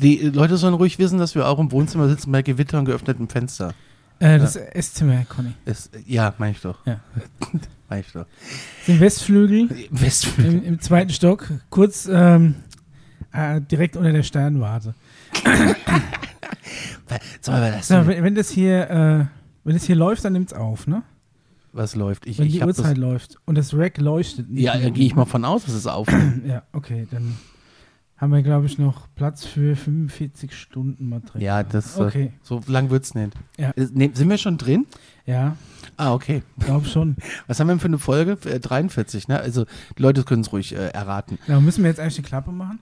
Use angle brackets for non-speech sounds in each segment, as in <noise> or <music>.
Die Leute sollen ruhig wissen, dass wir auch im Wohnzimmer sitzen bei Gewitter und geöffnetem Fenster. Äh, das Esszimmer, Conny. Es, ja, meine ich doch. Ja. <laughs> meine ich doch. Den Westflügel <laughs> Westflügel. im, im zweiten Stock, kurz ähm, äh, direkt unter der Sternwarte. <coughs> Mal, das So, wenn, wenn das hier, äh, wenn das hier läuft, dann nimmt's auf, ne? was läuft? Ich, Wenn ich die Uhrzeit läuft und das Rack leuchtet. nicht Ja, da gehe ich mal von aus, dass es auf. <coughs> Ja, okay, dann haben wir, glaube ich, noch Platz für 45 Stunden Material. ja, das äh, Okay, so lang wird's nicht. Ja. Äh, ne, sind wir schon drin? ja, Ah, okay. glaube schon. <laughs> Was haben wir denn für eine Folge? Äh, 43, ne? Also, die Leute können es ruhig äh, erraten. Ja, müssen wir jetzt eigentlich die Klappe machen?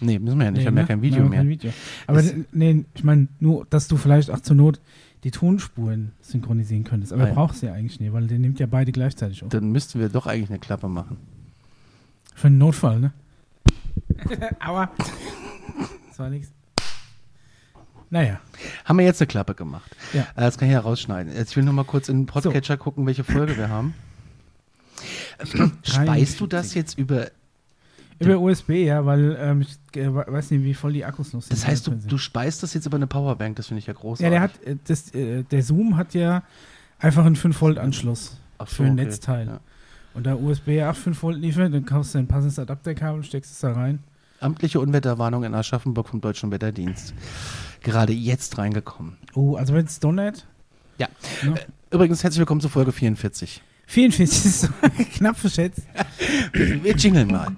Nee, müssen wir ja nicht. wir haben Nee, ja ne? kein Video mehr. Kein Video. Aber Es- nee, ich meine, nur, dass du vielleicht auch zur Not die Tonspuren synchronisieren könntest. Aber Ah, ja. brauchst du ja eigentlich nicht, weil der nimmt ja beide gleichzeitig auf. Dann müssten wir doch eigentlich eine Klappe machen. Für einen Notfall, ne? <laughs> Aua. Das war nix. Naja. Haben wir jetzt eine Klappe gemacht? Ja. Äh, Das kann ich ja rausschneiden. Jetzt ich will nur mal kurz in den Podcatcher gucken, welche Folge wir haben. Speist du das 43. jetzt über. Über USB, ja, weil ähm, ich äh, weiß nicht, wie voll die Akkus noch sind. Das heißt, du, du speist das jetzt über eine Powerbank, das finde ich ja großartig. Ja, der hat äh, das, äh, der Zoom hat ja einfach einen 5 Volt Anschluss Ach so, für ein okay. Netzteil. Ja. Und da USB auch 5 Volt liefert, dann kaufst du ein passendes Adapterkabel, steckst es da rein. Amtliche Unwetterwarnung in Aschaffenburg vom Deutschen Wetterdienst. Gerade jetzt reingekommen. Oh, also wenn es donnert. Ja. Ne? Übrigens, herzlich willkommen zu Folge 44. 44 <laughs> ist so knapp verschätzt. Wir jingeln mal.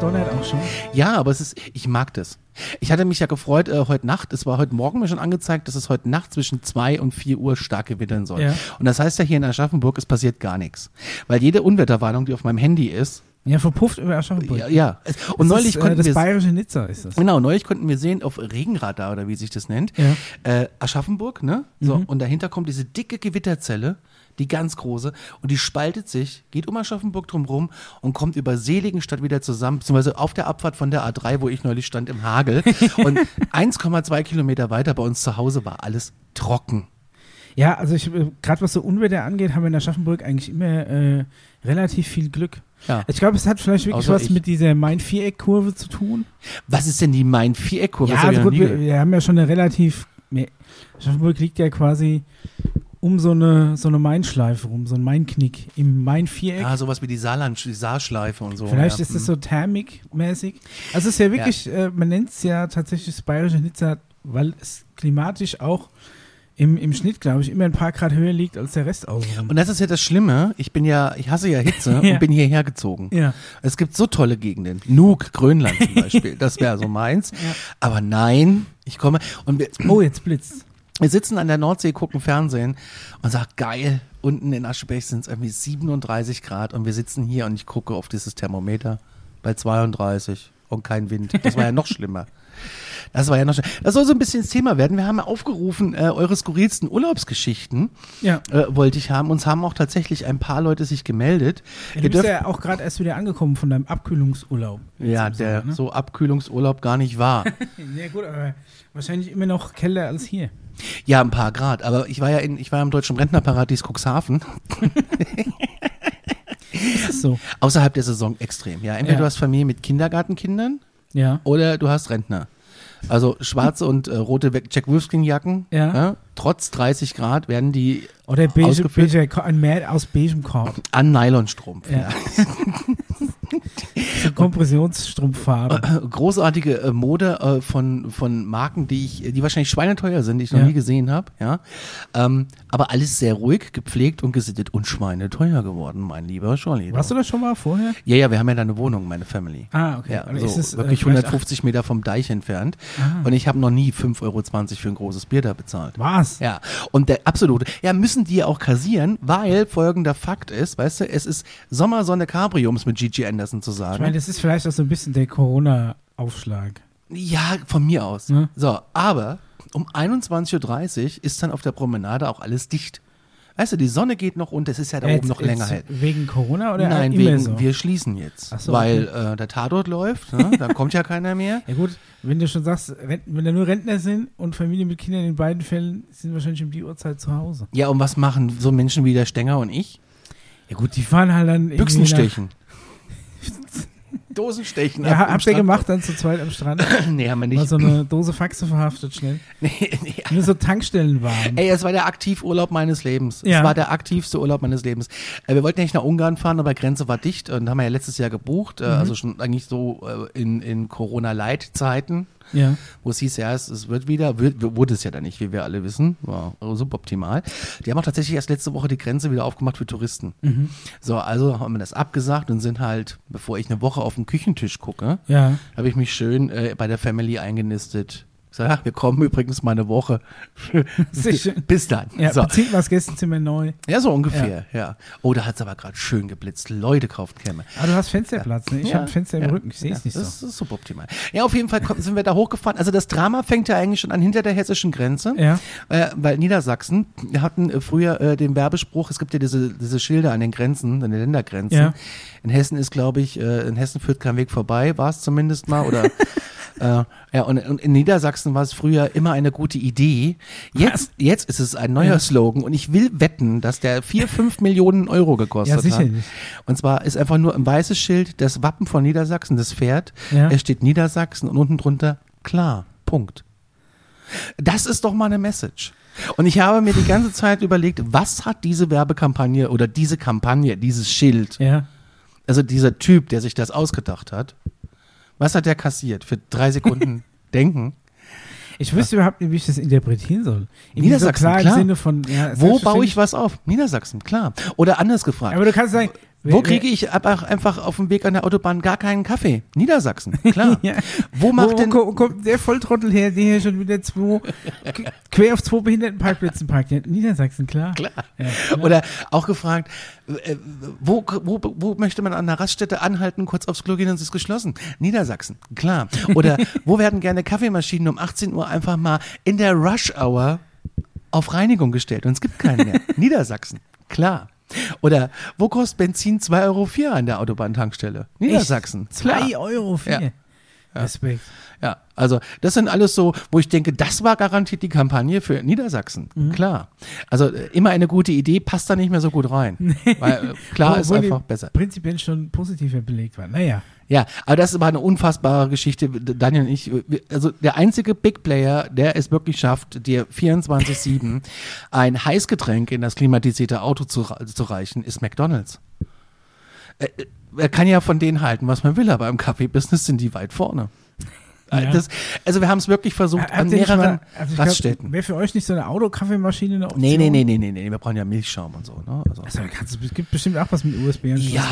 Donnert auch schon. Ja, aber es ist, ich mag das. Ich hatte mich ja gefreut, äh, heute Nacht, es war heute Morgen mir schon angezeigt, dass es heute Nacht zwischen 2 und 4 Uhr stark gewittern soll. Ja. Und das heißt ja hier in Aschaffenburg, es passiert gar nichts. Weil jede Unwetterwarnung, die auf meinem Handy ist, Ja, verpufft über Aschaffenburg. ja, ja. Und Das neulich ist, äh, konnten das wir bayerische Nizza ist das. Genau, neulich konnten wir sehen auf Regenradar oder wie sich das nennt, Ja. äh, Aschaffenburg, ne? So, Mhm. und dahinter kommt diese dicke Gewitterzelle, die ganz große, und die spaltet sich, geht um Aschaffenburg drumrum und kommt über Seligenstadt wieder zusammen, beziehungsweise auf der Abfahrt von der A3, wo ich neulich stand, im Hagel. <laughs> und 1,2 Kilometer weiter bei uns zu Hause war alles trocken. Ja, also ich, äh, gerade was so Unwetter angeht, haben wir in Aschaffenburg eigentlich immer äh, relativ viel Glück. Ja. Ich glaube, es hat vielleicht wirklich Außer was ich. mit dieser Main-Viereck-Kurve zu tun. Was ist denn die Main-Viereck-Kurve? Ja, also gut, wir, wir haben ja schon eine relativ. Aschaffenburg liegt ja quasi um so eine, so eine Main-Schleife rum, so ein Main-Knick im Main-Viereck. Ah, sowas wie die Saarland, die Saarschleife und so. Vielleicht ja. ist das so thermikmäßig. Also es ist ja wirklich, äh, man nennt es ja tatsächlich das bayerische Nizza, weil es klimatisch auch im, im Schnitt, glaube ich, immer ein paar Grad höher liegt als der Rest außenrum. Und das ist ja das Schlimme. Ich bin ja, ich hasse ja Hitze <laughs> Ja. und bin hierher gezogen. ja. Es gibt so tolle Gegenden. Nuuk, Grönland zum <laughs> Beispiel. Das wäre so meins. Ja. Aber nein, ich komme und wir, Oh, jetzt blitzt. Wir sitzen an der Nordsee, gucken Fernsehen und sagen, geil, unten in Aschebech sind es irgendwie 37 Grad und wir sitzen hier und ich gucke auf dieses Thermometer bei 32 und kein Wind. Das war ja noch <laughs> schlimmer. Das war ja noch schlimmer. Das soll so ein bisschen das Thema werden. Wir haben ja aufgerufen, äh, eure skurrilsten Urlaubsgeschichten Ja. äh, wollte ich haben. Uns haben auch tatsächlich ein paar Leute sich gemeldet. Du Ihr bist ja auch gerade erst wieder angekommen von deinem Abkühlungsurlaub. Ja, der Sommer, ne? so Abkühlungsurlaub gar nicht war. <laughs> Ja gut, aber wahrscheinlich immer noch kälter als hier. Ja, ein paar Grad. Aber ich war ja in, ich war im deutschen Rentnerparadies Cuxhaven. <laughs> So? Außerhalb der Saison extrem. Ja, entweder Ja. du hast Familie mit Kindergartenkindern Ja. oder du hast Rentner. Also schwarze und äh, rote Jack Wolfskin Jacken. Ja. trotz 30 Grad werden die Oder beige, beige, ein Meer aus beigem Korb. an Nylonstrumpf. Ja. So <laughs> <laughs> Kompressionsstrumpffarbe. großartige äh, Mode äh, von, von Marken, die ich, die wahrscheinlich schweineteuer sind, die ich noch Ja. nie gesehen habe, ja. Ähm, aber alles sehr ruhig, gepflegt und gesittet und schweineteuer geworden, mein lieber Scholli. Warst du das schon mal vorher? Ja, ja, wir haben ja da eine Wohnung, meine Family. Ah, okay. Ja, Aber so ist es, äh, wirklich vielleicht 150 Meter vom Deich entfernt. Ah. Und ich habe noch nie 5,20 Euro für ein großes Bier da bezahlt. Was? Ja, und der absolute, ja, müssen die ja auch kassieren, weil folgender Fakt ist, weißt du, es ist Sommersonne Cabrio, um es mit Gigi Anderson zu sagen. Ich meine, das ist vielleicht auch so ein bisschen der Corona-Aufschlag. Ja, von mir aus. Ja. So, aber um 21.30 Uhr ist dann auf der Promenade auch alles dicht. Weißt du, die Sonne geht noch und es ist ja da Jetzt- oben noch länger hell. Wegen Corona oder Nein, wegen, so? wir schließen jetzt, so, weil äh, der Tatort läuft, ne? da <laughs> kommt ja keiner mehr. Ja gut, wenn du schon sagst, wenn da nur Rentner sind und Familien mit Kindern in beiden Fällen sind wahrscheinlich um die Uhrzeit zu Hause. Ja, und was machen so Menschen wie der Stenger und ich? Ja gut, die fahren halt dann Büchsenstechen. Dosenstechen. Ja, habt ihr gemacht dann zu zweit am Strand? <laughs> Nee, haben wir Mal nicht. so eine Dose Faxe verhaftet schnell. <laughs> nee, nee. Nur so Tankstellen waren. Ey, es war der Aktivurlaub meines Lebens. Ja. Es war der aktivste Urlaub meines Lebens. Äh, wir wollten eigentlich nach Ungarn fahren, aber Grenze war dicht und haben wir ja letztes Jahr gebucht. Äh, Mhm. Also schon eigentlich so äh, in, in Corona-Light-Zeiten, Ja. wo es hieß, ja, es, es wird wieder, wird, wurde es ja dann nicht, wie wir alle wissen. War suboptimal. Die haben auch tatsächlich erst letzte Woche die Grenze wieder aufgemacht für Touristen. Mhm. So, also haben wir das abgesagt und sind halt, bevor ich eine Woche auf den Küchentisch gucke, Ja. habe ich mich schön äh, bei der Family eingenistet. Ja, wir kommen übrigens mal eine Woche. <laughs> Bis dann. Ja, so. bezieht mal das Gästezimmer neu. ja, so ungefähr, ja. Oh, da hat es aber gerade schön geblitzt. Leute kauft Kämme. Aber du hast Fensterplatz, ne? Ich Ja, habe ein Fenster im ja, Rücken, ich sehe es ja, nicht das so. ist suboptimal. Ja, auf jeden Fall sind wir da hochgefahren. Also das Drama fängt ja eigentlich schon an hinter der hessischen Grenze. Ja. Äh, weil Niedersachsen, hatten äh, früher äh, den Werbespruch, es gibt ja diese, diese Schilder an den Grenzen, an den Ländergrenzen. Ja. In Hessen ist, glaube ich, äh, in Hessen führt kein Weg vorbei, war es zumindest mal. Oder <laughs> äh, ja, und, und in Niedersachsen war es früher immer eine gute Idee. Jetzt, jetzt ist es ein neuer Ja. Slogan und ich will wetten, dass der vier, fünf Millionen Euro gekostet Ja, hat. sicherlich. Und zwar ist einfach nur ein weißes Schild, das Wappen von Niedersachsen, das Pferd. Ja. Es steht Niedersachsen und unten drunter klar. Punkt. Das ist doch mal eine Message. Und ich habe mir die ganze Zeit überlegt, was hat diese Werbekampagne oder diese Kampagne, dieses Schild, Ja. also dieser Typ, der sich das ausgedacht hat, was hat der kassiert für drei Sekunden <laughs> Denken? Ich wüsste überhaupt nicht, wie ich das interpretieren soll. In Niedersachsen, so klar im klar. Sinne von, ja, Wo baue ich was auf? Niedersachsen, klar. Oder anders gefragt. Aber du kannst sagen, Wo kriege ich einfach auf dem Weg an der Autobahn gar keinen Kaffee? Niedersachsen, <laughs> klar. Ja. Wo macht wo, denn wo ko- kommt der Volltrottel her, der hier schon wieder zwei, quer auf zwei Behindertenparkplätzen parkt? Ja, Niedersachsen, klar. Klar. Ja, Oder auch gefragt, äh, wo, wo, wo möchte man an einer Raststätte anhalten, kurz aufs Klo gehen und es ist geschlossen? Niedersachsen, klar. Oder <laughs> wo werden gerne Kaffeemaschinen um 18 Uhr einfach mal in der Rush Hour auf Reinigung gestellt und es gibt keinen mehr? <laughs> Niedersachsen, klar. Oder wo kostet Benzin 2,04 Euro an der Autobahntankstelle? Niedersachsen. Echt? klar. Zwei Euro vier. Ja. Respekt. Ja, also das sind alles so, wo ich denke, das war garantiert die Kampagne für Niedersachsen. Mhm. Klar. Also äh, immer eine gute Idee, passt da nicht mehr so gut rein. <laughs> Weil äh, klar ist einfach besser. Prinzipiell schon positiver belegt war. Naja. Ja, aber das war eine unfassbare Geschichte. Daniel und ich, also der einzige Big Player, der es wirklich schafft, dir 24-7 ein Heißgetränk in das klimatisierte Auto zu, zu reichen, ist McDonalds. Äh, äh, Er kann ja von denen halten, was man will, aber im Kaffee-Business sind die weit vorne. Äh, Ja. Das, also wir haben es wirklich versucht Habt an mehreren mal- also Raststätten. Wäre für euch nicht so eine Autokaffeemaschine eine Option? Nee, nee, nee, nee, nee, nee, wir brauchen ja Milchschaum und so. Ne? Also, Also, es gibt bestimmt auch was mit USB. und ja,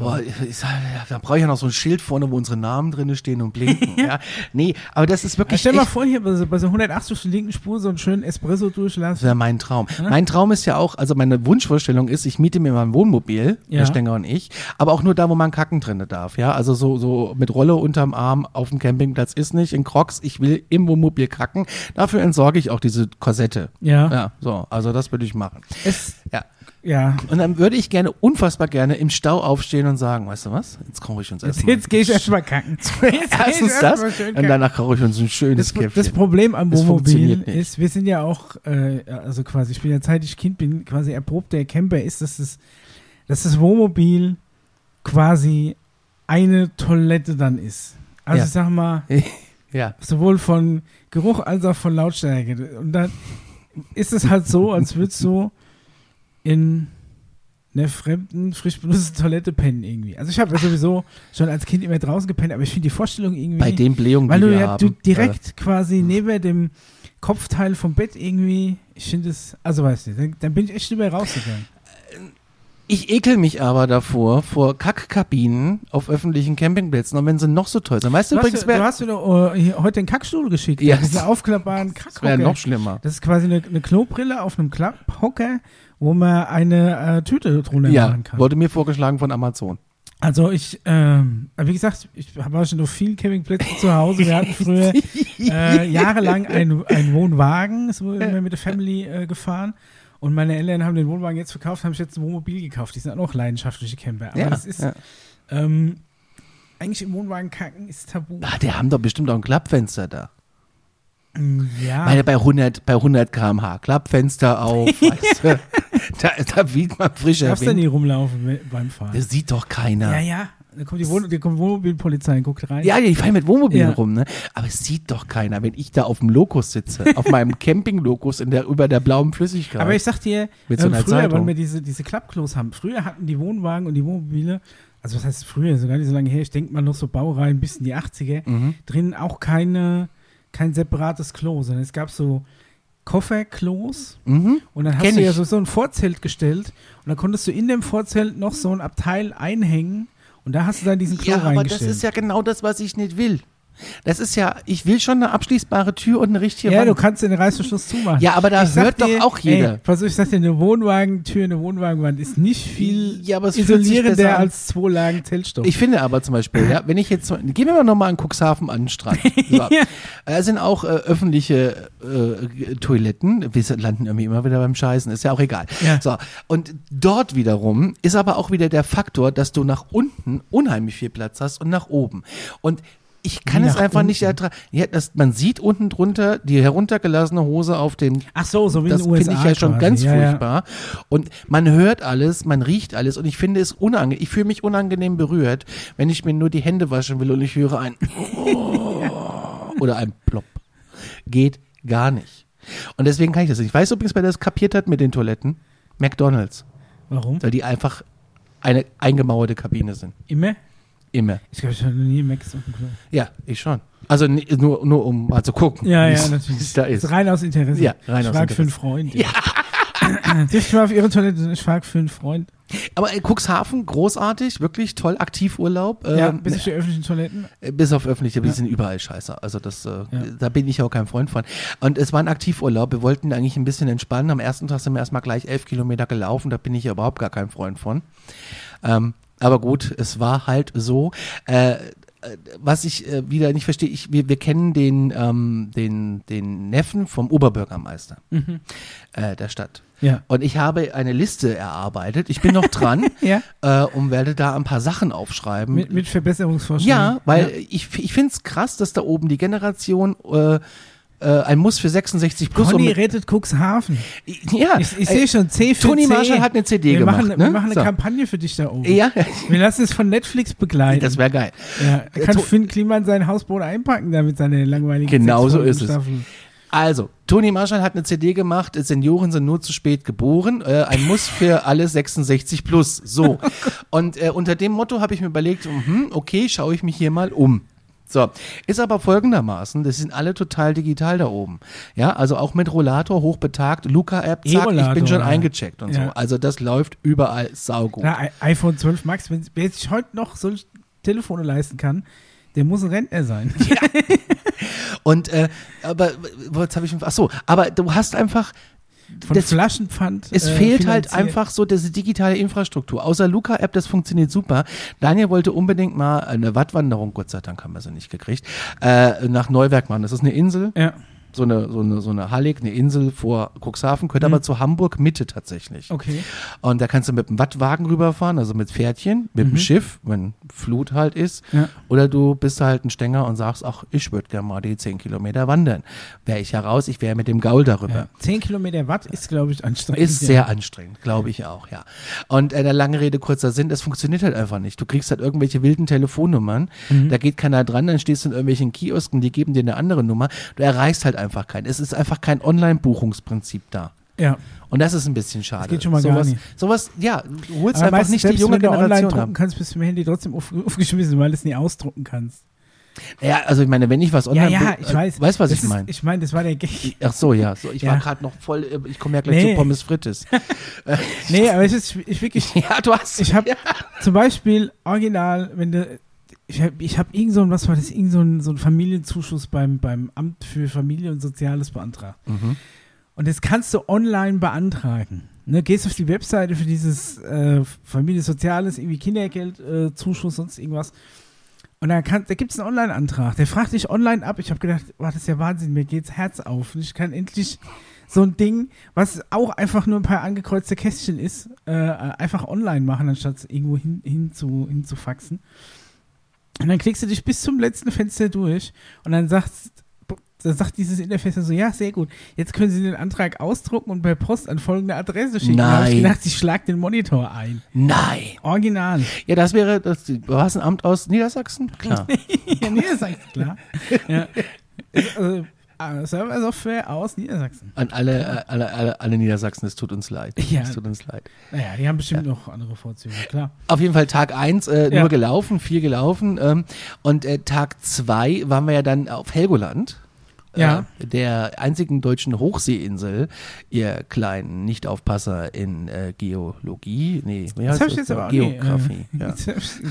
aber ich ja, da brauche ich ja noch so ein Schild vorne, wo unsere Namen drin stehen und blinken. <laughs> ja. Nee, aber das ist Ja, wirklich stell mal vor, hier bei so, bei so 180 auf der linken Spur so einen schönen Espresso das durchlassen. wäre mein Traum. Mein Traum ist ja auch, also meine Wunschvorstellung ist, ich miete mir mal ein Wohnmobil, Ja. der Stenger und ich, aber auch nur da, wo man kacken drin darf. Ja, also so, so mit Rolle unterm Arm auf dem Campingplatz ist nicht, in Crocs, ich will im Wohnmobil kacken. Dafür entsorge ich auch diese Korsette. Ja. Ja, so, also das würde ich machen. Es, Ja. ja. Und dann würde ich gerne, unfassbar gerne im Stau aufstehen und sagen, weißt du was? Jetzt koche ich uns Jetzt, erstmal. jetzt gehe ich erstmal kacken. <laughs> Jetzt Erstens erst das und danach koche ich uns ein schönes Das, das. Problem am Es Wohnmobil ist, wir sind ja auch, äh, also quasi, ich bin ja seit ich Kind bin, quasi erprobter Camper, ist, dass das, dass das Wohnmobil quasi eine Toilette dann ist. Also Ja. ich sag mal, <laughs> ja. sowohl von Geruch als auch von Lautstärke. Und dann ist es halt so, als würdest du in einer fremden, frisch benutzten Toilette pennen irgendwie. Also ich habe ja sowieso schon als Kind immer draußen gepennt, aber ich finde die Vorstellung irgendwie, Bei den Blähungen, weil du ja haben. du direkt quasi neben dem Kopfteil vom Bett irgendwie, ich finde es, also weißt du, dann, dann bin ich echt mehr rausgegangen. Ich ekel mich aber davor, vor Kackkabinen auf öffentlichen Campingplätzen, und wenn sie noch so toll sind. Weißt du Du hast, übrigens, du wer, hast mir doch äh, hier heute den Kackstuhl geschickt, Ja. diese aufklappbaren das wäre Kackhocker. noch schlimmer. Das ist quasi eine, eine Klobrille auf einem Klapphocker, wo man eine äh, Tüte drunter Ja, machen kann. wurde mir vorgeschlagen von Amazon. Also ich, ähm, wie gesagt, ich war schon auf vielen Campingplätzen zu Hause. Wir hatten früher <laughs> äh, jahrelang einen einen Wohnwagen, so immer mit der Family äh, gefahren. Und meine Eltern haben den Wohnwagen jetzt verkauft, haben sich jetzt ein Wohnmobil gekauft. Die sind auch noch leidenschaftliche Camper. Aber Ja, das ist ja. ähm, eigentlich im Wohnwagen kacken ist tabu. Ah, die haben doch bestimmt auch ein Klappfenster da. Ja. Meine, bei 100, bei 100 km/h, Klappfenster auf, <laughs> weißt du, da, da wiegt man frischer darfst du Wind. nie rumlaufen beim Fahren. Das sieht doch keiner. ja, ja. Da kommt die, Wohn die kommt Wohnmobilpolizei und guckt rein. Ja, die fahren mit Wohnmobil Ja. rum, ne? Aber es sieht doch keiner, wenn ich da auf dem Lokus sitze, auf meinem <laughs> Camping-Lokus in der, über der blauen Flüssigkeit. Aber ich sag dir, Mit so ähm, früher, Zeitung. weil wir diese, diese Klappklos haben, früher hatten die Wohnwagen und die Wohnmobile, also was heißt früher, so gar nicht so lange her, ich denke mal noch so Baureihen bis in die 80er, Mhm. drinnen auch keine, kein separates Klo, sondern es gab so Kofferklos mhm. und dann hast Kenn du ja so, so ein Vorzelt gestellt und dann konntest du in dem Vorzelt noch so ein Abteil einhängen und da hast du dann diesen Klo Ja, aber das ist ja genau das, was ich nicht will. Das ist ja, ich will schon eine abschließbare Tür und eine richtige ja, du Wand. kannst den Reißverschluss zumachen. Ja, aber da Ich hört doch dir, auch jeder. Ey, pass auf, ich sag dir, eine Wohnwagentür, eine Wohnwagenwand ist nicht viel Ja, aber es isolierender als zwei Lagen Zellstoff. Ich finde aber zum Beispiel, ja, wenn ich jetzt, gehen wir mal nochmal an Cuxhaven an den Strand. <laughs> So. Da sind auch äh, öffentliche äh, Toiletten. Wir landen irgendwie immer wieder beim Scheißen, ist ja auch egal. Ja. So. Und dort wiederum ist aber auch wieder der Faktor, dass du nach unten unheimlich viel Platz hast und nach oben. Und ich kann es einfach nicht unten? ertragen. Ja, das, man sieht unten drunter die heruntergelassene Hose auf den Ach so, so wie das finde ich ja schon quasi. ganz ja, ja. furchtbar. Und man hört alles, man riecht alles und ich finde es unangenehm. Ich fühle mich unangenehm berührt, wenn ich mir nur die Hände waschen will und ich höre ein <laughs> oder ein Plopp. Geht gar nicht. Und deswegen kann ich das nicht. Ich weiß übrigens, wer das kapiert hat mit den Toiletten. McDonalds. Warum? Weil die einfach eine eingemauerte Kabine sind. Immer? Immer. Ich glaube, ich habe noch nie Max auf dem Klo. Ja, ich schon. Also nur, nur um mal zu gucken, Ja, wie ja, es- natürlich. da ist. Rein aus Interesse. Ja, rein ich aus frag für einen Interesse. Freund. Ja. <laughs> Ich mal auf Ihre Toilette? Ich frag für einen Freund. Aber äh, Cuxhaven, großartig, wirklich toll, Aktivurlaub. ja, Ähm, bis auf die öffentlichen Toiletten. Äh, Bis auf öffentliche, die Ja. sind überall scheiße. Also das, äh, da bin ich auch kein Freund von. Und es war ein Aktivurlaub. Wir wollten eigentlich ein bisschen entspannen. Am ersten Tag sind wir erstmal gleich elf Kilometer gelaufen. Da bin ich ja überhaupt gar kein Freund von. Ähm, aber gut, es war halt so. Äh, äh, was ich äh, wieder nicht verstehe, ich, wir, wir kennen den, ähm, den, den Neffen vom Oberbürgermeister äh, der Stadt. Ja. Und ich habe eine Liste erarbeitet. Ich bin noch dran <laughs> Ja. äh, und werde da ein paar Sachen aufschreiben. Mit, mit Verbesserungsvorschlägen. Ja, weil ich, ich finde es krass, dass da oben die Generation äh, äh, ein Muss für 66 plus. Conny rettet Cuxhaven. ja, Ich, ich äh, sehe schon C für Toni C. Marshall hat eine CD wir gemacht. Machen, ne? Wir machen eine So. Kampagne für dich da oben. Ja, <laughs> Wir lassen es von Netflix begleiten. das wäre geil. ja, Äh, kann To- Finn Kliman sein Hausboot einpacken, damit seine langweiligen Genau so ist es. Also, Toni Marshall hat eine CD gemacht, Senioren sind nur zu spät geboren, äh, ein Muss für alle 66 plus. So. <laughs> Und äh, unter dem Motto habe ich mir überlegt, mhm, okay, schaue ich mich hier mal um. So, ist aber folgendermaßen, das sind alle total digital da oben. Ja, also auch mit Rollator hochbetagt, Luca-App, zack, ich bin schon ja. eingecheckt und Ja. so. Also das läuft überall saugut. Ja, I- iPhone 12 Max, wenn, wer sich heute noch solche Telefone leisten kann, der muss ein Rentner sein. <laughs> Und äh, aber was habe ich ach so, aber du hast einfach Von das, Flaschenpfand. es äh, fehlt halt einfach so diese digitale Infrastruktur. Außer Luca-App, das funktioniert super. Daniel wollte unbedingt mal eine Wattwanderung, Gott sei Dank haben wir sie nicht gekriegt, äh, nach Neuwerk machen. Das ist eine Insel, Ja, so eine, so eine, so eine Hallig, eine Insel vor Cuxhaven, gehört aber zu Hamburg Mitte tatsächlich. Mhm. okay. Und da kannst du mit dem Wattwagen rüberfahren, also mit Pferdchen, mit dem Schiff, wenn Flut halt ist. Mhm. Ja. Oder du bist halt ein Stänger und sagst, ach, ich würde gerne mal die 10 Kilometer wandern. Wäre ich heraus, ich wäre mit dem Gaul darüber. Ja. 10 Kilometer Watt ist, glaube ich, anstrengend. Ist sehr anstrengend, glaube ich auch, ja. Und äh, der lange Rede, kurzer Sinn, das funktioniert halt einfach nicht. Du kriegst halt irgendwelche wilden Telefonnummern, Mhm. da geht keiner dran, dann stehst du in irgendwelchen Kiosken, die geben dir eine andere Nummer. Du erreichst halt einfach keinen. Es ist einfach kein Online-Buchungsprinzip da. Ja. Und das ist ein bisschen schade. geht schon mal gar sowas, nicht. Sowas, ja, du holst Aber einfach nicht die junge wenn du online Generation drucken ab. kannst, bist du im Handy trotzdem auf, <laughs> aufgeschmissen, weil du es nie ausdrucken kannst. Ja, also ich meine, wenn ich was Ja, online ja, bu- ich weiß. Äh, weißt was Das ich meine? Ich meine, das war der Gag. Ach so, ja. So, ich Ja. war gerade noch voll, äh, ich komme ja gleich Nee. zu Pommes Frites. <laughs> Nee, aber es ist ich wirklich, <laughs> ja, du hast. ich habe zum Beispiel original, wenn du, ich habe ich hab irgend so ein, was war das, irgend so ein, so ein Familienzuschuss beim, beim Amt für Familie und Soziales beantragt. Mhm. Und das kannst du online beantragen. Ne, gehst auf die Webseite für dieses äh, Familie Soziales, irgendwie Kindergeld, äh, Zuschuss, sonst irgendwas. Und dann kann, da gibt es einen Online-Antrag. Der fragt dich online ab. Ich habe gedacht, wow, das ist ja Wahnsinn, mir geht's Herz auf. Und ich kann endlich so ein Ding, was auch einfach nur ein paar angekreuzte Kästchen ist, äh, einfach online machen, anstatt irgendwo hin, hin, zu, hin zu faxen. Und dann klickst du dich bis zum letzten Fenster durch und dann sagst, dann sagt dieses Interface so, ja, sehr gut. Jetzt können Sie den Antrag ausdrucken und per Post an folgende Adresse schicken. Da habe ich Nein. gedacht, ich schlag den Monitor ein. Nein. Original. Ja, das wäre, das, du hast ein Amt aus Niedersachsen? Klar. <laughs> ja, Niedersachsen, klar. Ja. <laughs> Also, Server-Software aus Niedersachsen. An alle, äh, alle, alle, alle Niedersachsen, es tut uns leid. <laughs> Ja. Es tut uns leid. Naja, die haben bestimmt noch andere Vorzüge, klar. Auf jeden Fall Tag eins äh, Ja. nur gelaufen, vier gelaufen. Ähm, und äh, Tag zwei waren wir ja dann auf Helgoland. Ja. Äh, der einzigen deutschen Hochseeinsel, ihr kleinen Nichtaufpasser in äh, Geologie. Nee, wie Das heißt ich jetzt aber auch Geografie. <laughs> ja. Äh,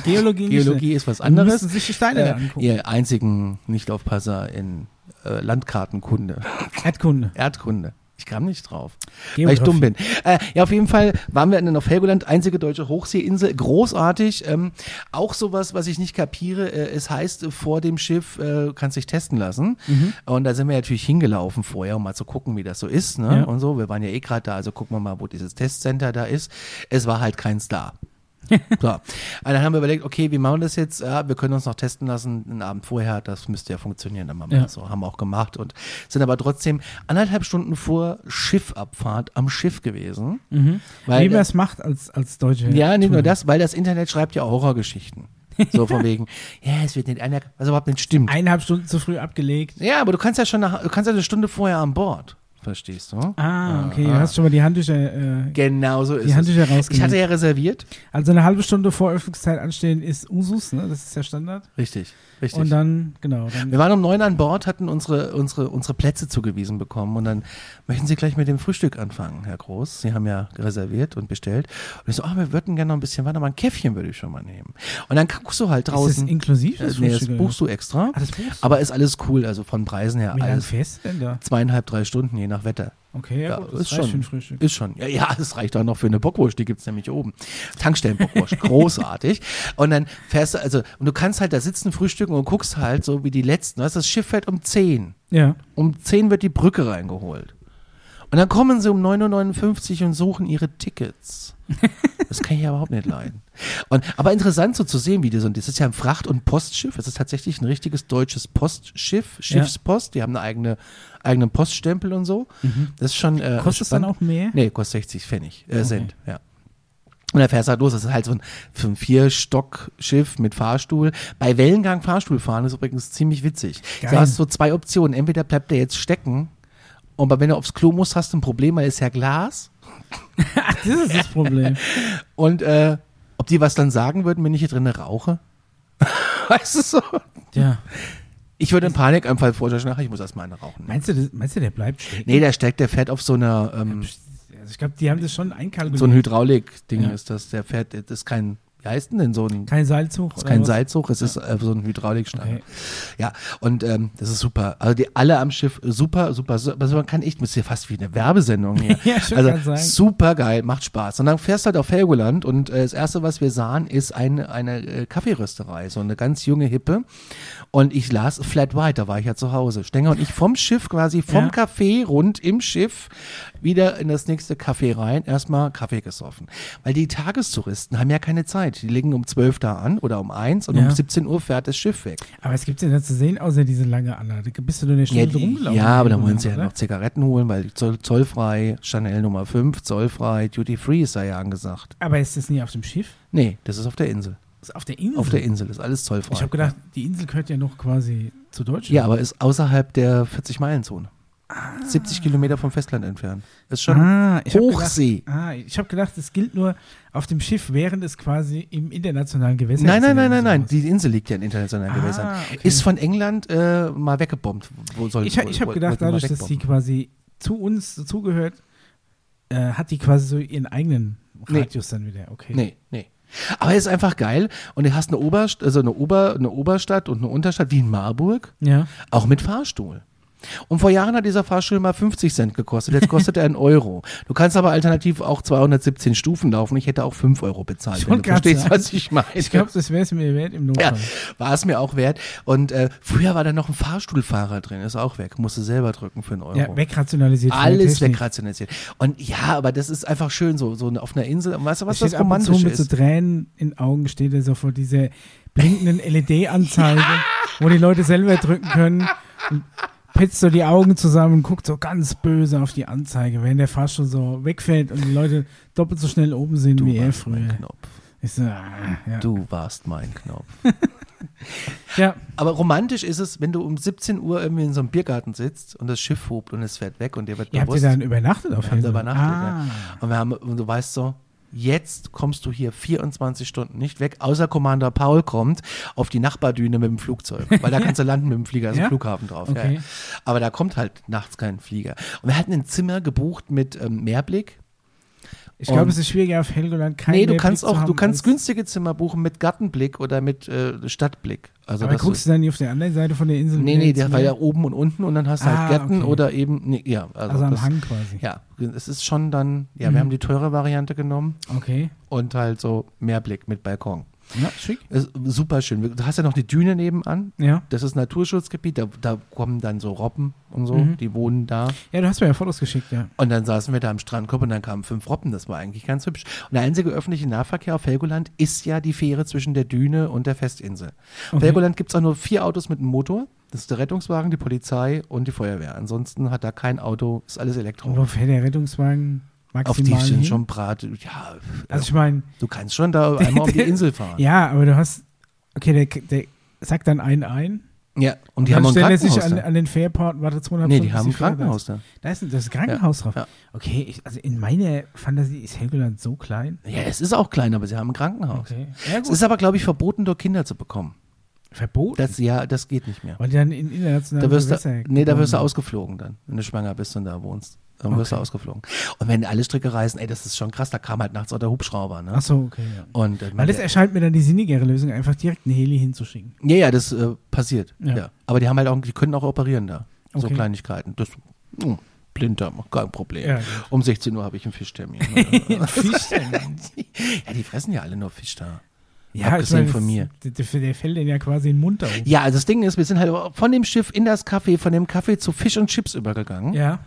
Geologie, nicht. Geologie ist was Die müssen anderes. sich die Steine Äh, angucken. ihr einzigen Nichtaufpasser in äh, Landkartenkunde, Erdkunde. Erdkunde. Ich kam nicht drauf, Geografie. weil ich dumm bin. Äh, ja, auf jeden Fall waren wir dann auf Helgoland, einzige deutsche Hochseeinsel, großartig. Ähm, auch sowas, was ich nicht kapiere, äh, es heißt, äh, vor dem Schiff äh, kannst dich testen lassen. Mhm. Und da sind wir natürlich hingelaufen vorher, um mal zu gucken, wie das so ist. Ne? Ja. Und so, wir waren ja eh gerade da, also gucken wir mal, wo dieses Testcenter da ist. Es war halt kein Star. <laughs> so. Und dann haben wir überlegt, okay, wie machen wir das jetzt? Ja, wir können uns noch testen lassen, einen Abend vorher, das müsste ja funktionieren, dann machen wir Ja. das so. Haben wir auch gemacht und sind aber trotzdem anderthalb Stunden vor Schiffabfahrt am Schiff gewesen. Mhm. Weil, Wie man es macht als, als Deutsche. ja, nicht nur das, weil das Internet schreibt ja auch Horrorgeschichten. So von wegen, <laughs> ja, es wird nicht einer, was überhaupt nicht stimmt. Eineinhalb Stunden zu früh abgelegt. Ja, aber du kannst ja schon nach, du kannst ja eine Stunde vorher an Bord. Verstehst du? Ah, okay. Du hast schon mal die Handtücher, äh, Genau so ist die es. Handtücher Ich hatte ja reserviert. Also eine halbe Stunde vor Öffnungszeit anstehen ist Usus, ne? Das ist der Standard. Richtig, richtig. Und dann, genau, dann wir waren um neun an Bord, hatten unsere, unsere, unsere Plätze zugewiesen bekommen und dann möchten Sie gleich mit dem Frühstück anfangen, Herr Groß. Sie haben ja reserviert und bestellt. Und ich so, ah, wir würden gerne noch ein bisschen, warte mal, ein Käffchen würde ich schon mal nehmen. Und dann guckst du halt ist das draußen. inklusiv, Äh, das nee, das buchst du extra. Ah, das buchst du? Aber ist alles cool, also von Preisen her Wie alles. du denn da? Zweieinhalb, drei Stunden, je nach Wetter. Okay, ja, gut, das ist schon. für ein Frühstück. Ist schon. Ja, ja, es reicht auch noch für eine Bockwurst, die gibt's nämlich oben. Tankstellenbockwurst, <laughs> großartig. Und dann fährst du, also, und du kannst halt da sitzen, frühstücken und guckst halt so wie die letzten. Weißt, das Schiff fährt um 10. Ja. Um 10 wird die Brücke reingeholt. Und dann kommen sie um 9.59 Uhr und suchen ihre Tickets. <laughs> Das kann ich ja überhaupt nicht leiden. Und, aber interessant so zu sehen, wie das, und das ist ja ein Fracht- und Postschiff. Es ist tatsächlich ein richtiges deutsches Postschiff, Schiffspost. Die haben eine eigene, eigenen Poststempel und so. Das ist schon, äh, Mhm. Kostet es dann auch mehr? Nee, kostet 60 Pfennig, äh, Cent, ja. Und da fährst du halt los. Das ist halt so ein, so ein Vier-Stock-Schiff mit Fahrstuhl. Bei Wellengang Fahrstuhl fahren ist übrigens ziemlich witzig. Geil. Du hast so zwei Optionen. Entweder bleibt der jetzt stecken, aber wenn du aufs Klo musst, hast du ein Problem, weil es ist ja Glas. <laughs> Das ist das Problem. <laughs> Und äh, ob die was dann sagen würden, wenn ich hier drinnen rauche? <laughs> weißt du so? ja. Ich würde einen Panikanfall vorstellen, ach, ich muss erstmal eine rauchen. Meinst du, das, meinst du, der bleibt stecken? Nee, der steckt, der fährt auf so einer, ähm, Also ich glaube, die haben das schon einkalkuliert. so ein Hydraulik-Ding Ja. ist das. Der fährt, das ist kein, wie heißt denn denn so ein Kein Seilzug? Ist kein was? Seilzug, es ist äh, so ein Hydraulikstange. Okay. Ja, und ähm, das ist super. Also die alle am Schiff super, super, super. Also man kann echt, das ist ja fast wie eine Werbesendung hier. <laughs> Ja, schon also super geil, macht Spaß. Und dann fährst du halt auf Helgoland und äh, das erste, was wir sahen, ist eine, eine äh, Kaffeerösterei, so eine ganz junge Hippe. Und ich las Flat White, da war ich ja zu Hause. Stenger und ich vom Schiff quasi, vom Ja. Café rund im Schiff wieder in das nächste Café rein, erstmal Kaffee gesoffen. Weil die Tagestouristen haben ja keine Zeit. Die legen um 12 da an oder um 1 und Ja. um 17 Uhr fährt das Schiff weg. Aber es gibt ja nicht zu sehen, außer diese lange Anlage. Da bist du eine Ja, Stunde die, rumgelaufen. ja aber irgendwann, wollen sie ja noch Zigaretten holen, weil zoll, zollfrei, Chanel Nummer 5, zollfrei, Duty Free ist da ja angesagt. Aber ist das nie auf dem Schiff? Nee, das ist auf der Insel. Ist auf der Insel? Auf der Insel ist alles zollfrei. Ich habe gedacht, die Insel gehört ja noch quasi zu Deutschland. Ja, aber ist außerhalb der 40-Meilen-Zone. 70 Kilometer vom Festland entfernt. Ist schon ah, Hochsee. Gedacht, ah, ich habe gedacht, das gilt nur auf dem Schiff, während es quasi im internationalen Gewässer Nein, ist nein, nein, nein, nein. Die Insel liegt ja in internationalen Ah, Gewässern. okay. Ist von England äh, mal weggebombt. Wo soll, Ich, ich habe gedacht, dadurch, dass die quasi zu uns dazugehört, äh, hat die quasi so ihren eigenen Nee. Radius dann wieder. Okay. Nee, nee. Aber es ist einfach geil. Und du hast eine, Oberst also eine, Ober eine Oberstadt und eine Unterstadt wie in Marburg, Ja. auch mit Fahrstuhl. Und vor Jahren hat dieser Fahrstuhl mal 50 Cent gekostet. Jetzt kostet er einen <laughs> Euro. Du kannst aber alternativ auch 217 Stufen laufen. Ich hätte auch 5 Euro bezahlt. Ich Wenn du verstehst, sagen. was ich meine. Ich glaube, das wäre es mir wert im ja, Notfall. war es mir auch wert. Und äh, früher war da noch ein Fahrstuhlfahrer drin. Ist auch weg. Musste selber drücken für einen Euro. Ja, wegrationalisiert. Alles wegrationalisiert. Und ja, aber das ist einfach schön, so, so auf einer Insel. Und weißt du, was das romantisch mit so ist? Tränen in Augen steht er so vor dieser blinkenden LED-Anzeige, <laughs> wo die Leute selber drücken können und <laughs> petzt so die Augen zusammen und guckt so ganz böse auf die Anzeige, während der Fahrstuhl so wegfällt und die Leute doppelt so schnell oben sind Du wie er warst mein früher. So, ah, ja. Du warst mein Knopf. <laughs> ja, Aber romantisch ist es, wenn du um 17 Uhr irgendwie in so einem Biergarten sitzt und das Schiff hobt und es fährt weg und dir wird ihr habt ihr bewusst. dann übernachtet auf wir haben da Helgoland? übernachtet, ah. ja. Und, wir haben, und du weißt so, jetzt kommst du hier 24 Stunden nicht weg, außer Commander Paul kommt auf die Nachbardüne mit dem Flugzeug. Weil da kannst du landen mit dem Flieger, also Ja? Flughafen drauf. Okay. ja. Aber da kommt halt nachts kein Flieger. Und wir hatten ein Zimmer gebucht mit ähm, Meerblick. Ich glaube, es ist schwieriger auf Helgoland kein nee, du kannst auch, du kannst günstige Zimmer buchen mit Gartenblick oder mit äh, Stadtblick. Also Aber guckst du dann nicht auf der anderen Seite von der Insel? Nee, nee, der war ja oben und unten und dann hast du halt Ah, Gärten okay. oder eben, nee, ja. Also, Also am das, Hang quasi. Ja, es ist schon dann, ja, Mhm. wir haben die teure Variante genommen Okay. und halt so Mehrblick mit Balkon. Ja, schick. Ist super schön. Du hast ja noch die Düne nebenan. Ja. Das ist Naturschutzgebiet, da, da kommen dann so Robben und so, Mhm. die wohnen da. Ja, du hast mir ja Fotos geschickt, ja. Und dann saßen wir da am Strandkorb und dann kamen fünf Robben. Das war eigentlich ganz hübsch. Und der einzige öffentliche Nahverkehr auf Helgoland ist ja die Fähre zwischen der Düne und der Festinsel. Auf Okay. Helgoland gibt es auch nur vier Autos mit einem Motor. Das ist der Rettungswagen, die Polizei und die Feuerwehr. Ansonsten hat da kein Auto, ist alles Elektro. Wo fährt der Rettungswagen Auf die maximal sind schon Brat. Ja, Also ich meine, du kannst schon da <laughs> einmal um die Insel fahren. ja, aber du hast, okay, der, der sagt dann einen ein. Ja, und die dann haben ein er sich Krankenhaus. an, an den Fairport und wartet 200 Nee, die haben ein. Krankenhaus da. Da ist ein, das ist ein Krankenhaus drauf. ja. Okay, ich, also in meiner Fantasie ist Helgoland so klein. Ja, es ist auch klein, aber sie haben ein Krankenhaus. Okay. Ja, Es ist aber, glaube ich, verboten, dort Kinder zu bekommen. Verboten. Das, ja, das geht nicht mehr. Weil die dann in internationalen Da wirst du, nee, da wirst du ausgeflogen dann, wenn du schwanger bist und da wohnst. Dann wirst du Okay. ausgeflogen. Und wenn alle Stricke reißen, ey, das ist schon krass, da kam halt nachts auch der Hubschrauber, ne? Ach so, okay, ja. Und, äh, Weil das erscheint mir dann die sinnigere Lösung, einfach direkt einen Heli hinzuschicken. ja, ja, das äh, passiert. Ja. Ja. Aber die haben halt auch, die können auch operieren da. So Okay. Kleinigkeiten. Das, mh, Blinddarm, kein Problem. Ja, um 16 Uhr habe ich einen Fischtermin. <laughs> <laughs> ja, die fressen ja alle nur Fisch da. Abgesehen das- von mir. Der, der, fällt denen ja quasi in den Mund da oben. Ja, also das Ding ist, wir sind halt von dem Schiff in das Café, von dem Café zu Fisch und Chips übergegangen. Ja.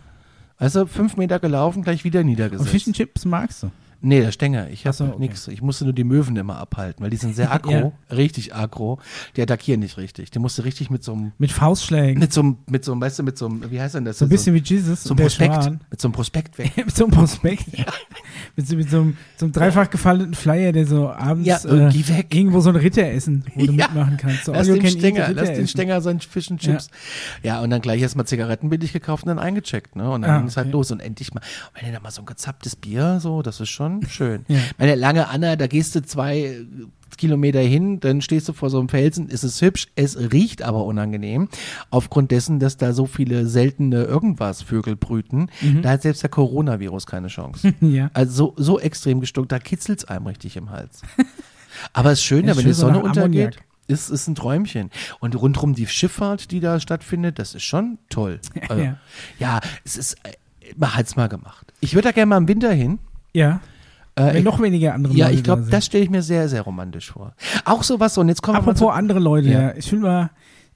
Also fünf Meter gelaufen, gleich wieder Und niedergesetzt. Fish and Chips magst du? Nee, der Stänger. Ich habe so, okay. nix. Ich musste nur die Möwen immer abhalten, weil die sind sehr <laughs> aggro, richtig aggro. Die attackieren nicht richtig. Die musste richtig mit so einem, Mit Faustschlägen. mit so einem, mit so einem, weißt du, mit so einem, wie heißt denn das? so ein bisschen wie Jesus so ein Prospekt, Schwan. mit so einem Prospekt weg. <laughs> mit so einem Prospekt. <laughs> mit, so, mit so einem, so einem dreifach gefalteten Flyer, der so abends Ja, äh, geh weg. irgendwo so ein Ritter essen, wo du Ja. mitmachen kannst. So Lass den Stänger, lass den. Stänger sein Fish and Chips. Ja. und dann gleich erstmal Zigaretten billig gekauft und dann eingecheckt, ne? Und dann Ah, ging es halt okay. los. Und endlich mal, wenn du da mal so ein gezapptes Bier, so, das ist schon schön. Ja. Meine lange Anna, da gehst du zwei äh, Kilometer hin, dann stehst du vor so einem Felsen, ist es hübsch, es riecht aber unangenehm. Aufgrund dessen, dass da so viele seltene irgendwas Vögel brüten, Mhm. da hat selbst der Coronavirus keine Chance. <laughs> Ja. Also so, so extrem gestunken, da kitzelt's einem richtig im Hals. <laughs> Aber es ist schön, Ja, wenn schön die so Sonne nach untergeht, Ammoniak. ist, ist ein Träumchen. Und rundherum die Schifffahrt, die da stattfindet, das ist schon toll. <laughs> Also, Ja. ja. es ist, äh, man hat's mal gemacht. Ich würde da gerne mal im Winter hin. Ja. Äh, ich, noch weniger andere ja, Leute ich glaube, da das stelle ich mir sehr, sehr romantisch vor. Auch sowas, so, und jetzt kommen wir mal Apropos zu, andere Leute, Ja. ja. Ich will mal,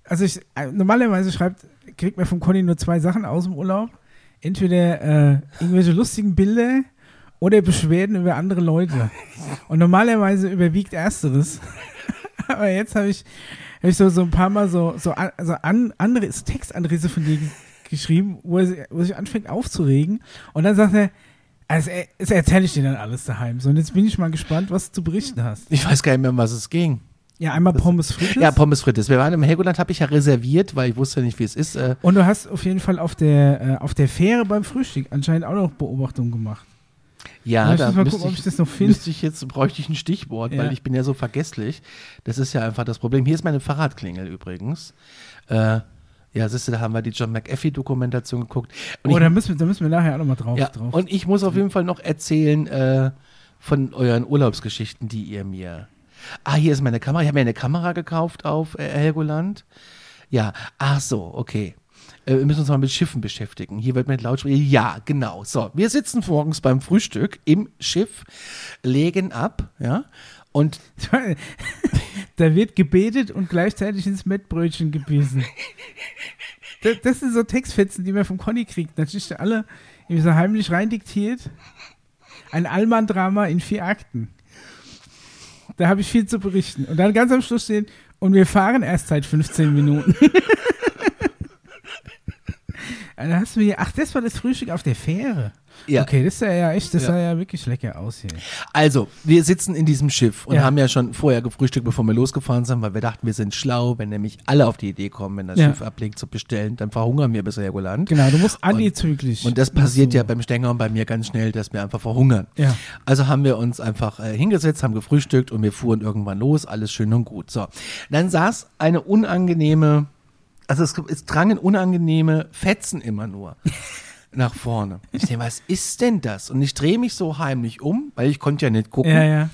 also ich, äh, normalerweise schreibt, kriegt man vom Conny nur zwei Sachen aus dem Urlaub. Entweder äh, irgendwelche lustigen Bilder oder Beschwerden über andere Leute. <laughs> Und normalerweise überwiegt ersteres. <laughs> Aber jetzt habe ich, hab ich so, so ein paar Mal so, so, an, also an, andere so Textanrisse von dir ge- geschrieben, wo er, wo er sich anfängt aufzuregen. Und dann sagt er, also, das erzähle ich dir dann alles daheim. So, und jetzt bin ich mal gespannt, was du zu berichten hast. ich weiß gar nicht mehr, um was es ging. Ja, einmal Pommes frites. Ja, Pommes frites. Wir waren im Helgoland, habe ich ja reserviert, weil ich wusste nicht, wie es ist. Äh, Und du hast auf jeden Fall auf der, äh, auf der Fähre beim Frühstück anscheinend auch noch Beobachtungen gemacht. ja, ich da mal müsste gucken, ob ich, ich das noch finde. müsste ich jetzt, bräuchte ich ein Stichwort, Ja. weil ich bin ja so vergesslich. Das ist ja einfach das Problem. Hier ist meine Fahrradklingel übrigens. Äh, ja, siehst du, da haben wir die John McAfee-Dokumentation geguckt. Und Oh, ich, da müssen, wir, da müssen wir nachher auch nochmal drauf, ja, drauf. und ich muss auf jeden Fall noch erzählen äh, von euren Urlaubsgeschichten, die ihr mir. Ah, hier ist meine Kamera. Ich habe mir eine Kamera gekauft auf äh, Helgoland. Ja, ach so, okay. äh, wir müssen uns mal mit Schiffen beschäftigen. Hier wird mit Lautsprecher. Ja, genau. So, wir sitzen morgens beim Frühstück im Schiff, legen ab, ja, und <laughs> da wird gebetet und gleichzeitig ins Mettbrötchen gebissen. Das, das sind so Textfetzen, die man vom Conny kriegt. Natürlich alle irgendwie so heimlich rein diktiert. Ein Allmann-Drama in vier Akten. Da habe ich viel zu berichten. Und dann ganz am Schluss stehen, und wir fahren erst seit 15 Minuten. <laughs> dann hast du mir, ach, das war das Frühstück auf der Fähre. Ja. Okay, das sah ja echt, das Ja. sah ja wirklich lecker aus hier. Also, wir sitzen in diesem Schiff und Ja. haben ja schon vorher gefrühstückt, bevor wir losgefahren sind, weil wir dachten, wir sind schlau, wenn nämlich alle auf die Idee kommen, wenn das Ja. Schiff ablegt zu bestellen, dann verhungern wir bis Helgoland. Genau, du musst antizyklisch. Und das passiert ja beim Stenger und bei mir ganz schnell, dass wir einfach verhungern. Ja. Also haben wir uns einfach äh, hingesetzt, haben gefrühstückt und wir fuhren irgendwann los, alles schön und gut. So, dann saß eine unangenehme, also es, es drangen unangenehme Fetzen immer nur <laughs> nach vorne. Ich denke, was ist denn das? Und ich drehe mich so heimlich um, weil ich konnte ja nicht gucken. Ja, ja.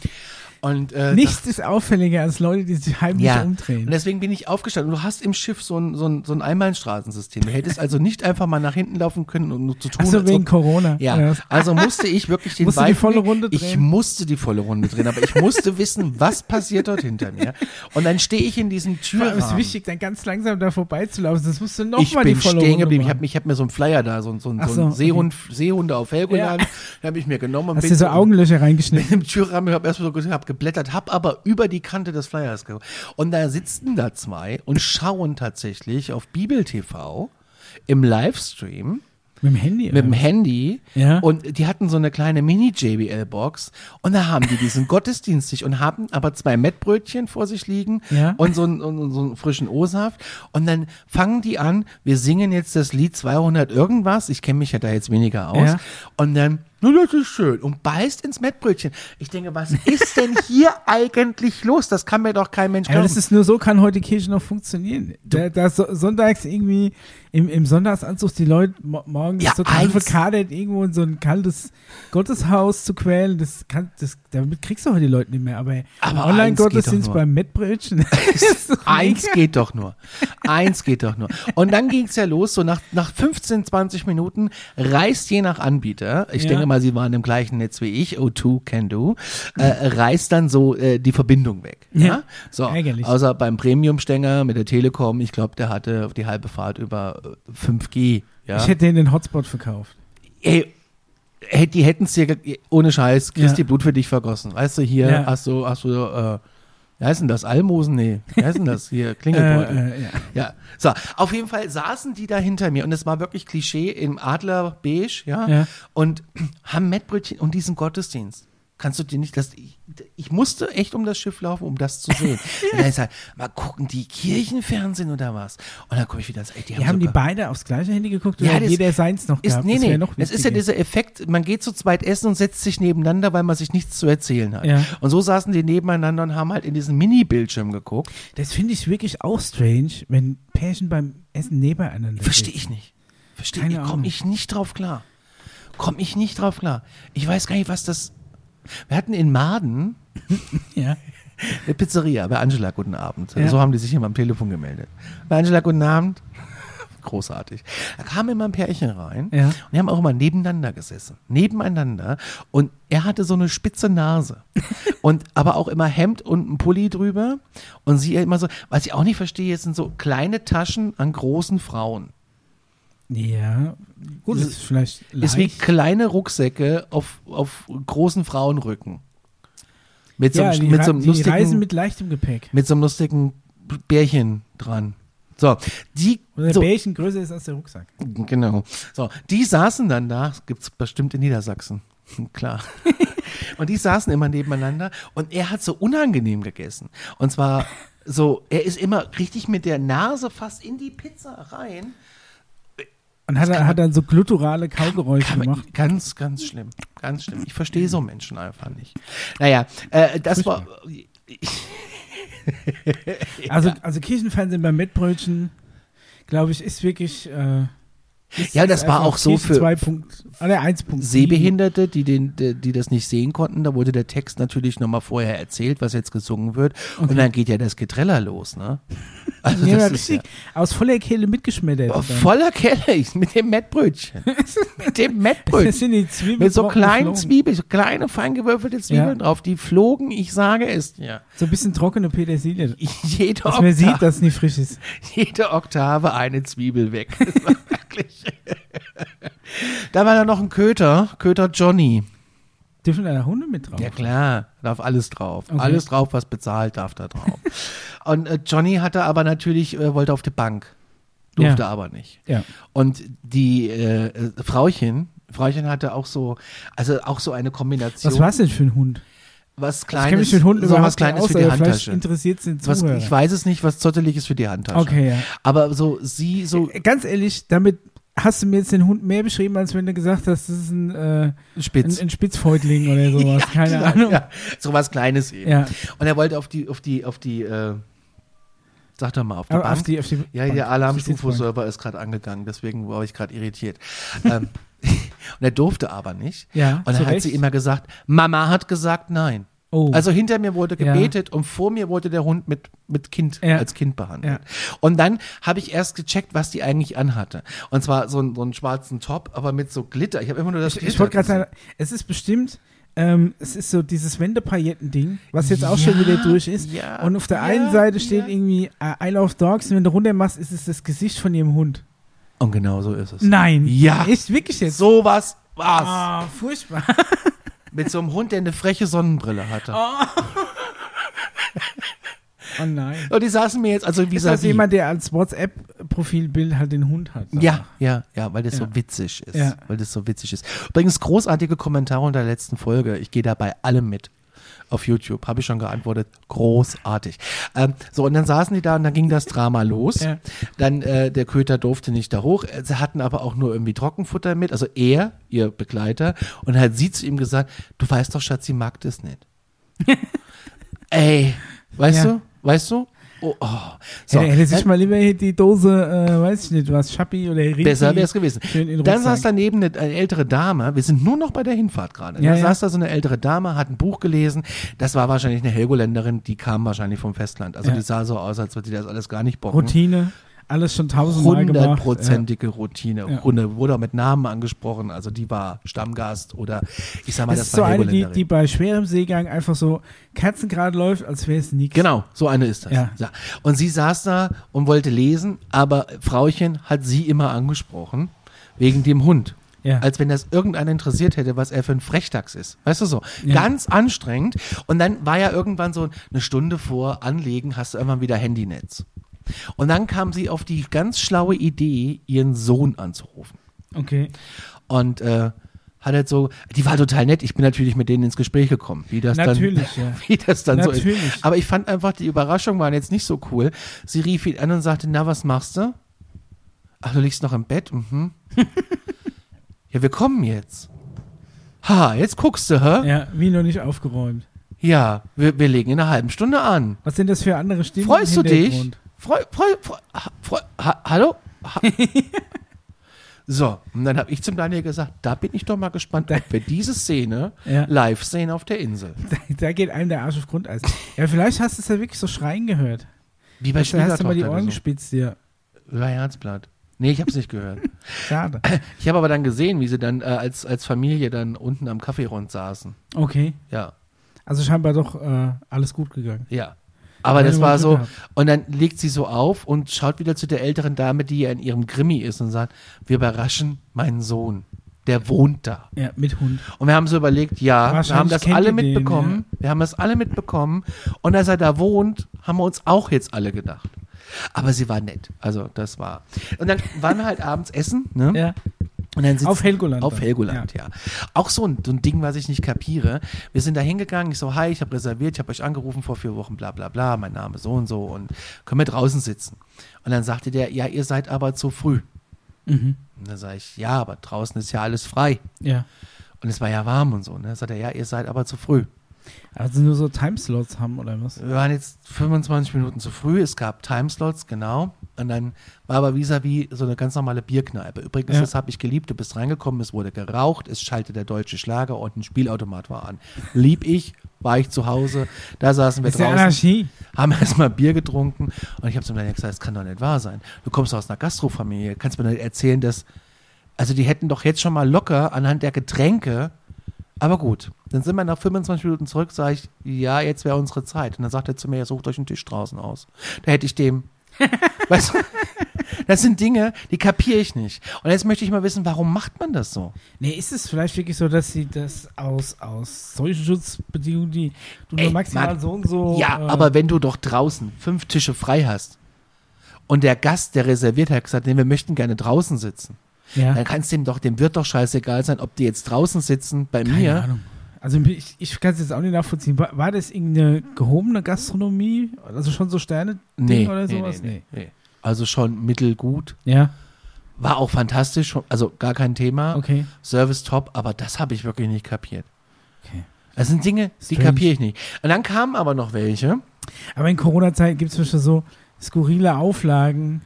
Und äh, Nichts ist auffälliger als Leute, die sich heimlich ja, umdrehen. und deswegen bin ich aufgestanden. Und du hast im Schiff so ein, so ein, so ein Einbahnstraßensystem. Du hättest also nicht einfach mal nach hinten laufen können und nur zu tun. Ach so, als wegen ob- Corona. Ja, Ja. also musste ich wirklich den Musst du die volle Runde Ich drehen? musste die volle Runde drehen, aber ich musste <laughs> wissen, was passiert dort hinter mir. Und dann stehe ich in diesem Vor allem ist Türrahmen. wichtig, dann ganz langsam da vorbeizulaufen. Das musst du noch Ich mal die volle stehen Runde geblieben. Ich habe ich hab mir so einen Flyer da, so, so, so so, einen okay. Seehund, Seehunde auf Helgoland. Ja. Habe ich mir genommen und Hast bin so so Augenlöcher reingeschnitten? <laughs> im Türrahmen, habe erstmal so gesagt, hab geblättert, hab aber über die Kante des Flyers ge Und da sitzen da zwei und schauen tatsächlich auf Bibel TV im Livestream Mit dem Handy? mit dem? Handy Ja. und die hatten so eine kleine Mini-JBL-Box und da haben die diesen Gottesdienstig und haben aber zwei Mettbrötchen vor sich liegen Ja. und so einen, und so einen frischen O-Saft und dann fangen die an, wir singen jetzt das Lied 200 irgendwas, ich kenne mich ja da jetzt weniger aus Ja. und dann, na das ist schön und beißt ins Mettbrötchen. Ich denke, was ist denn hier <laughs> eigentlich los? Das kann mir doch kein Mensch Ja, glauben. das ist nur so, kann heute Kirche noch funktionieren. Da, da so, sonntags irgendwie im, im Sonntagsanzug die Leute mo morgens Ja, total eins- verkadert irgendwo in so ein kaltes Gotteshaus zu quälen, das kann, das, damit kriegst du heute die Leute nicht mehr. Aber, Aber Online-Gottesdienst beim Mettbrötchen. <laughs> <laughs> Eins geht doch nur. Eins geht doch nur. Und dann ging's ja los, so nach, nach 15, 20 Minuten reißt je nach Anbieter, ich Ja. denke mal, sie waren im gleichen Netz wie ich, O2 Can Do, äh, reißt dann so äh, die Verbindung weg. Ja. Ja. So, Ärgerlich. außer beim Premium-Stänger mit der Telekom, ich glaube, der hatte auf die halbe Fahrt über äh, 5G. Ja. Ich hätte den Hotspot verkauft. Ey, die hätten es dir ohne Scheiß Christi Ja. Blut für dich vergossen. Weißt du, hier Ja. hast du, hast du, äh, wie heißt denn das? Almosen? Nee, wie heißt denn das? Hier, <laughs> Klingelbeutel. Äh, äh, ja. Ja, so, auf jeden Fall saßen die da hinter mir und es war wirklich Klischee im Adler beige, ja, Ja. und <clears throat> haben Mettbrötchen und diesen Gottesdienst. Kannst du dir nicht, das, ich, ich musste echt um das Schiff laufen, um das zu sehen. <laughs> und dann ist halt, mal gucken die Kirchenfernsehen oder was? Und dann komme ich wieder, ey, die haben, Die haben die sogar, beide aufs gleiche Handy geguckt Ja, oder das jeder seins noch ist, gehabt? nee, nee, es ist ja dieser Effekt, man geht zu zweit essen und setzt sich nebeneinander, weil man sich nichts zu erzählen hat. Ja. Und so saßen die nebeneinander und haben halt in diesen Mini-Bildschirm geguckt. Das finde ich wirklich auch strange, wenn Pärchen beim Essen nebeneinander Verstehe ich nicht. Verstehe ich, komme ich nicht drauf klar. Komme ich nicht drauf klar. Ich weiß gar nicht, was das. Wir hatten in Maden <laughs> Ja. eine Pizzeria bei Angela, guten Abend. Ja. So haben die sich immer am Telefon gemeldet. Bei Angela, guten Abend. <laughs> Großartig. Da kam immer ein Pärchen rein Ja. und die haben auch immer nebeneinander gesessen. Nebeneinander. Und er hatte so eine spitze Nase. <laughs> und aber auch immer Hemd und ein Pulli drüber. Und sie immer so, was ich auch nicht verstehe, sind so kleine Taschen an großen Frauen. Ja. Gut, das ist vielleicht Ist wie leicht. kleine Rucksäcke auf, auf großen Frauenrücken. Mit so, ja, einem, die, mit so einem die lustigen, reisen mit leichtem Gepäck. mit so einem lustigen Bärchen dran. So, die, Oder der so, Bärchen größer ist als der Rucksack. genau. So, die saßen dann da, das gibt's bestimmt in Niedersachsen. <laughs> Klar. <laughs> und die saßen immer nebeneinander und er hat so unangenehm gegessen. Und zwar so, er ist immer richtig mit der Nase fast in die Pizza rein. Und hat, er, hat dann so gluturale Kaugeräusche Kann man- gemacht. Ganz, ganz schlimm. Ganz schlimm. Ich verstehe so Menschen einfach nicht. Naja, äh, das war. Also, <laughs> also Kirchenfernsehen beim Mettbrötchen, glaube ich, ist wirklich. Äh, ist- Ja, das war auch so für- 2 Punkt, ah, ne, 1.7. Sehbehinderte, die, den, die, das nicht sehen konnten, da wurde der Text natürlich nochmal vorher erzählt, was jetzt gesungen wird. Und dann geht ja das Getreller los, ne? <laughs> Also Ja, das richtig. ist Aus voller Kehle mitgeschmettert. ja, oh, dann. voller Keller mit dem Mettbrötchen. mit dem <laughs> Das Mettbrötchen. sind die Zwiebeln. Mit so kleinen. Zwiebeln, so kleine feingewürfelte Zwiebeln Ja. drauf, die flogen, ich sage es dir. So ein bisschen trockene Petersilie. Jede Dass man sieht, Oktave, dass es nicht frisch ist. <laughs> jede Oktave eine Zwiebel weg. Wirklich. da war da noch ein Köter, Köter Johnny. Dürfen da Hunde mit drauf? Ja klar, darf alles drauf. Okay. Alles drauf, was bezahlt, darf da drauf. <laughs> Und äh, Johnny hatte aber natürlich, äh, wollte auf die Bank. Durfte Ja. aber nicht. Ja. Und die äh, äh, Frauchen, Frauchen hatte auch so, also auch so eine Kombination. Was war es denn für ein Hund? Was Ich kenne kleines, mich mit Hunden so was kleines nicht für aus, die Handtasche. interessiert es den Was, ich weiß es nicht, was zotteliges für die Handtasche. Okay, ja. Aber so sie so Äh, Ganz ehrlich, damit hast du mir jetzt den Hund mehr beschrieben, als wenn du gesagt hast, das ist ein, äh, ein, spitz. ein Spitzfäutling oder <laughs> sowas. Keine Genau, Ahnung. Ja, so was kleines eben. Ja. Und er wollte auf die, auf die, auf die, äh, sag doch mal, auf die Aber Bank. auf die, auf die ja, Bank, der Alarmstufe-Server ist gerade angegangen, deswegen war ich gerade irritiert. ähm, <laughs> und er durfte aber nicht. Ja, Und dann hat Recht. sie immer gesagt, Mama hat gesagt nein. Oh. Also hinter mir wurde Ja. gebetet und vor mir wurde der Hund mit, mit Kind, Ja. als Kind behandelt. Und dann habe ich erst gecheckt, was die eigentlich anhatte. Und zwar so, ein, so einen schwarzen Top, aber mit so Glitter. Ich habe immer nur das ich, ich wollte gerade sagen, es ist bestimmt, ähm, es ist so dieses Wendepailletten-Ding, was jetzt auch schon Ja, wieder durch ist. ja, und auf der ja, einen Seite steht ja. irgendwie äh, I love dogs und wenn du runter machst, ist es das Gesicht von ihrem Hund. Und genau so ist es. Nein. Ja. Echt, wirklich jetzt? So was war's. Ah, furchtbar. <laughs> Mit so einem Hund, der eine freche Sonnenbrille hatte. Oh nein. Und die saßen mir jetzt, also wie Ist das gesagt, jemand, der als WhatsApp-Profilbild halt den Hund hat? Ja, mal. ja, ja, weil das Ja. so witzig ist. Ja. Weil das so witzig ist. Übrigens großartige Kommentare unter der letzten Folge. Ich gehe da bei allem mit. Auf YouTube habe ich schon geantwortet. Großartig. Ähm, so, und dann saßen die da und dann ging das Drama los. Ja. Dann, äh, der Köter durfte nicht da hoch. Sie hatten aber auch nur irgendwie Trockenfutter mit. Also er, ihr Begleiter. Und hat sie zu ihm gesagt, du weißt doch, Schatz, sie mag das nicht. <laughs> Ey, weißt Ja. du? Weißt du? Oh, oh. So, hätte, hätte sich mal lieber die Dose, äh, weiß ich nicht, was, Schappi oder Ritti Besser wäre es gewesen. Dann saß daneben eine, eine ältere Dame. Wir sind nur noch bei der Hinfahrt gerade. Ja, da ja. saß da so eine ältere Dame, hat ein Buch gelesen. Das war wahrscheinlich eine Helgoländerin, die kam wahrscheinlich vom Festland. Also Ja. die sah so aus, als würde die das alles gar nicht bocken. Routine, alles schon tausendmal gemacht. Hundertprozentige Routine. Ja. Hunde wurde auch mit Namen angesprochen. Also die war Stammgast oder ich sag mal, Das das, ist so war eine, die, die bei schwerem Seegang einfach so kerzengerade läuft, als wäre es nichts. Genau, so eine ist das. Ja. Ja. Und sie saß da und wollte lesen, aber Frauchen hat sie immer angesprochen wegen dem Hund. Ja. Als wenn das irgendeiner interessiert hätte, was er für ein Frechdachs ist. Weißt du so? Ja. Ganz anstrengend. Und dann war ja irgendwann so eine Stunde vor Anlegen, hast du irgendwann wieder Handynetz. Und dann kam sie auf die ganz schlaue Idee, ihren Sohn anzurufen. Okay. Und äh, hat halt so, die war total nett. Ich bin natürlich mit denen ins Gespräch gekommen, wie das Natürlich, dann, <laughs> ja. wie das dann so Natürlich. ist. Aber ich fand einfach, die Überraschung waren jetzt nicht so cool. Sie rief ihn an und sagte, na, was machst du? Ach, du liegst noch im Bett? Mhm. <laughs> ja, wir kommen jetzt. Ha, jetzt guckst du, hä? Ja, wie noch nicht aufgeräumt. Ja, wir, wir legen in einer halben Stunde an. Was sind das für andere Stimmen? Freust du dich? Freu, freu, freu, freu, ha, hallo? Ha. <laughs> so, und dann habe ich zum Daniel gesagt, da bin ich doch mal gespannt, ob wir diese Szene Ja. live sehen auf der Insel. Da, da geht einem der Arsch auf Grundeis. Ja, vielleicht hast du es ja wirklich so schreien gehört. Wie bei Da hast du mal die Schwiegertochter Ohren so. gespitzt, ja. Über Herzblatt. Nee, ich habe es nicht gehört. <laughs> Schade. Ich habe aber dann gesehen, wie sie dann äh, als, als Familie dann unten am Kaffeerund saßen. Okay. Ja, Also scheinbar doch äh, alles gut gegangen. ja. Aber Ja, das war so, und dann legt sie so auf und schaut wieder zu der älteren Dame, die ja in ihrem Grimmi ist und sagt, wir überraschen meinen Sohn. Der wohnt da. Ja, mit Hund. Und wir haben so überlegt, ja, wir haben das alle ihr den, mitbekommen. Wir haben das alle mitbekommen. Und als er da wohnt, haben wir uns auch jetzt alle gedacht. Aber sie war nett. Also das war. Und dann waren wir halt abends essen, ne? Ja. Und dann sitzen, Auf Helgoland Auf. Helgoland, ja. Auch so ein, so ein Ding, was ich nicht kapiere. Wir sind da hingegangen, ich so, hi, ich habe reserviert, ich habe euch angerufen vor vier Wochen, bla bla bla, mein Name so und so und können wir draußen sitzen. Und dann sagte der, ja, ihr seid aber zu früh. Mhm. Und dann sage ich, ja, aber draußen ist ja alles frei. Ja. Und es war ja warm und so. Ne? Dann sagt er, ja, ihr seid aber zu früh. Also nur so Timeslots haben oder was? Wir waren jetzt 25 Minuten zu früh, es gab Timeslots, genau. Und dann war aber vis-à-vis so eine ganz normale Bierkneipe. Übrigens, Ja. das habe ich geliebt, du bist reingekommen, es wurde geraucht, es schallte der deutsche Schlager und ein Spielautomat war an. Lieb ich, war ich zu Hause, da saßen wir ist draußen, Anarchie. haben <laughs> erstmal Bier getrunken und ich habe zum Daniel gesagt, das kann doch nicht wahr sein. Du kommst aus einer Gastrofamilie, kannst mir nicht erzählen, dass, also die hätten doch jetzt schon mal locker anhand der Getränke, aber gut, dann sind wir nach 25 Minuten zurück, sage ich, ja, jetzt wäre unsere Zeit. Und dann sagt er zu mir, ja, sucht euch einen Tisch draußen aus. Da hätte ich dem, weißt du, das sind Dinge, die kapiere ich nicht. Und jetzt möchte ich mal wissen, warum macht man das so? Nee, ist es vielleicht wirklich so, dass sie das aus, aus Seuchenschutzbedingungen, die du Ey, nur maximal Mann. so und so. Ja, äh, aber wenn du doch draußen fünf Tische frei hast und der Gast, der reserviert hat, gesagt, nee, wir möchten gerne draußen sitzen, Ja, dann kann es dem doch, dem wird doch scheißegal sein, ob die jetzt draußen sitzen bei keine mir. Ahnung. Also ich, ich kann es jetzt auch nicht nachvollziehen. War, war das irgendeine gehobene Gastronomie? Also schon so Sterne Nee, oder sowas? nee, nee, nee. Also schon mittelgut. Ja, War auch fantastisch, also gar kein Thema. okay. Service top, aber das habe ich wirklich nicht kapiert. Okay. Das sind Dinge, die kapiere ich nicht. Und dann kamen aber noch welche. Aber in Corona-Zeiten gibt es schon so skurrile Auflagen,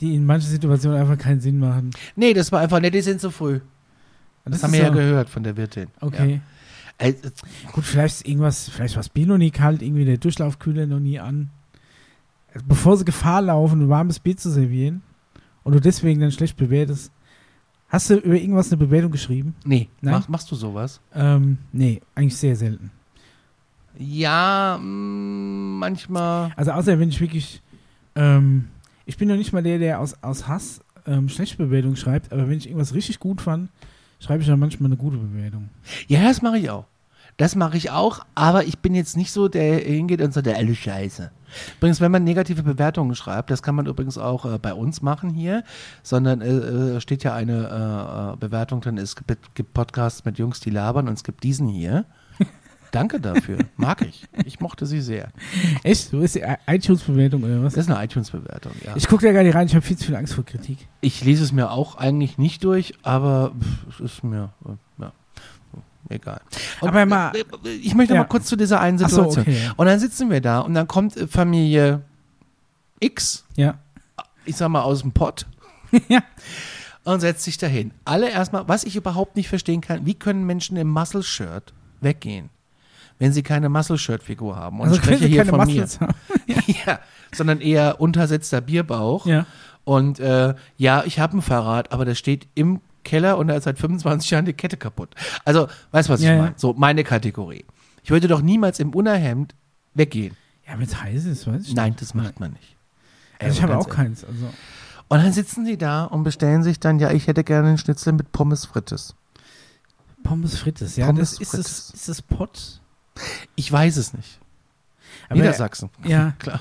die in manchen Situationen einfach keinen Sinn machen. Nee, das war einfach, nee, die sind zu früh. Das, haben ist wir ja gehört von der Wirtin. Okay. Ja. Äh, Gut, vielleicht ist irgendwas, vielleicht war das Bier noch nie kalt, irgendwie der Durchlaufkühler noch nie an. Also bevor sie Gefahr laufen, ein warmes Bier zu servieren und du deswegen dann schlecht bewertest. Hast du über irgendwas eine Bewertung geschrieben? nee, Nein? mach, machst du sowas? Ähm, nee, eigentlich sehr selten. Ja, mh, manchmal. Also außer wenn ich wirklich, ähm, ich bin noch nicht mal der, der aus, aus Hass ähm, schlechte Bewertungen schreibt, aber wenn ich irgendwas richtig gut fand, schreibe ich dann manchmal eine gute Bewertung. Ja, das mache ich auch. Das mache ich auch, aber ich bin jetzt nicht so, der hingeht und sagt, der alle Scheiße. Übrigens, wenn man negative Bewertungen schreibt, das kann man übrigens auch äh, bei uns machen hier, sondern äh, äh, steht ja eine äh, äh, Bewertung drin, es gibt, gibt Podcasts mit Jungs, die labern und es gibt diesen hier. Danke dafür, mag ich. Ich mochte sie sehr. Echt? So ist die iTunes-Bewertung oder was? Das ist eine iTunes-Bewertung, ja. Ich gucke da gar nicht rein, ich habe viel zu viel Angst vor Kritik. Ich lese es mir auch eigentlich nicht durch, aber es ist mir, ja, egal. Und, Aber mal- äh, äh, ich möchte Ja. mal kurz zu dieser einen Ach so, Situation. okay, ja. Und dann sitzen wir da und dann kommt äh, Familie X, Ja. ich sag mal aus dem Pott, <laughs> ja. und setzt sich dahin. Alle erstmal, was ich überhaupt nicht verstehen kann, wie können Menschen im Muscle-Shirt weggehen, wenn sie keine Muscle-Shirt-Figur haben? Und Also ich spreche hier keine von Muscles mir. <laughs> <laughs> ja, sondern eher untersetzter Bierbauch. Ja. Und äh, ja, ich habe ein Fahrrad, aber das steht im Keller und da ist seit 25 Jahren die Kette kaputt. Also, weißt du, was Ja, ich ja. meine? So, meine Kategorie. Ich würde doch niemals im Unterhemd weggehen. Ja, wenn es heiß ist, weiß ich Nein, das macht man nicht. Also ich Ey, habe auch keins. Also. Und dann sitzen sie da und bestellen sich dann, ja, ich hätte gerne einen Schnitzel mit Pommes frites. Pommes frites, ja. Pommes das ist frites. das, ist das Pott? Ich weiß es nicht. Aber- Niedersachsen. Ja. <laughs> Klar.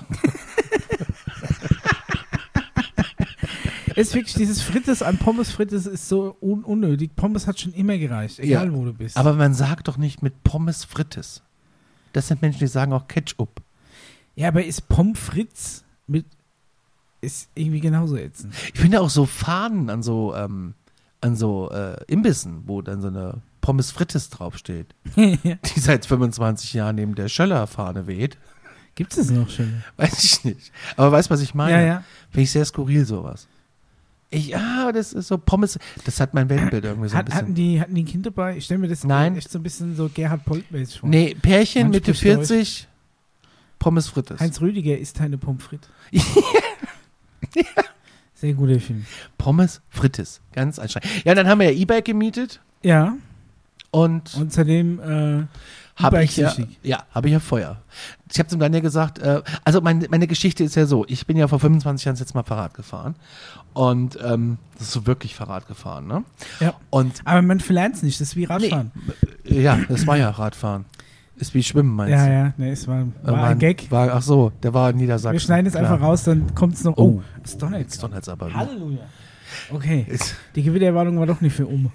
ist wirklich dieses Frites an Pommes frites ist so un unnötig. Pommes hat schon immer gereicht, egal Ja, wo du bist. Aber man sagt doch nicht mit Pommes frites. Das sind Menschen, die sagen auch Ketchup. ja, aber ist Pommes frites mit ist irgendwie genauso ätzend. Ich finde auch so Fahnen an so, ähm, an so äh, Imbissen, wo dann so eine Pommes frites draufsteht, <laughs> die seit 25 Jahren neben der Schöller-Fahne weht. Gibt es noch schon? Weiß ich nicht. Aber weißt du, was ich meine? Ja, ja. Finde ich sehr skurril, sowas. Ich, ah, das ist so Pommes. Das hat mein Weltbild irgendwie so ein Hat, hatten, bisschen. die, hatten die ein Kind dabei? Ich stelle mir das Nein. echt so ein bisschen so Gerhard Polt-mäßig vor. Nee, Pärchen Man Mitte spricht Deutsch. 40, Pommes frites. Heinz Rüdiger isst keine Pommes frites. <laughs> Sehr guter Film. Pommes frites. Ganz anstrengend. Ja, dann haben wir ja E-Bike gemietet Ja, und, und seitdem äh, habe ich ja, ja, habe ich ja Feuer. Ich habe zum Daniel gesagt, äh, also mein, meine Geschichte ist ja so, ich bin ja vor 25 Jahren jetzt mal Fahrrad gefahren und ähm, das ist so wirklich Fahrrad gefahren, ne? Ja. Und Aber man verlernt es nicht, das ist wie Radfahren. äh, ja, das war ja Radfahren. Ist wie Schwimmen, meinst ja, du? ja, nee, es war, Äh, war ein Gag. War, ach so, der war in Niedersachsen. Wir schneiden es einfach raus, dann kommt es noch. Oh, Oh, es donnert Jetzt donnert's aber. Halleluja. Okay, Ist- die Gewitterwarnung war doch nicht für um.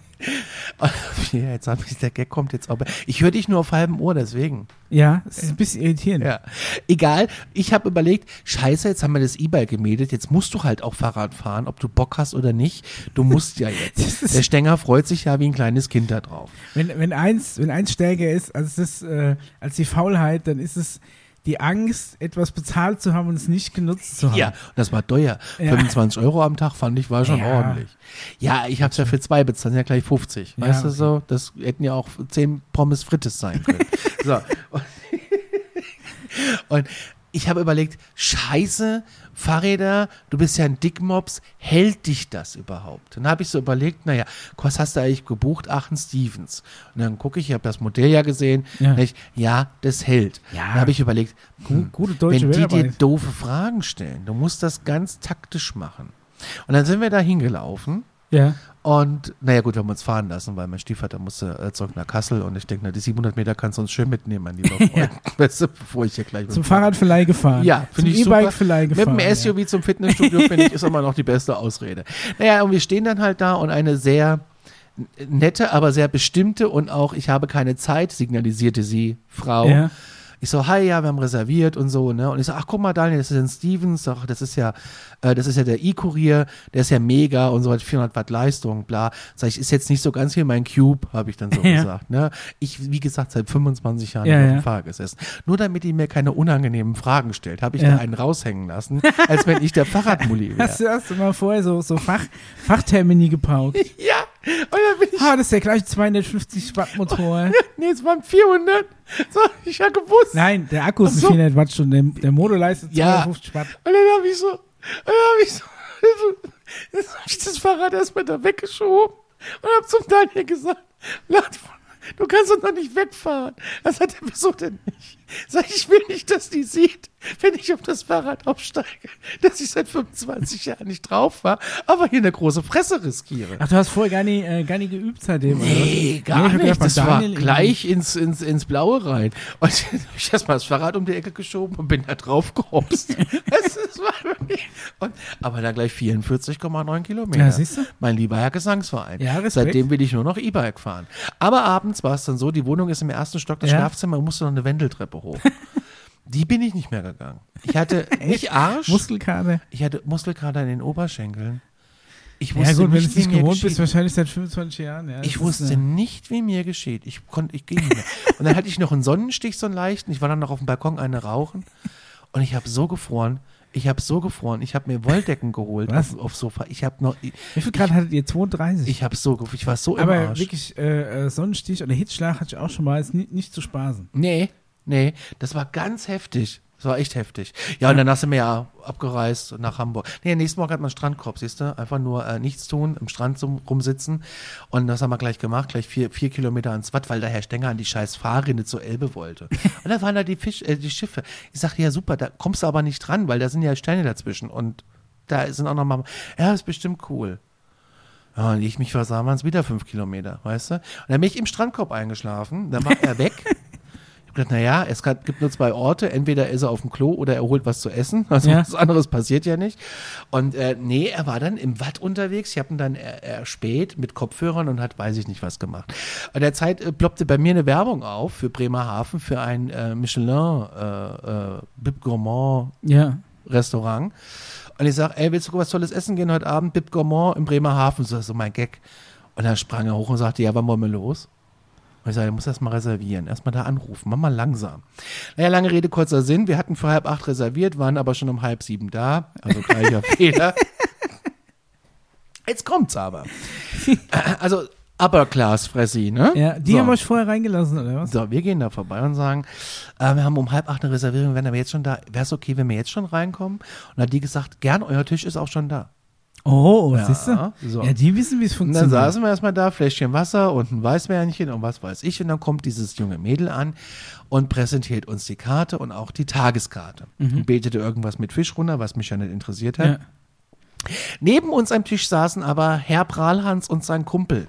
<laughs> Ja, jetzt hab ich, der Gag kommt jetzt aber. Ich höre dich nur auf halbem Ohr, deswegen. Ja, es ist ein bisschen irritierend. Ja. Egal, ich habe überlegt, scheiße, jetzt haben wir das E-Bike gemietet, jetzt musst du halt auch Fahrrad fahren, ob du Bock hast oder nicht. Du musst ja jetzt. <laughs> Der Stenger freut sich ja wie ein kleines Kind da drauf. Wenn, wenn, eins, wenn eins stärker ist als, das, äh, als die Faulheit, dann ist es die Angst, etwas bezahlt zu haben und es nicht genutzt zu haben. Ja, und das war teuer. Ja. 25 Euro am Tag fand ich war schon Ja. ordentlich. Ja, ich habe es ja für zwei bezahlt, sind ja gleich 50. Ja, weißt du okay. so? Das hätten ja auch 10 Pommes Frites sein können. <laughs> So. Und ich habe überlegt, scheiße, Fahrräder, du bist ja ein Dickmops, hält dich das überhaupt? Dann habe ich so überlegt, naja, was hast du eigentlich gebucht? Ach, ein Stevens. Und dann gucke ich, ich habe das Modell ja gesehen, Ja. ich, ja das hält. Ja. Dann habe ich überlegt, hm, gute deutsche wenn die dir doofe Fragen stellen, du musst das ganz taktisch machen. Und dann sind wir da hingelaufen Ja. Und naja gut, wir haben uns fahren lassen, weil mein Stiefvater musste äh, zurück nach Kassel und ich denke, na, die 700 Meter kannst du uns schön mitnehmen, mein lieber <laughs> Freund. Weißt du, bevor ich hier gleich mit Zum Fahrradverleih gefahren. Ja, finde ich super. E-Bike-Verleih Mit gefahren. dem SUV zum Fitnessstudio, finde ich, ist immer noch die beste Ausrede. Naja, und wir stehen dann halt da und eine sehr nette, aber sehr bestimmte und auch, ich habe keine Zeit, signalisierte sie, Frau. Ja. Ich so, hi, ja, wir haben reserviert und so, ne? Und ich so, ach, guck mal, Daniel, das ist ein Stevens, doch, das ist ja, äh, das ist ja der E-Kurier, der ist ja mega und so hat 400 Watt Leistung, bla. Sag ich, ist jetzt nicht so ganz hier mein Cube, habe ich dann so <laughs> Ja. gesagt, ne? Ich, wie gesagt, seit 25 Jahren Ja, auf ja. dem Fahrrad gesessen. Nur damit die mir keine unangenehmen Fragen stellt, habe ich Ja. da einen raushängen lassen, als wenn ich der <laughs> Fahrradmulli wäre. Hast du, hast du mal vorher so, so Fach, Fachtermini gepaukt? <laughs> Ja, ich, Ah, das ist der gleiche 250 Watt Motor. <laughs> nee, es waren 400. So, ich habe gewusst. Nein, der Akku ist so. 400 Wattstunden. Der, der Motor leistet Ja. 250 Watt. Und dann habe ich so, dann habe ich so, hab ich das Fahrrad erstmal da weggeschoben und habe zum Daniel gesagt, du kannst doch noch nicht wegfahren. Das hat er wieso denn nicht? <laughs> Sag ich, will nicht, dass die sieht, wenn ich auf das Fahrrad aufsteige, dass ich seit 25 Jahren nicht drauf war, aber hier eine große Fresse riskiere. Ach, du hast vorher gar nie, äh, gar nie geübt seitdem, oder? Nee, gar hab nicht. gedacht, das war Daniel gleich ins, ins, ins Blaue rein. Und <laughs> dann habe ich erstmal das Fahrrad um die Ecke geschoben und bin da drauf gehopst. <laughs> das ist, war wirklich, und, aber da gleich 44,9 Kilometer. Ja, siehst du? Mein lieber Herr Gesangsverein. Ja, Respekt. Seitdem will ich nur noch E-Bike fahren. Aber abends war es dann so, die Wohnung ist im ersten Stock, das Ja. Schlafzimmer, musste noch eine Wendeltreppe hoch. Die bin ich nicht mehr gegangen. Ich hatte <laughs> nicht Arsch, Muskelkater. ich hatte Muskelkater in den Oberschenkeln. Ich wusste Ja gut, wenn du nicht, es wie nicht gewohnt bist, wahrscheinlich seit 25 Jahren. Ja, Ich wusste eine- nicht, wie mir geschieht. Ich konnte, ich ging nicht mehr. Und dann hatte ich noch einen Sonnenstich, so einen leichten. Ich war dann noch auf dem Balkon eine rauchen. Und ich habe so gefroren. Ich habe so gefroren. Ich habe mir Wolldecken geholt Was? auf, aufs Sofa. Ich habe noch, ich, Wie viel Grad hattet ihr? 32? ich habe so, gef- ich war so im Aber Arsch. wirklich, äh, äh, Sonnenstich oder Hitzschlag hatte ich auch schon mal. Ist nicht, nicht zu spaßen. Nee, nee, das war ganz heftig. Das war echt heftig. Ja, und dann sind wir ja abgereist nach Hamburg. Nee, nächsten Morgen hat man Strandkorb, siehst du? Einfach nur äh, nichts tun, im Strand zum, rumsitzen. Und das haben wir gleich gemacht, gleich vier, vier Kilometer ans Watt, weil der Herr Stenger an die scheiß Fahrrinne zur Elbe wollte. Und da waren da die, Fisch, äh, die Schiffe. Ich sagte, ja super, da kommst du aber nicht dran, weil da sind ja Steine dazwischen. Und da sind auch noch mal, ja, ist bestimmt cool. Ja, und ich mich versah, waren es wieder fünf Kilometer, weißt du? Und dann bin ich im Strandkorb eingeschlafen, dann war er <laughs> weg. Gedacht, naja, es kann- gibt nur zwei Orte, entweder ist er auf dem Klo oder er holt was zu essen. <laughs> Also Ja. was anderes passiert ja nicht. Und äh, nee, er war dann im Watt unterwegs. Ich habe ihn dann er, erspäht mit Kopfhörern und hat weiß ich nicht was gemacht. An der Zeit äh, ploppte bei mir eine Werbung auf für Bremerhaven für ein äh, Michelin äh, äh, Bib Gourmand Ja. Restaurant. Und ich sage, ey, willst du was Tolles essen gehen heute Abend? Bib Gourmand in Bremerhaven. So, so mein Gag. Und dann sprang er hoch und sagte, ja, wann wollen wir los? Und ich sage, du musst erst mal reservieren, erst mal da anrufen, mach mal langsam. Naja, lange Rede, kurzer Sinn. Wir hatten für halb acht reserviert, waren aber schon um halb sieben da. Also gleicher <laughs> Fehler. Jetzt kommt's aber. Also Upper Class Fressi, ne? ja. Die so. haben euch vorher reingelassen, oder was? So, wir gehen da vorbei und sagen, äh, wir haben um halb acht eine Reservierung, wir werden aber jetzt schon da. Wäre es okay, wenn wir jetzt schon reinkommen? Und dann hat die gesagt, gern, euer Tisch ist auch schon da. Oh, Ja, siehst du? so. Ja, die wissen, wie es Und dann funktioniert. saßen wir erstmal da, Fläschchen Wasser und ein Weißweinchen und was weiß ich. Und dann kommt dieses junge Mädel an und präsentiert uns die Karte und auch die Tageskarte. Und betete irgendwas mit Fisch runter, was mich ja nicht interessiert hat. ja. Neben uns am Tisch saßen aber Herr Prahlhans und sein Kumpel.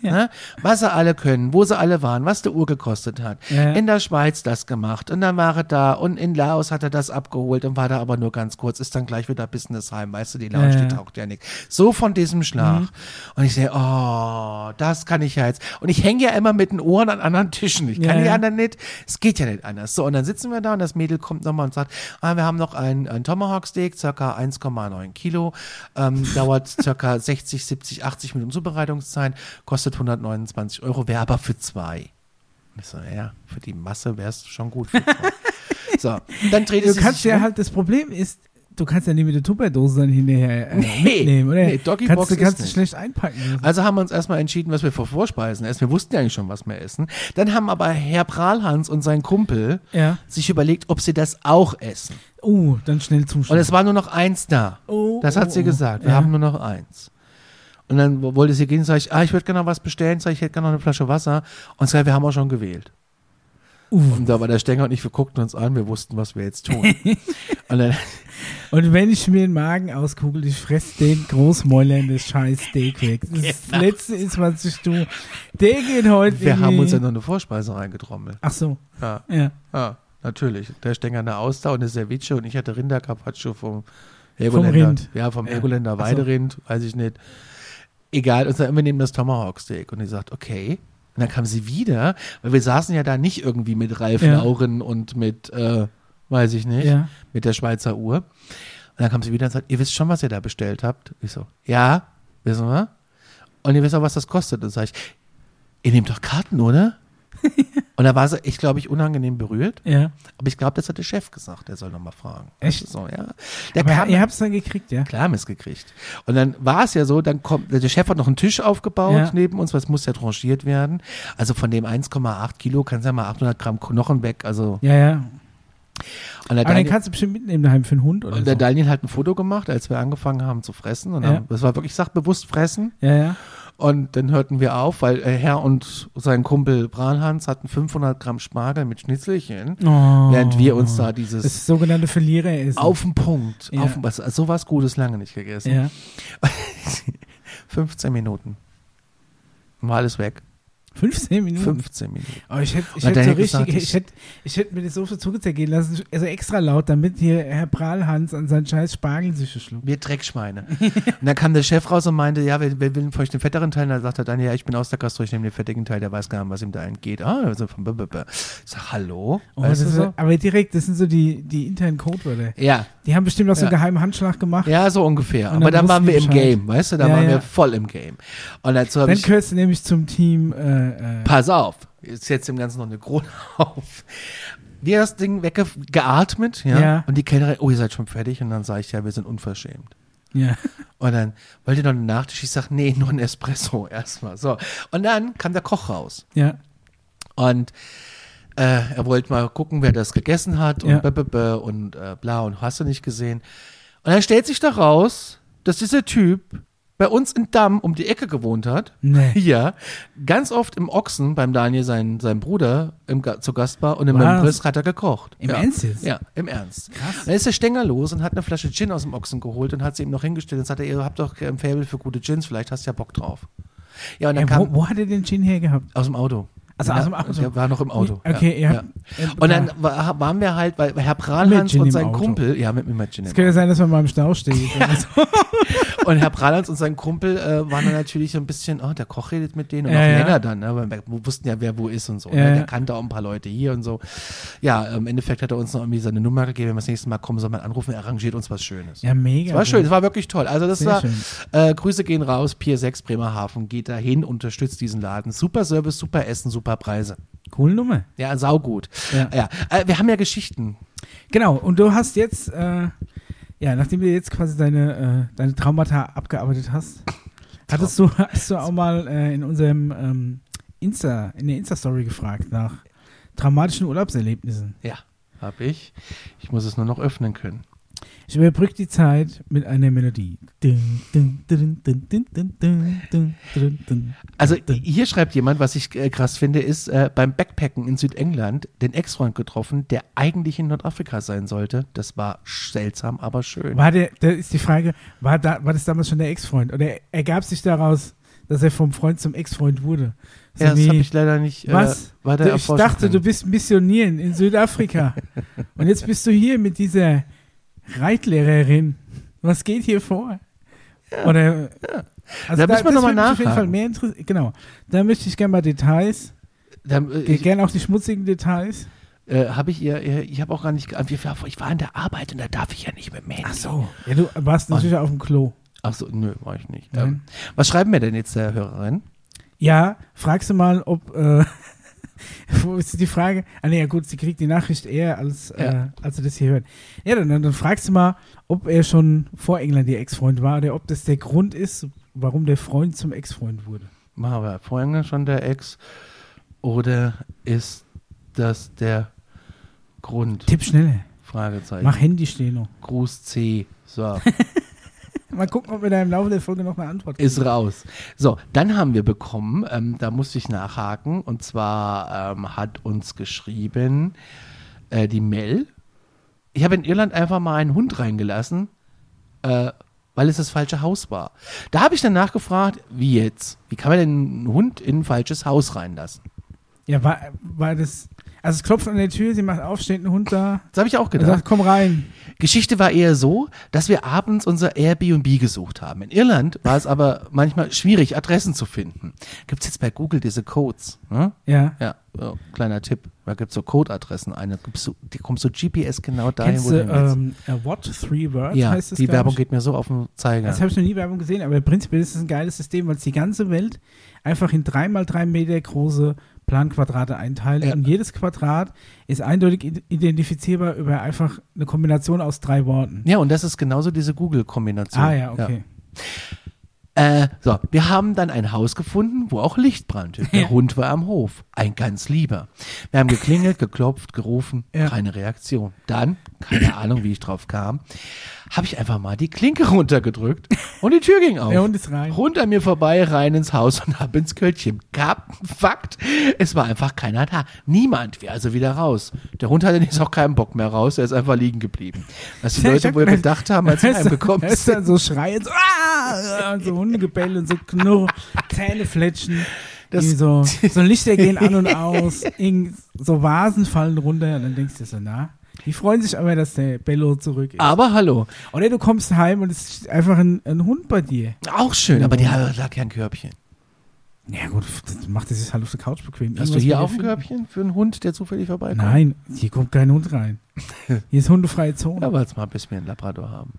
Ne? Was sie alle können, wo sie alle waren, was der Uhr gekostet hat. Ja, ja. In der Schweiz das gemacht und dann war er da und in Laos hat er das abgeholt und war da aber nur ganz kurz, ist dann gleich wieder Business heim, weißt du, die Lounge, Ja, ja. die taucht ja nicht. So von diesem Schlag. Und ich sehe, oh, das kann ich ja jetzt. Und ich hänge ja immer mit den Ohren an anderen Tischen. Ich kann Ja, die ja. anderen nicht. Es geht ja nicht anders. So, und dann sitzen wir da und das Mädel kommt nochmal und sagt, ah, wir haben noch ein, ein Tomahawk Steak, circa 1,9 Kilo, ähm, dauert <laughs> circa 60, 70, 80 Minuten Zubereitungszeit, kostet 129 Euro, wäre aber für zwei. Und ich so, ja, für die Masse wäre es schon gut <laughs> so, dann dreht Du es kannst sich ja um. halt, das Problem ist, du kannst ja nicht mit der Tupperdose dann hinterher äh, Nee, mitnehmen, oder? nee, Doggy kannst du, kannst du schlecht einpacken. Also haben wir uns erstmal entschieden, was wir vor Vorspeisen essen. Wir wussten ja eigentlich schon, was wir essen. Dann haben aber Herr Prahlhans und sein Kumpel ja. sich überlegt, ob sie das auch essen. Oh, dann schnell Und zuschlagen. es war nur noch eins da. Oh, Das oh, hat sie oh. gesagt. Wir ja. haben nur noch eins. Und dann wo- wollte sie gehen, sag ich, ah, ich würde gerne was bestellen, sag ich, ich hätte gerne noch eine Flasche Wasser. Und sag, wir haben auch schon gewählt. Uff. Und da war der Stenger und ich, wir guckten uns an, wir wussten, was wir jetzt tun. <laughs> und dann, Und wenn ich mir den Magen auskugel, ich fress den Großmäulern das scheiß Steak weg. Das, ist das Letzte ist, was ich tue. Der geht heute wir haben uns ja noch eine Vorspeise reingetrommelt. Ach so, Ja, ja. ja, natürlich. Der Stenger eine Auster und eine Ceviche und ich hatte Rindercarpaccio vom Vom Helgoländer. Rind. Ja, vom Ja. Helgoländer Ach so. Weiderind, weiß ich nicht. Egal, und dann wir nehmen das Tomahawk Steak. Und ich sagt, okay. Und dann kam sie wieder, weil wir saßen ja da nicht irgendwie mit Ralf Ja. Lauren und mit, äh, weiß ich nicht, Ja. mit der Schweizer Uhr. Und dann kam sie wieder und sagt, ihr wisst schon, was ihr da bestellt habt? Ich so, ja, wissen wir. Und ihr wisst auch, was das kostet. Und sag ich, ihr nehmt doch Karten, oder? <laughs> und da war sie, ich glaube, ich unangenehm berührt. Ja. Aber ich glaube, das hat der Chef gesagt, der soll nochmal fragen. Echt? So, ja. Der Aber kam, ihr habt's dann gekriegt, ja? klar haben wir es gekriegt. Und dann war es ja so, dann kommt, der Chef hat noch einen Tisch aufgebaut Ja. neben uns, was muss ja tranchiert werden. Also von dem 1,8 Kilo kannst du ja mal 800 Gramm Knochen weg. Also, Ja, ja. und der, Aber den Daniel, kannst du bestimmt mitnehmen daheim für einen Hund oder und so. der Daniel hat ein Foto gemacht, als wir angefangen haben zu fressen. Und Ja. haben, das war wirklich, ich sag bewusst fressen. ja, ja. Und dann hörten wir auf, weil äh, Herr und sein Kumpel Branhans hatten 500 Gramm Spargel mit Schnitzelchen, Oh. während wir uns da dieses Das sogenannte Verlierer ist. auf den Punkt, Ja. auf, was, so was Gutes lange nicht gegessen. Ja. <laughs> 15 Minuten. War alles weg. 15 Minuten. 15 Minuten. Oh, ich hätte ich dann so richtig, gesagt, ich hätte, ich hätte mir das so viel Zunge lassen, also extra laut, damit hier Herr Prahlhans an seinen scheiß Spargel sich schluckt. Wir Dreckschweine. und dann kam der Chef raus und meinte, ja, wer, wer will von euch den fetteren Teil? Und dann sagt er dann, ja, ich bin aus der Gastro, ich nehme den fettigen Teil, der weiß gar nicht, was ihm da entgeht. Ah, also von b -b -b. Ich sag, hallo? Oh, weißt du so? Aber direkt, das sind so die, die internen Codewörter. Ja, Die haben bestimmt auch so einen geheimen Handschlag gemacht. ja, so ungefähr. Und Aber dann dann waren wir im. Game, weißt du? Da Ja, waren ja. wir voll im Game. Und dazu Dann ich, gehörst du nämlich zum Team, äh, äh, pass auf, jetzt setzt dem Ganzen noch eine Krone <laughs> auf. Wir das Ding weggeatmet, ja? Ja. Und die Kellnerin, oh, ihr seid schon fertig? Und dann sage ich, ja, wir sind unverschämt. ja. Und dann, wollt ihr noch einen Nachtisch? Ich sag, nee, nur ein Espresso <laughs> erstmal. So. Und dann kam der Koch raus. Ja. Und äh, er wollte mal gucken, wer das gegessen hat und Ja. b -b -b und äh, bla und hast du nicht gesehen. Und dann stellt sich da raus, dass dieser Typ bei uns in Damm um die Ecke gewohnt hat. Nee. <laughs> Ja, ganz oft im Ochsen beim Daniel, sein, sein Bruder, im, zu Gast war und im? Membriss hat er gekocht. Im ja. Ernst jetzt? Ja, im Ernst. Krass. Dann ist der Stenger los und hat eine Flasche Gin aus dem Ochsen geholt und hat sie ihm noch hingestellt und sagte, ihr habt doch ein Faible für gute Gins, vielleicht hast du ja Bock drauf. Ja, und dann Ey, kam wo, hat er den Gin hergehabt? aus dem Auto. Also ja, aus dem Auto. Der war noch im Auto. Okay, ja. ja. Und dann war, waren wir halt, weil Herr Prahlhans und sein. Kumpel, ja, mit, mit Gin Es könnte sein, dass man mal im Stau steht. <laughs> <laughs> Und Herr Prahlhans und sein Kumpel äh, waren dann natürlich so ein bisschen, oh, der Koch redet mit denen und Ja, auch ja. länger dann, ne? weil wir wussten ja, wer wo ist und so. Ja, ne? ja. Der kannte auch ein paar Leute hier und so. Ja, im Endeffekt hat er uns noch irgendwie seine Nummer gegeben, wenn wir das nächste Mal kommen, soll man anrufen, er arrangiert uns was Schönes. ja, mega. Es war schön, es war wirklich toll. Also das Sehr war, äh, Grüße gehen raus, Pier 6 Bremerhaven, geht dahin, unterstützt diesen Laden. Super Service, super Essen, super Preise. Coole Nummer. Ja, saugut. Ja. Ja, äh, wir haben ja Geschichten. Genau, und du hast jetzt, äh, ja, nachdem du jetzt quasi deine, äh, deine Traumata abgearbeitet hast, hattest du, hattest du auch mal äh, in unserem ähm, Insta, in der Insta-Story gefragt nach traumatischen Urlaubserlebnissen. Ja, habe ich. Ich muss es nur noch öffnen können. Ich überbrücke die Zeit mit einer Melodie. Also hier schreibt jemand, was ich äh, krass finde, ist äh, beim Backpacken in Südengland den Ex-Freund getroffen, der eigentlich in Nordafrika sein sollte. Das war seltsam, aber schön. War der, da ist die Frage, war, da, war das damals schon der Ex-Freund? Oder ergab sich daraus, dass er vom Freund zum Ex-Freund wurde? So ja, das habe ich leider nicht äh, was? Äh, Ich dachte, können. du bist missionieren in Südafrika. <laughs> Und jetzt bist du hier mit dieser Reitlehrerin. Was geht hier vor? Oder, also Da müssen wir noch mal würde mich auf jeden Fall nachhaken. mehr interessieren. Genau. Da möchte ich gerne mal Details, Dann, äh, gerne auch die schmutzigen Details. äh, habe ich ihr, ihr ich habe auch gar nicht, ich war, in der Arbeit und da darf ich ja nicht dem Handy. Ach so. Ja, du warst natürlich auf dem Klo. Ach so, nö, war ich nicht. Nein. Ähm, was schreiben wir denn jetzt der Hörerin? Ja, fragst du mal, ob, äh, <laughs> Wo ist die Frage? Ah, nee, ja gut, sie kriegt die Nachricht eher, als, äh, Ja. als sie das hier hört. Ja, dann, dann, dann fragst du mal, ob er schon vor England ihr Ex-Freund war oder ob das der Grund ist, warum der Freund zum Ex-Freund wurde. Machen wir vorhin schon der Ex oder ist das der Grund? Tipp schneller. Fragezeichen. Mach Handy stehen noch. Gruß C. So, <laughs> Mal gucken, ob wir da im Laufe der Folge noch eine Antwort ist raus. So, dann haben wir bekommen, ähm, da musste ich nachhaken, und zwar ähm, hat uns geschrieben äh, die Mel. Ich habe in Irland einfach mal einen Hund reingelassen, äh, weil es das falsche Haus war. Da habe ich dann nachgefragt, wie jetzt? Wie kann man denn einen Hund in ein falsches Haus reinlassen? Ja, war, war das. Also es klopft an der Tür, sie macht auf, steht ein Hund da Das habe ich auch gedacht. sagt, komm rein. Geschichte war eher so, dass wir abends unser Airbnb gesucht haben. In Irland war es aber manchmal schwierig, Adressen zu finden. Gibt's jetzt bei Google diese Codes? Ne? Ja. Ja, so, kleiner Tipp. Da gibt's so Codeadressen ein. Da gibst du, die kommst so GPS genau dahin, Kennst wo du du ähm, äh, What Three Words Ja, heißt es? die Werbung ich. geht mir so auf den Zeiger. Das habe ich noch nie Werbung gesehen, aber prinzipiell ist es ein geiles System, weil es die ganze Welt einfach in drei mal drei Meter große Planquadrate einteilt Ja. und jedes Quadrat ist eindeutig id- identifizierbar über einfach eine Kombination aus drei Worten. ja, und das ist genauso diese Google-Kombination. Ah ja, okay. Äh, so, wir haben dann ein Haus gefunden, wo auch Licht brannte. <laughs> Der Ja. Hund war am Hof. Ein ganz lieber. Wir haben geklingelt, geklopft, gerufen. Ja. Keine Reaktion. Dann, keine Ahnung, wie ich drauf kam, habe ich einfach mal die Klinke <laughs> runtergedrückt und die Tür ging auf. Der Hund ist rein. Rund an mir vorbei, rein ins Haus und ab ins Köttchen. Gab Fakt, es war einfach keiner da. Niemand, wir also wieder raus. Der Hund hatte jetzt auch keinen Bock mehr raus, er ist einfach liegen geblieben. Was die Leute wohl gedacht, haben, als sie heimgekommen ist sind. dann so Schreien, so, ah, und so Hundegebell und so Knurr, Zähne fletschen. Das- so, <laughs> so Lichter gehen an und aus, so Vasen fallen runter und dann denkst du so, na, die freuen sich aber, dass der Bello zurück ist. Aber hallo, Oder du kommst heim und es ist einfach ein, ein Hund bei dir. auch schön, aber die lag ja ein Körbchen. Ja gut, das macht es sich halt auf der Couch bequem. Hast du hier auch er ein. Körbchen für einen Hund, der zufällig vorbeikommt? Nein, hier kommt kein Hund rein. <laughs> Hier ist hundefreie Zone. Ja, warte mal, bis wir einen Labrador haben.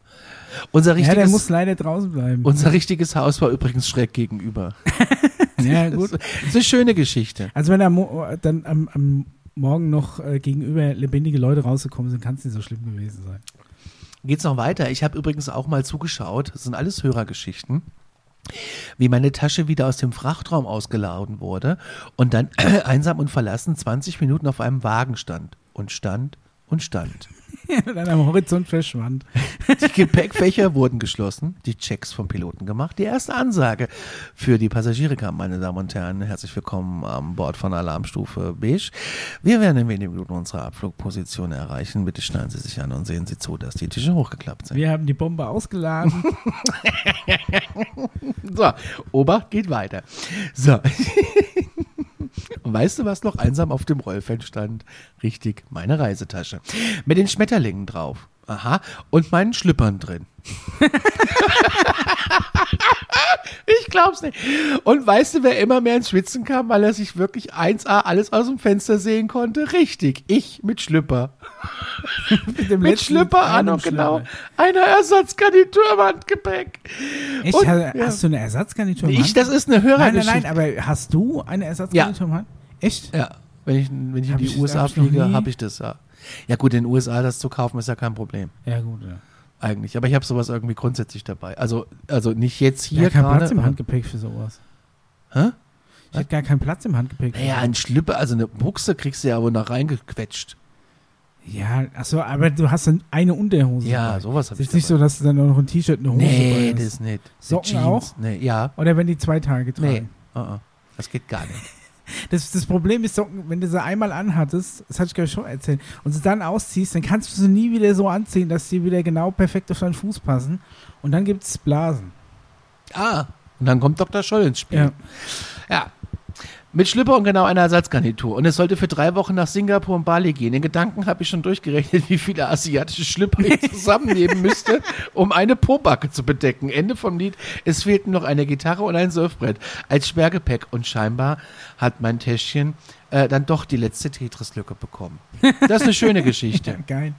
Unser Ja, der richtiges, muss leider draußen bleiben. unser richtiges Haus war übrigens schräg gegenüber. <laughs> ja, <laughs> Das gut. ist eine schöne Geschichte. Also wenn am, Mo- dann am, am Morgen noch äh, gegenüber lebendige Leute rausgekommen sind, kann es nicht so schlimm gewesen sein. Geht's noch weiter? Ich habe übrigens auch mal zugeschaut. Das sind alles Hörergeschichten. Wie meine Tasche wieder aus dem Frachtraum ausgeladen wurde und dann <clears throat> einsam und verlassen 20 Minuten auf einem Wagen stand und stand und stand. <laughs> dann am Horizont verschwand. Die Gepäckfächer wurden geschlossen, die Checks vom Piloten gemacht. Die erste Ansage für die Passagiere kam, meine Damen und Herren. Herzlich willkommen an Bord von Alarmstufe Beige. Wir werden in wenigen Minuten unsere Abflugposition erreichen. Bitte schneiden Sie sich an und sehen Sie zu, dass die Tische hochgeklappt sind. Wir haben die Bombe ausgeladen. <laughs> So, Obacht geht weiter. So. <laughs> Weißt du, was noch einsam auf dem Rollfeld stand? Richtig, meine Reisetasche. Mit den Schmetterlingen drauf. Aha. Und meinen Schlüppern drin. <laughs> ich glaub's nicht. Und weißt du, wer immer mehr ins Schwitzen kam, weil er sich wirklich 1A alles aus dem Fenster sehen konnte? Richtig, ich mit Schlüpper. <laughs> mit Mit Schlüpper an und genau einer Ersatzgarnitur im Handgepäck. Echt? Und- hast, ja. hast du eine Ersatzgarnitur im Ich, das ist eine Nein, nein, Hörergeschichte. nein, aber hast du eine Ersatzgarnitur im Hand? Echt? Ja, wenn ich, wenn ich in die ich- USA hab fliege, habe ich das, ja. Ja gut, in den USA das zu kaufen ist ja kein Problem, Ja, gut, ja. Eigentlich. Aber ich habe sowas irgendwie grundsätzlich dabei. Also, also nicht jetzt hier Hier kein gerade. Platz im Handgepäck für sowas. Hä? Ich hätte gar keinen Platz im Handgepäck. Naja, ein Schlüpper, also eine Buchse kriegst du ja wohl noch reingequetscht. Ja, achso, aber du hast dann eine Unterhose. Ja, dabei. sowas Es habe ich ist nicht so, dass du dann auch noch ein T-Shirt und eine Hose Nee, dabei das hast. nicht. Socken Jeans. auch? Nee, ja. Oder wenn die zwei Tage tragen. Nee. Uh -uh. Das geht gar nicht. Das, das Problem ist, Socken, wenn du sie einmal anhattest, das hatte ich glaube ich schon erzählt, und sie dann ausziehst, dann kannst du sie nie wieder so anziehen, dass sie wieder genau perfekt auf deinen Fuß passen. Und dann gibt es Blasen. Ah, und dann kommt Dr. Scholl ins Spiel. Ja. Ja. Mit Schlüpper und genau einer Ersatzgarnitur. Und es sollte für drei Wochen nach Singapur und Bali gehen. In Gedanken habe ich schon durchgerechnet, <laughs> wie viele asiatische Schlüpper ich <laughs> zusammennehmen müsste, um eine Pobacke zu bedecken. Ende vom Lied. Es fehlten noch eine Gitarre und ein Surfbrett als Sperrgepäck. Und scheinbar hat mein Täschchen äh, dann doch die letzte Tetris-Lücke bekommen. Das ist eine schöne <laughs> Geschichte. Geil.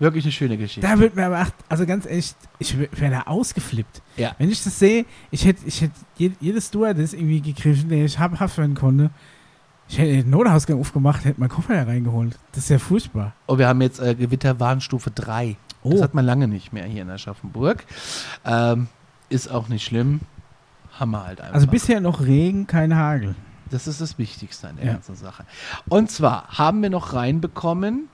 Wirklich eine schöne Geschichte. Da wird mir aber, ach, also ganz ehrlich, ich wäre da ausgeflippt. Ja. Wenn ich das sehe, ich hätte ich hätt je- jedes Stewardess irgendwie gegriffen, der ich hab, haft werden konnte. Ich hätte den Notausgang aufgemacht, hätte meinen Koffer da reingeholt. Das ist ja furchtbar. Oh, wir haben jetzt äh, Gewitterwarnstufe 3. Das Oh. hat man lange nicht mehr hier in Aschaffenburg. Ähm, ist auch nicht schlimm. Wir halt einfach. Also bisher noch Regen, kein Hagel. Das ist das Wichtigste an der Ja. ganzen Sache. Und zwar haben wir noch reinbekommen,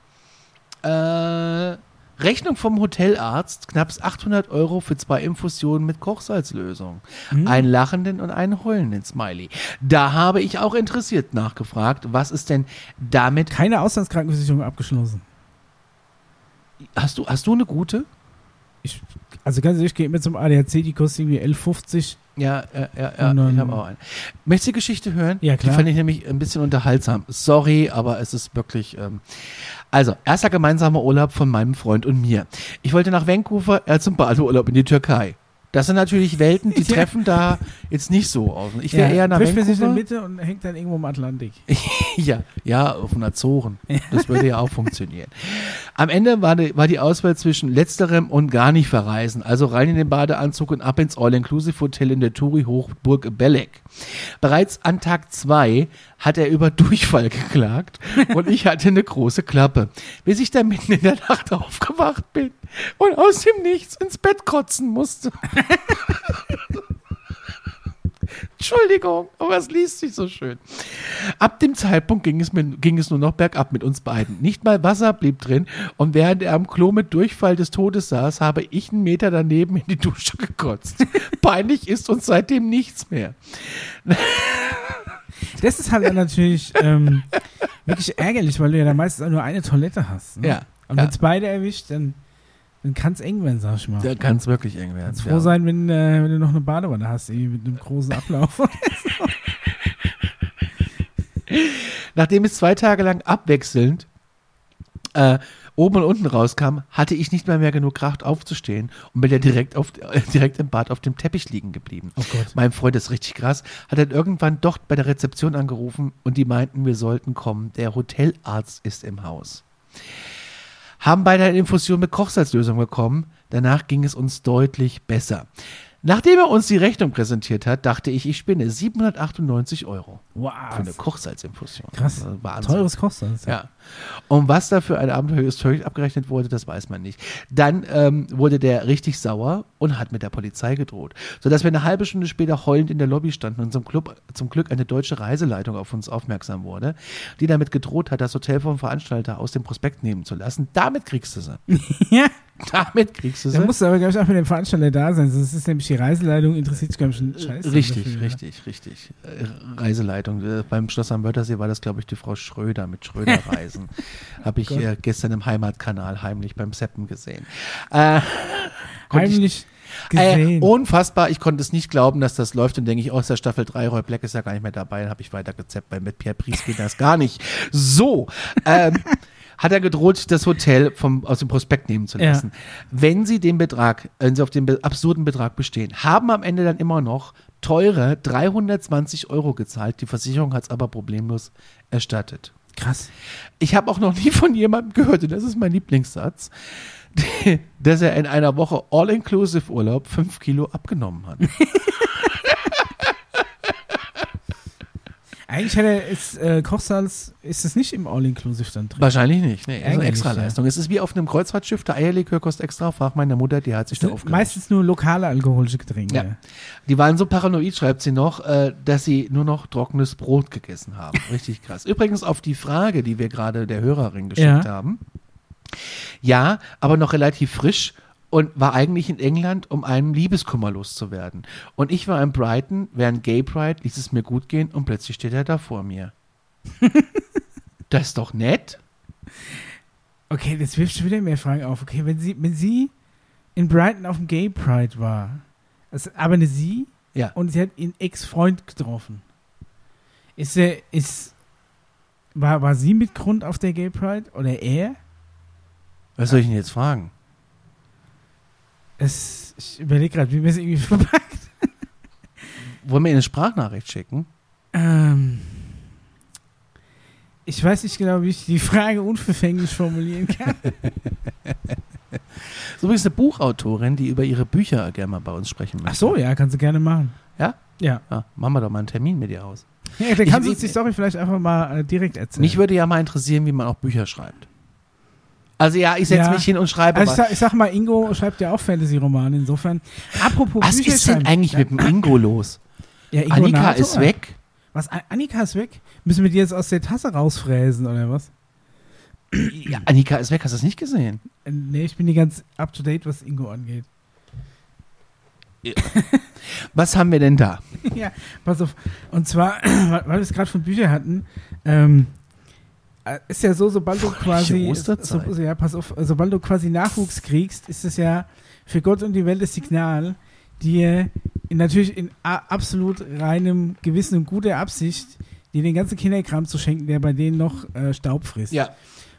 äh, Rechnung vom Hotelarzt, knapp 800 Euro für zwei Infusionen mit Kochsalzlösung. Hm? Einen lachenden und einen heulenden Smiley. Da habe ich auch interessiert nachgefragt, was ist denn damit, Keine Auslandskrankenversicherung abgeschlossen. hast du, hast du eine gute? Ich, also ganz ehrlich, ich gehe immer zum ADAC, die kostet irgendwie 11,50. Ja, ja, ja, ja dann- ich habe auch eine. Möchtest du die Geschichte hören? Ja, klar. Die fand ich nämlich ein bisschen unterhaltsam. Sorry, aber es ist wirklich. Ähm, also, erster gemeinsamer Urlaub von meinem Freund und mir. Ich wollte nach Vancouver, er zum Badeurlaub in die Türkei. Das sind natürlich Welten, die <laughs> Ja. treffen da jetzt nicht so auf. Ich wäre eher nach man sich in der Vancouver. Mitte und hängt dann irgendwo im Atlantik. <laughs> Ja, ja, auf den Azoren. Das würde ja auch funktionieren. Am Ende war die, war die Auswahl zwischen letzterem und gar nicht verreisen. Also rein in den Badeanzug und ab ins All-Inclusive-Hotel in der Touri-Hochburg Belek. Bereits an Tag zwei hat er über Durchfall geklagt <laughs> und ich hatte eine große Klappe. Bis ich dann mitten in der Nacht aufgewacht bin und aus dem Nichts ins Bett kotzen musste. Entschuldigung, aber es liest sich so schön. Ab dem Zeitpunkt ging es, mir, ging es nur noch bergab mit uns beiden. Nicht mal Wasser blieb drin und während er am Klo mit Durchfall des Todes saß, habe ich einen Meter daneben in die Dusche gekotzt. <laughs> Peinlich ist uns seitdem nichts mehr. Das ist halt natürlich ähm, wirklich ärgerlich, weil du ja dann meistens nur eine Toilette hast. Ne? Ja, Und ja. wenn es beide erwischt, dann, dann kann es eng werden, sag ich mal. Da kann es wirklich eng werden. Kannst froh sein, wenn, äh, wenn du noch eine Badewanne hast, irgendwie mit einem großen Ablauf. <laughs> Nachdem es zwei Tage lang abwechselnd äh, oben und unten rauskam, hatte ich nicht mal mehr genug Kraft aufzustehen und bin ja direkt, auf, äh, direkt im Bad auf dem Teppich liegen geblieben. Oh. Mein Freund ist richtig krass, hat dann irgendwann doch bei der Rezeption angerufen und die meinten, wir sollten kommen. Der Hotelarzt ist im Haus. Haben beide eine Infusion mit Kochsalzlösung bekommen. Danach ging es uns deutlich besser. Nachdem er uns die Rechnung präsentiert hat, dachte ich, ich spinne 798 Euro Wow. für eine Kochsalzinfusion. Krass. Wahnsinn. Teures Kostet. Ja. Und was da für ein abenteuerliches Zeug abgerechnet wurde, das weiß man nicht. Dann ähm, wurde der richtig sauer und hat mit der Polizei gedroht. Sodass wir eine halbe Stunde später heulend in der Lobby standen und zum, Club, zum Glück eine deutsche Reiseleitung auf uns aufmerksam wurde, die damit gedroht hat, das Hotel vom Veranstalter aus dem Prospekt nehmen zu lassen. Damit kriegst du sie. <laughs> <laughs> ja. <laughs> Damit kriegst du sie. Da musst du aber, glaube ich, auch mit dem Veranstalter da sein. Sonst ist nämlich die Reiseleitung, interessiert sich, glaube ich, einen Scheiß. Richtig, richtig, richtig. Äh, Reiseleitung. Äh, beim Schloss am Wörthersee war das, glaube ich, die Frau Schröder mit Schröder-Reisen. <laughs> Habe ich äh, gestern im Heimatkanal heimlich beim Seppen gesehen. Äh, <laughs> Heimlich Äh, gesehen. unfassbar, ich konnte es nicht glauben, dass das läuft und denke ich, oh, ist der Staffel 3, Roy Black ist ja gar nicht mehr dabei, dann habe ich weiter gezappt, weil mit Pierre Pries geht das gar nicht. So, ähm, hat er gedroht, das Hotel vom, aus dem Prospekt nehmen zu Ja. lassen. Wenn sie den Betrag, wenn sie auf den absurden Betrag bestehen, haben am Ende dann immer noch teure 320 Euro gezahlt, die Versicherung hat es aber problemlos erstattet. Krass. Ich habe auch noch nie von jemandem gehört, und das ist mein Lieblingssatz, <laughs> dass er in einer Woche All-Inclusive-Urlaub fünf Kilo abgenommen hat. <laughs> Eigentlich er ist, äh, Kochsalz, ist es nicht im All-Inclusive dann drin. Wahrscheinlich nicht. Nee, das ist eine Extraleistung. Es ist wie auf einem Kreuzfahrtschiff, der Eierlikör kostet extra. Frag meine Mutter, die hat sich da aufgehört. meistens nur lokale alkoholische Getränke. Ja. Die waren so paranoid, schreibt sie noch, äh, dass sie nur noch trockenes Brot gegessen haben. <laughs> Richtig krass. Übrigens auf die Frage, die wir gerade der Hörerin geschickt Ja. haben. Ja, aber noch relativ frisch und war eigentlich in England, um einem Liebeskummer loszuwerden. Und ich war in Brighton, während Gay Pride ließ es mir gut gehen und plötzlich steht er da vor mir. <laughs> das ist doch nett. Okay, das wirft schon wieder mehr Fragen auf. Okay, wenn sie, wenn sie in Brighton auf dem Gay Pride war, also, aber eine sie Ja. und sie hat ihren Ex-Freund getroffen. Ist er, ist, war, war sie mit Grund auf der Gay Pride oder er? Was soll ich denn jetzt fragen? Es, ich überlege gerade, wie wir es irgendwie <laughs> verpackt. Wollen wir eine Sprachnachricht schicken? Ähm, ich weiß nicht genau, wie ich die Frage unverfänglich formulieren kann. <laughs> So übrigens eine Buchautorin, die über ihre Bücher gerne mal bei uns sprechen möchte. Ach so, ja, kannst du gerne machen. Ja? Ja. Ja, machen wir doch mal einen Termin mit ihr aus. Ja, dann kannst du uns die Story vielleicht einfach mal äh, direkt erzählen. Mich würde ja mal interessieren, wie man auch Bücher schreibt. Also ja, ich setze Ja. mich hin und schreibe. also ich sag, ich sag mal, Ingo schreibt ja auch Fantasy-Romane, insofern. Apropos was Bücher ist denn eigentlich ja, mit dem Ingo los? ja, Ingo Annika Nato, ist weg. Was, Annika ist weg? Müssen wir die jetzt aus der Tasse rausfräsen, oder was? Ja, Annika ist weg, hast du das nicht gesehen? Äh, Nee, ich bin nicht ganz up to date, was Ingo angeht. <laughs> Was haben wir denn da? <laughs> ja, pass auf. Und zwar, <clears throat> weil wir es gerade von Büchern hatten, ähm, äh, ist ja so, sobald du quasi, so, ja, pass auf, sobald du quasi Nachwuchs kriegst, ist es ja für Gott und die Welt das Signal, dir in, natürlich in absolut reinem Gewissen und guter Absicht, dir den ganzen Kinderkram zu schenken, der bei denen noch äh, Staub frisst. Ja.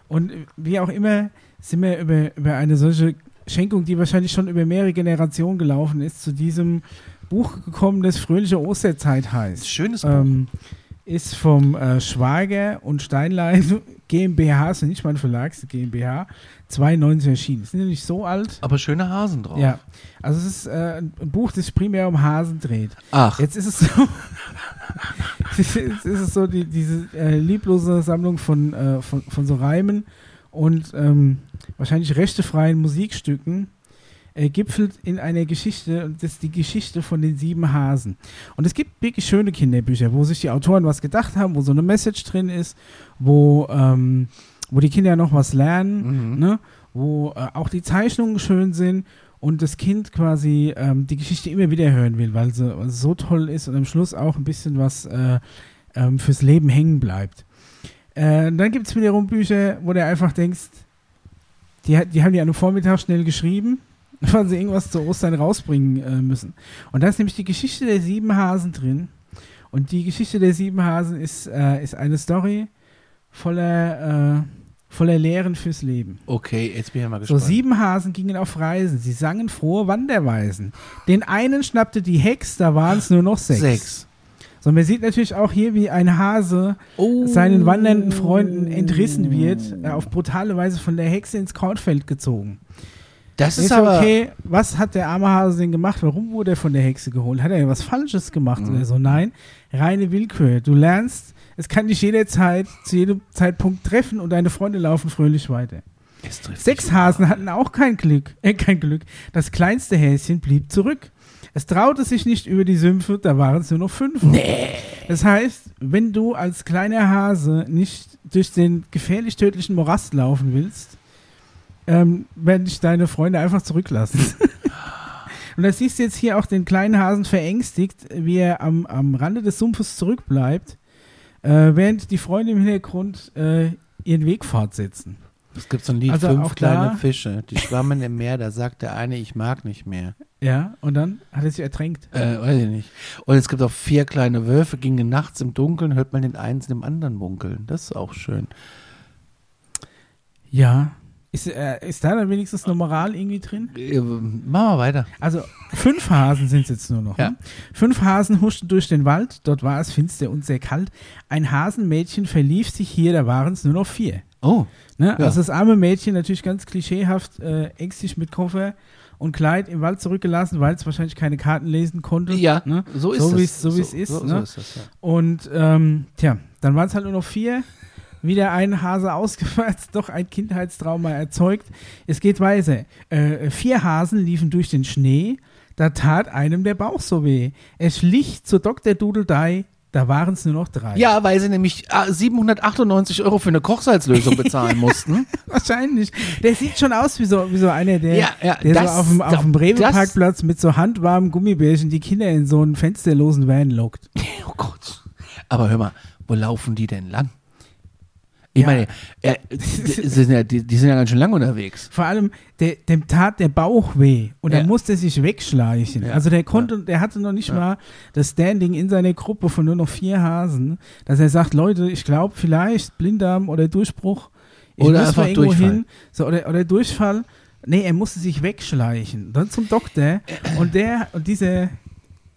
Und wie auch immer sind wir über, über eine solche Schenkung, die wahrscheinlich schon über mehrere Generationen gelaufen ist, zu diesem Buch gekommen, das Fröhliche Osterzeit heißt. Schönes Buch. Ähm, ist vom äh, Schwager und Steinlein <laughs> GmbH, ist ja nicht mein Verlag, ist GmbH, 92 erschienen. Ist nicht so alt. aber schöne Hasen drauf. Ja, also es ist äh, ein ein Buch, das sich primär um Hasen dreht. Ach, Jetzt ist es so, <laughs> jetzt ist es so die, diese äh, lieblose Sammlung von, äh, von, von so Reimen und ähm, wahrscheinlich rechtefreien Musikstücken äh, gipfelt in einer Geschichte und das ist die Geschichte von den sieben Hasen. Und es gibt wirklich schöne Kinderbücher, wo sich die Autoren was gedacht haben, wo so eine Message drin ist, wo, ähm, wo die Kinder noch was lernen Mhm. ne? wo äh, auch die Zeichnungen schön sind und das Kind quasi ähm, die Geschichte immer wieder hören will, weil sie, weil sie so toll ist und am Schluss auch ein bisschen was äh, ähm, fürs Leben hängen bleibt. Äh, dann gibt es wiederum Bücher, wo du einfach denkst, die, die haben die an einem Vormittag schnell geschrieben, <laughs> weil sie irgendwas zu Ostern rausbringen äh, müssen. Und da ist nämlich die Geschichte der sieben Hasen drin. Und die Geschichte der sieben Hasen ist, äh, ist eine Story voller, äh, voller Lehren fürs Leben. okay, jetzt bin ich mal So gespannt. sieben Hasen gingen auf Reisen. Sie sangen frohe Wanderweisen. Den einen schnappte die Hex, da waren es nur noch sechs. Sechs. So, man sieht natürlich auch hier, wie ein Hase Oh. seinen wandernden Freunden entrissen wird, äh, auf brutale Weise von der Hexe ins Kornfeld gezogen. Das Ist ist aber. okay, was hat der arme Hase denn gemacht? Warum wurde er von der Hexe geholt? Hat er was Falsches gemacht Mhm. oder so? Nein, reine Willkür. Du lernst, es kann dich jederzeit zu jedem Zeitpunkt treffen und deine Freunde laufen fröhlich weiter. Sechs. Hasen hatten auch kein Glück, äh, kein Glück. Das kleinste Häschen blieb zurück. Es traute sich nicht über die Sümpfe, da waren es nur noch fünf. Nee. Das heißt, wenn du als kleiner Hase nicht durch den gefährlich tödlichen Morast laufen willst, ähm, werden dich deine Freunde einfach zurücklassen. <laughs> Und da siehst du jetzt hier auch den kleinen Hasen verängstigt, wie er am, am Rande des Sumpfes zurückbleibt, äh, während die Freunde im Hintergrund äh, ihren Weg fortsetzen. Es gibt so ein Lied, Also fünf kleine Fische, die schwammen im Meer, da sagt der eine, ich mag nicht mehr. Ja, und dann hat er sich ertränkt. Äh, weiß ich nicht. Und es gibt auch vier kleine Wölfe, gingen nachts im Dunkeln, hört man den einen dem anderen munkeln. Das ist auch schön. Ja. Ist, äh, ist da dann wenigstens eine Moral irgendwie drin? Äh, machen wir weiter. Also fünf Hasen sind es jetzt nur noch. Ja. Ne? Fünf Hasen huschten durch den Wald, dort war es finster und sehr kalt. Ein Hasenmädchen verlief sich hier, da waren es nur noch vier. Oh, Ne? Ja. Also das arme Mädchen natürlich ganz klischeehaft äh, ängstlich mit Koffer und Kleid im Wald zurückgelassen, weil es wahrscheinlich keine Karten lesen konnte. ja, Ne? so ist So es. wie's- so ist, So, ne? so ist das, ja. Und ähm, tja, dann waren es halt nur noch vier. Wieder ein Hase ausgefeiert, <laughs> doch ein Kindheitstrauma erzeugt. Es geht weiter. Äh, vier Hasen liefen durch den Schnee. Da tat einem der Bauch so weh. Er schlich zur Dr. Dudeldei. Da waren es nur noch drei. Ja, weil sie nämlich ah, 798 Euro für eine Kochsalzlösung bezahlen <laughs> mussten. wahrscheinlich. Der sieht schon aus wie so, wie so einer, der, Ja, ja, der das- so auf dem, auf dem Rewe-Parkplatz mit so handwarmen Gummibärchen die Kinder in so einen fensterlosen Van lockt. <laughs> Oh Gott. Aber hör mal, wo laufen die denn lang? Ich Ja. meine, äh, die, sind ja, die, die sind ja ganz schön lang unterwegs. Vor allem, der, dem tat der Bauch weh und Ja. er musste sich wegschleichen. Ja. Also der konnte, der hatte noch nicht Ja. mal das Standing in seiner Gruppe von nur noch vier Hasen, dass er sagt, Leute, ich glaube vielleicht Blinddarm oder Durchbruch, ich Oder einfach irgendwo Durchfall. hin, so, oder, oder Durchfall. Nee, er musste sich wegschleichen. Dann zum Doktor und der, und dieser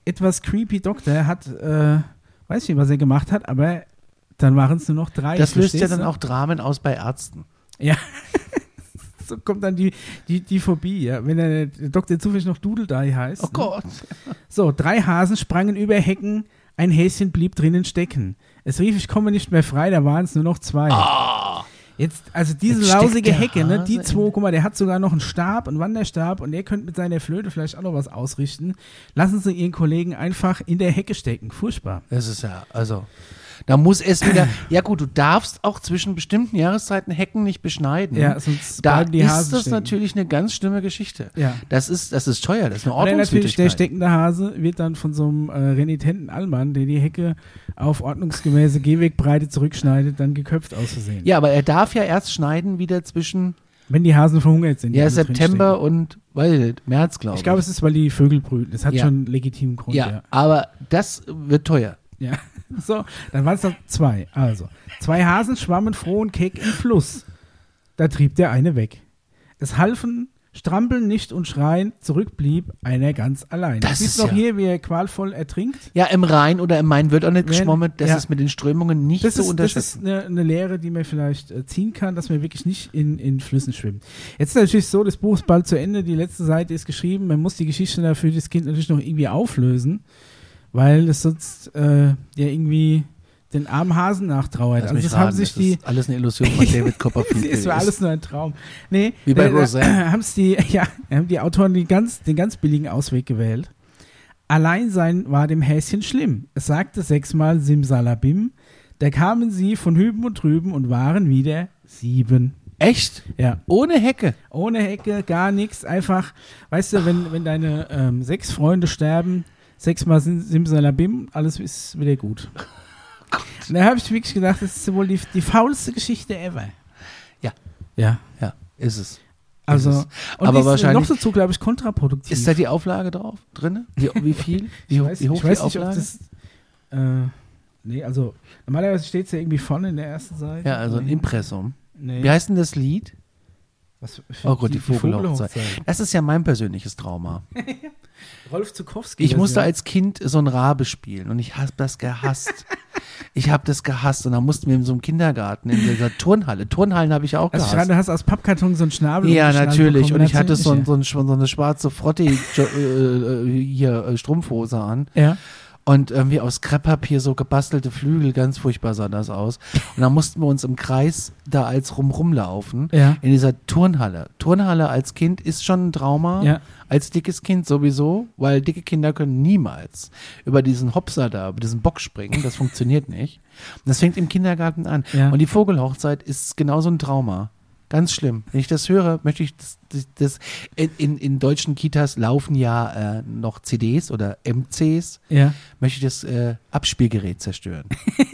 etwas creepy Doktor hat, äh, weiß ich nicht, was er gemacht hat, aber dann waren es nur noch drei. Das löst ja dann auch Dramen aus bei Ärzten. Ja. <laughs> so kommt dann die, die, die Phobie, ja. Wenn der Doktor zufällig noch Dudeldei heißt. Oh Gott. So, drei Hasen sprangen über Hecken Ein Häschen blieb drinnen stecken. Es rief, ich komme nicht mehr frei, da waren es nur noch zwei. Jetzt, also diese Jetzt lausige Hecke, ne, die zwei, guck mal, der hat sogar noch einen Stab, einen Wanderstab und der könnte mit seiner Flöte vielleicht auch noch was ausrichten. Lassen Sie Ihren Kollegen einfach in der Hecke stecken. Furchtbar. Das ist ja, also. Da muss es wieder. <clears throat> Ja, gut, du darfst auch zwischen bestimmten Jahreszeiten Hecken nicht beschneiden. Ja, sonst da bleiben die ist Hasen das stecken. natürlich eine ganz schlimme Geschichte. Ja. Das ist, das ist teuer, das ist eine natürlich der Ordnungswidrigkeit. steckende Hase wird dann von so einem äh, renitenten Allmann, der die Hecke auf ordnungsgemäße Gehwegbreite zurückschneidet, dann geköpft aus Versehen. Ja, aber er darf ja erst schneiden wieder zwischen Wenn die Hasen verhungert sind. ja, September und nicht, März, glaube ich. Ich glaube, es ist, weil die Vögel brüten. Das hat Ja. schon einen legitimen Grund. ja, Ja. aber das wird teuer. ja. <laughs> So, dann waren es noch zwei. Also, zwei Hasen schwammen froh und keck im Fluss. Da trieb der eine weg. Es halfen Strampeln nicht und Schreien, zurück blieb einer ganz allein. Das Siehst ist noch ja- hier, wie er qualvoll ertrinkt? Ja, im Rhein oder im Main wird auch nicht Wenn- geschwommen. Das ja. ist mit den Strömungen nicht Das zu ist, das ist eine, eine Lehre, die man vielleicht äh, ziehen kann, dass man wirklich nicht in, in Flüssen schwimmt. Jetzt ist natürlich so, das Buch ist bald zu Ende, die letzte Seite ist geschrieben, man muss die Geschichte dafür das Kind natürlich noch irgendwie auflösen, weil es sonst äh, ja irgendwie den armen Hasen nachtrauert. Lass Also das raten, haben sich das die, ist alles eine Illusion von <laughs> David Copperfield. es war alles nur ein Traum. Nee, Wie bei äh, Roseanne. haben's die, <laughs> ja, haben die Autoren die ganz, den ganz billigen Ausweg gewählt. Alleinsein war dem Häschen schlimm. Es sagte sechsmal Simsalabim. Da kamen sie von hüben und drüben und waren wieder sieben. Echt? Ja, Ohne Hecke. ohne Hecke, gar nichts. Einfach, weißt du, wenn, wenn deine ähm, sechs Freunde sterben, sechsmal Sim- Simsalabim, alles ist wieder gut. <laughs> Da habe ich wirklich gedacht, das ist wohl die, die faulste Geschichte ever. Ja. Ja. Ja, ist es. Also, Ist es. und Aber ist wahrscheinlich- noch dazu, glaube ich, kontraproduktiv. Ist da die Auflage drauf? Drin? Wie, wie viel? <laughs> Wie, ich ho- weiß, wie hoch ich weiß die nicht, Auflage? ob das. Äh, nee, also normalerweise steht es ja irgendwie vorne in der ersten Seite. ja, also ein Impressum. Nee. Wie heißt denn das Lied? Was Oh Gott, die, Vogelhochzeit. Vogelhochzeit. Das ist ja mein persönliches Trauma. <laughs> Rolf Zukowski. Ich musste ja. als Kind so ein Rabe spielen und ich habe das gehasst. <laughs> ich habe das gehasst und dann mussten wir in so einem Kindergarten, in dieser Turnhalle. Turnhallen habe ich auch Also, gehasst. du hast aus Pappkarton so einen Schnabel. Ja, natürlich. bekommen, Und ich hatte so, ein, so, ein, so eine schwarze Frotti <laughs> äh, äh, hier äh, Strumpfhose an. ja. Und irgendwie aus Krepppapier so gebastelte Flügel, ganz furchtbar sah das aus. Und dann mussten wir uns im Kreis da als rum rumlaufen. Ja. In dieser Turnhalle. Turnhalle als Kind ist schon ein Trauma. Ja. Als dickes Kind sowieso, weil dicke Kinder können niemals über diesen Hopser da, über diesen Bock springen. Das funktioniert nicht. Und das fängt im Kindergarten an. Ja. Und die Vogelhochzeit ist genauso ein Trauma. Ganz schlimm. Wenn ich das höre, möchte ich das, das, das in, in, deutschen Kitas laufen ja äh, noch CDs oder MCs ja. möchte ich das äh, Abspielgerät zerstören.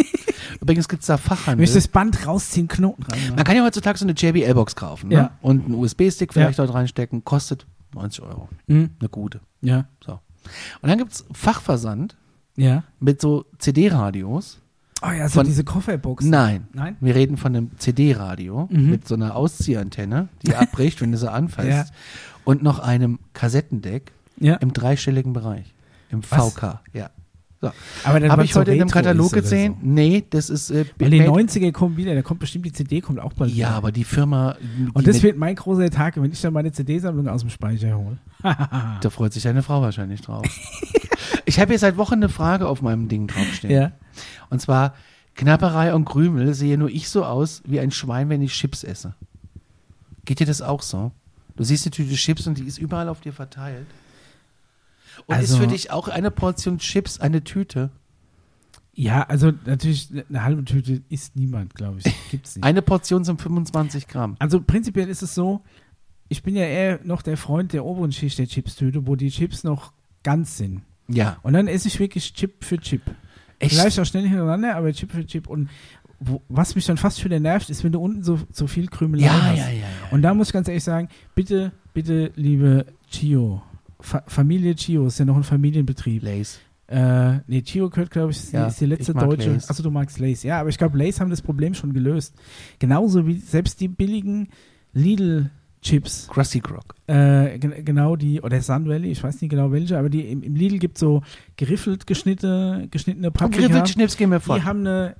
<laughs> Übrigens gibt es da Fachhandel. ich das Band rausziehen, Knoten rein. Man kann ja heutzutage so eine JBL-Box kaufen ne? Ja. und einen USB-Stick vielleicht dort reinstecken. Kostet 90 Euro. Mhm. Eine gute. Ja. So. Und dann gibt es Fachversand Ja. mit so CD-Radios. Oh ja, so Von- diese Kofferbox. Nein. Nein? Wir reden von einem CD-Radio Mhm. mit so einer Ausziehantenne, die abbricht, wenn du sie anfasst. Ja. Und noch einem Kassettendeck Ja. im dreistelligen Bereich. Im Was? VK, ja. So. Aber dann Habe ich so heute in retro Katalog gesehen? So. Nee, das ist äh, Weil die made- 90er kommen wieder, da kommt bestimmt die CD, kommt auch bald Ja, wieder. aber die Firma. Und die das mit- wird mein großer Tag, wenn ich dann meine CD-Sammlung aus dem Speicher hole. <laughs> Da freut sich deine Frau wahrscheinlich drauf. <laughs> ich habe hier seit Wochen eine Frage auf meinem Ding draufstehen. Ja. Und zwar: Knapperei und Krümel sehe nur ich so aus wie ein Schwein, wenn ich Chips esse. Geht dir das auch so? Du siehst die Tüte Chips und die ist überall auf dir verteilt. Und ist Also- für dich auch eine Portion Chips eine Tüte? Ja, also natürlich, eine halbe Tüte isst niemand, glaube ich. <laughs> Gibt's nicht. Eine Portion sind 25 Gramm. Also prinzipiell ist es so, ich bin ja eher noch der Freund der oberen Schicht der Chipstüte, wo die Chips noch ganz sind. Ja. Und dann esse ich wirklich Chip für Chip. Echt? Vielleicht auch schnell hintereinander, aber Chip für Chip. Und wo, was mich dann fast wieder nervt, ist, wenn du unten so, so viel Krümelei ja, hast. ja, ja, ja. Und da muss ich ganz ehrlich sagen, bitte, bitte, liebe Chio, Fa Familie Chio, ist ja noch ein Familienbetrieb. Lace. Äh, nee, Chio gehört, glaube ich, ist, die- Ja, ist die letzte deutsche. Lay's. Achso, du magst Lace. Ja, aber ich glaube, Lace haben das Problem schon gelöst. Genauso wie selbst die billigen Lidl-Chips. Krusty Croc. Äh, gen- genau die, oder Sun Valley, ich weiß nicht genau welche, aber die im, im Lidl gibt so geriffelt geschnitte, geschnittene Paprika. Griffelschnips gehen mir Die fort. haben eine,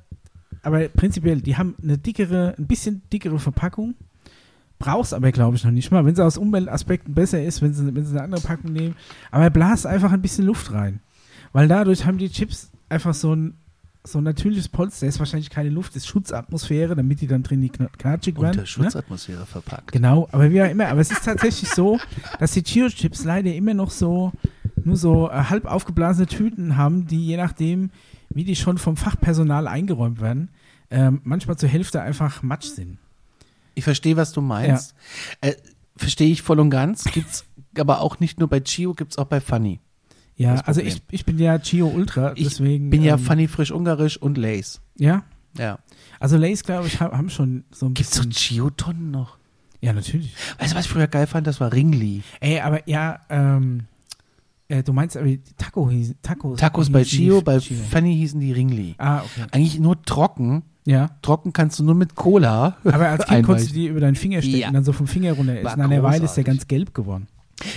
aber prinzipiell, die haben eine dickere, ein bisschen dickere Verpackung. Brauchst aber, glaube ich, noch nicht mal. Wenn sie aus Umweltaspekten besser ist, wenn sie, wenn sie eine andere Packung nehmen. Aber blas einfach ein bisschen Luft rein. weil dadurch haben die Chips einfach so ein, so ein natürliches Polster. Da ist wahrscheinlich keine Luft, ist Schutzatmosphäre, damit die dann drin nicht kn- knatschig werden. Unter ne? Schutzatmosphäre verpackt. Genau, aber wie auch immer. Aber es ist tatsächlich so, dass die Chio-Chips leider immer noch so nur so äh, halb aufgeblasene Tüten haben, die je nachdem, wie die schon vom Fachpersonal eingeräumt werden, ähm, manchmal zur Hälfte einfach Matsch sind. Ich verstehe, was du meinst. Äh, verstehe ich voll und ganz. Gibt's aber auch nicht nur bei Chio, gibt's auch bei Funny. Ja, also ich, ich bin ja Chio Ultra, Ich deswegen. bin ja ähm, Funny frisch ungarisch und Lace. Ja, Ja. also Lays, glaube ich, ha- haben schon so ein Gibt's so bisschen. Chio-Tonnen noch? ja, natürlich. Weißt du, was ich früher geil fand? Das war Ringli. Ey, aber ja, ähm, äh, du meinst aber die Taco hieß, Tacos. Tacos bei hießen die Chio, bei Chio. Funny hießen die Ringli. Ah, okay. Eigentlich nur trocken. Ja. Trocken kannst du nur mit Cola. Aber als Kind <laughs> konntest du die über deinen Finger stecken Ja. und dann so vom Finger runter ist. War an der Weile ist der ganz gelb geworden.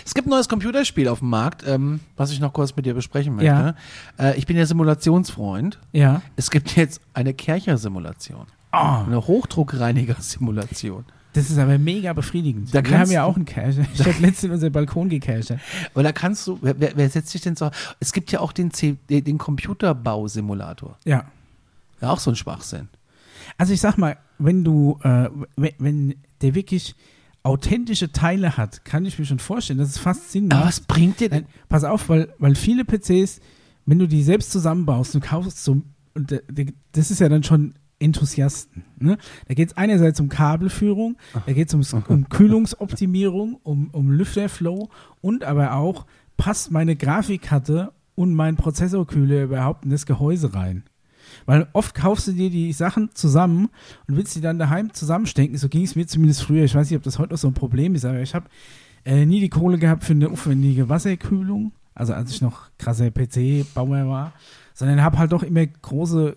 Es gibt ein neues Computerspiel auf dem Markt, ähm, was ich noch kurz mit dir besprechen möchte. Ja. Äh, ich bin ja Simulationsfreund. Ja. Es gibt jetzt eine Kercher-Simulation. Oh, Eine Hochdruckreiniger-Simulation. das ist aber mega befriedigend. Da Wir haben ja auch einen Cache. Ich habe <laughs> letztens unseren Balkon gecached. Weil da kannst du, wer, wer, setzt sich denn so? Es gibt ja auch den, C, den Computerbau-Simulator. Ja. Ja, auch so ein Schwachsinn. Also ich sag mal, wenn du, äh, wenn, der wirklich authentische Teile hat, kann ich mir schon vorstellen, dass es fast Sinn Aber macht. was bringt dir denn? Pass auf, weil, weil viele PCs, wenn du die selbst zusammenbaust, du kaufst so, und das ist ja dann schon Enthusiasten. Ne? Da geht es einerseits um Kabelführung, da geht es um <laughs> Kühlungsoptimierung, um, um Lüfterflow und aber auch, passt meine Grafikkarte und mein Prozessorkühler überhaupt in das Gehäuse rein? Weil oft kaufst du dir die Sachen zusammen und willst sie dann daheim zusammenstecken. So ging es mir zumindest früher. Ich weiß nicht, ob das heute noch so ein Problem ist, aber ich habe äh, nie die Kohle gehabt für eine aufwendige Wasserkühlung. Also als ich noch krasser PC-Bauer war. Sondern habe halt doch immer große,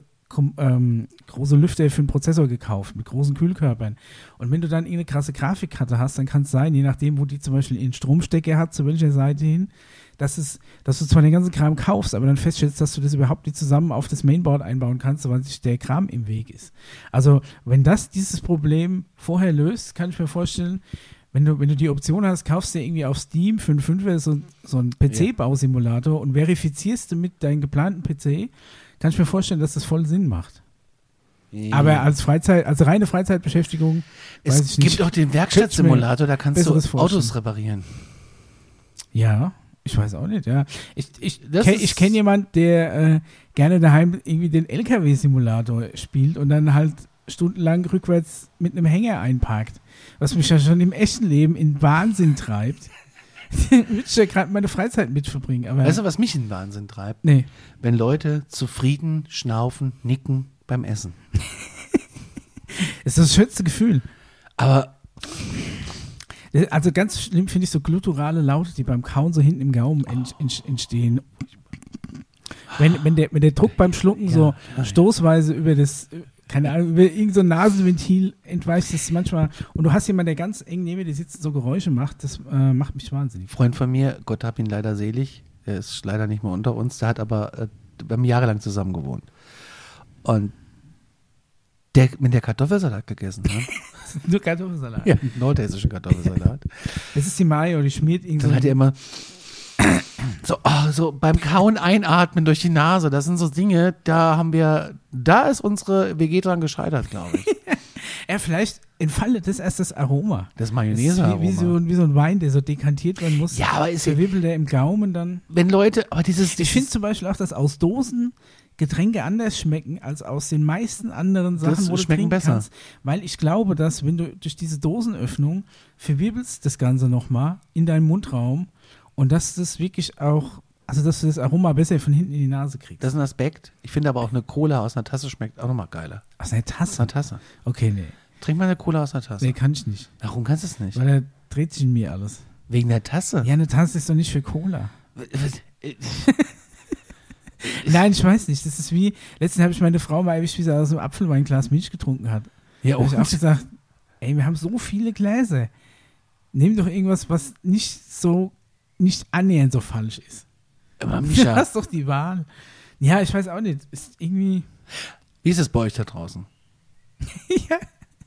ähm, große Lüfter für den Prozessor gekauft mit großen Kühlkörpern. Und wenn du dann irgendeine krasse Grafikkarte hast, dann kann es sein, je nachdem, wo die zum Beispiel ihren Stromstecker hat, zu welcher Seite hin, dass, es, dass du zwar den ganzen Kram kaufst, aber dann feststellst, dass du das überhaupt nicht zusammen auf das Mainboard einbauen kannst, weil sich der Kram im Weg ist. Also, wenn das dieses Problem vorher löst, kann ich mir vorstellen, wenn du, wenn du die Option hast, kaufst du dir irgendwie auf Steam für einen Fünfer so, so einen PC-Bausimulator und verifizierst du mit deinem geplanten PC, kann ich mir vorstellen, dass das voll Sinn macht. Aber als Freizeit, als reine Freizeitbeschäftigung, es ich nicht. gibt auch den Werkstattsimulator, da kannst du Autos reparieren. Ja, ich weiß auch nicht, ja. Ich, ich, kenn, ich kenne jemanden, der äh, gerne daheim irgendwie den LKW-Simulator spielt und dann halt stundenlang rückwärts mit einem Hänger einparkt. Was mich ja schon im echten Leben in Wahnsinn treibt. Würde <laughs> ich ja gerade meine Freizeit mit verbringen. Aber Weißt du, was mich in Wahnsinn treibt? nee. Wenn Leute zufrieden schnaufen, nicken beim Essen. <laughs> Das ist das schönste Gefühl. Aber Also ganz schlimm finde ich so gluturale Laute, die beim Kauen so hinten im Gaumen ent, entstehen. Wenn, wenn, der, wenn der Druck beim Schlucken so ja. stoßweise über das, äh, keine Ahnung, über irgendein so Nasenventil entweicht, das ist manchmal, und du hast jemanden, der ganz eng neben dir sitzt und so Geräusche macht, das äh, macht mich wahnsinnig. Freund von mir, Gott hab ihn leider selig, er ist leider nicht mehr unter uns, der hat aber, äh, wir haben jahrelang zusammen gewohnt. Und der mit der Kartoffelsalat gegessen hat. <laughs> <laughs> Nur Kartoffelsalat. ja, nordhessischen Kartoffelsalat. <laughs> Das ist die Mayo, die schmiert irgendwie Dann so. hat er immer so, oh, so beim Kauen einatmen durch die Nase. Das sind so Dinge, da haben wir, da ist unsere WG dran gescheitert, glaube ich. <laughs> ja, vielleicht entfaltet das erst das Aroma. Das Das mayonnaise ist wie, wie, so, wie so ein Wein, der so dekantiert werden muss. Ja, aber ist ja, Verwibbelt er im Gaumen dann. wenn Leute, aber dieses, Ich finde zum Beispiel auch, dass aus Dosen Getränke anders schmecken als aus den meisten anderen Sachen, Das wo du schmecken trinken besser. kannst. Weil ich glaube, dass wenn du durch diese Dosenöffnung verwirbelst das Ganze nochmal in deinen Mundraum und dass das wirklich auch, also dass du das Aroma besser von hinten in die Nase kriegst. das ist ein Aspekt. Ich finde aber auch eine Cola aus einer Tasse schmeckt auch nochmal geiler. aus einer Aus Tasse? einer Tasse. Okay, nee. Trink mal eine Cola aus einer Tasse. Nee, kann ich nicht. Warum kannst du es nicht? Weil da dreht sich in mir alles. Wegen der Tasse? Ja, eine Tasse ist doch nicht für Cola. <laughs> <laughs> Nein, ich weiß nicht. Das ist wie, letztens habe ich meine Frau mal erwischt, wie sie aus einem Apfelweinglas Milch getrunken hat. Ja, habe ich auch und? gesagt, ey, wir haben so viele Gläser. Nimm doch irgendwas, was nicht so, nicht annähernd so falsch ist. Aber <laughs> Du Micha, hast doch die Wahl. Ja, ich weiß auch nicht. Ist irgendwie, wie ist es bei euch da draußen? <laughs> ja,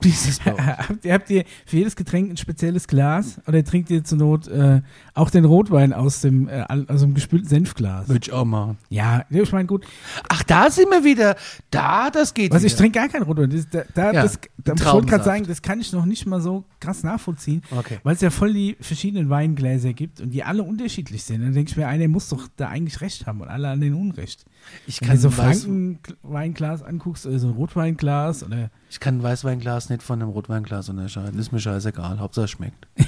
Dieses habt, ihr, habt ihr für jedes Getränk ein spezielles Glas oder trinkt ihr zur Not äh, auch den Rotwein aus dem, äh, aus dem gespülten Senfglas? Würde ich auch machen. Ja, ich meine, gut. Ach, da sind wir wieder. Da, das geht Was, ich trinke gar keinen Rotwein. Das, da, da, Ja, das, da, ich wollte gerade sagen, das kann ich noch nicht mal so krass nachvollziehen, Okay. weil es ja voll die verschiedenen Weingläser gibt und die alle unterschiedlich sind. Dann denke ich mir, einer muss doch da eigentlich recht haben und alle an den Unrecht. Ich Wenn kann, du so Weiß, Franken-Weinglas anguckst oder so ein Rotweinglas oder ich kann ein Weißweinglas nicht von einem Rotweinglas unterscheiden. Ist mir scheißegal. Hauptsache es schmeckt. <laughs>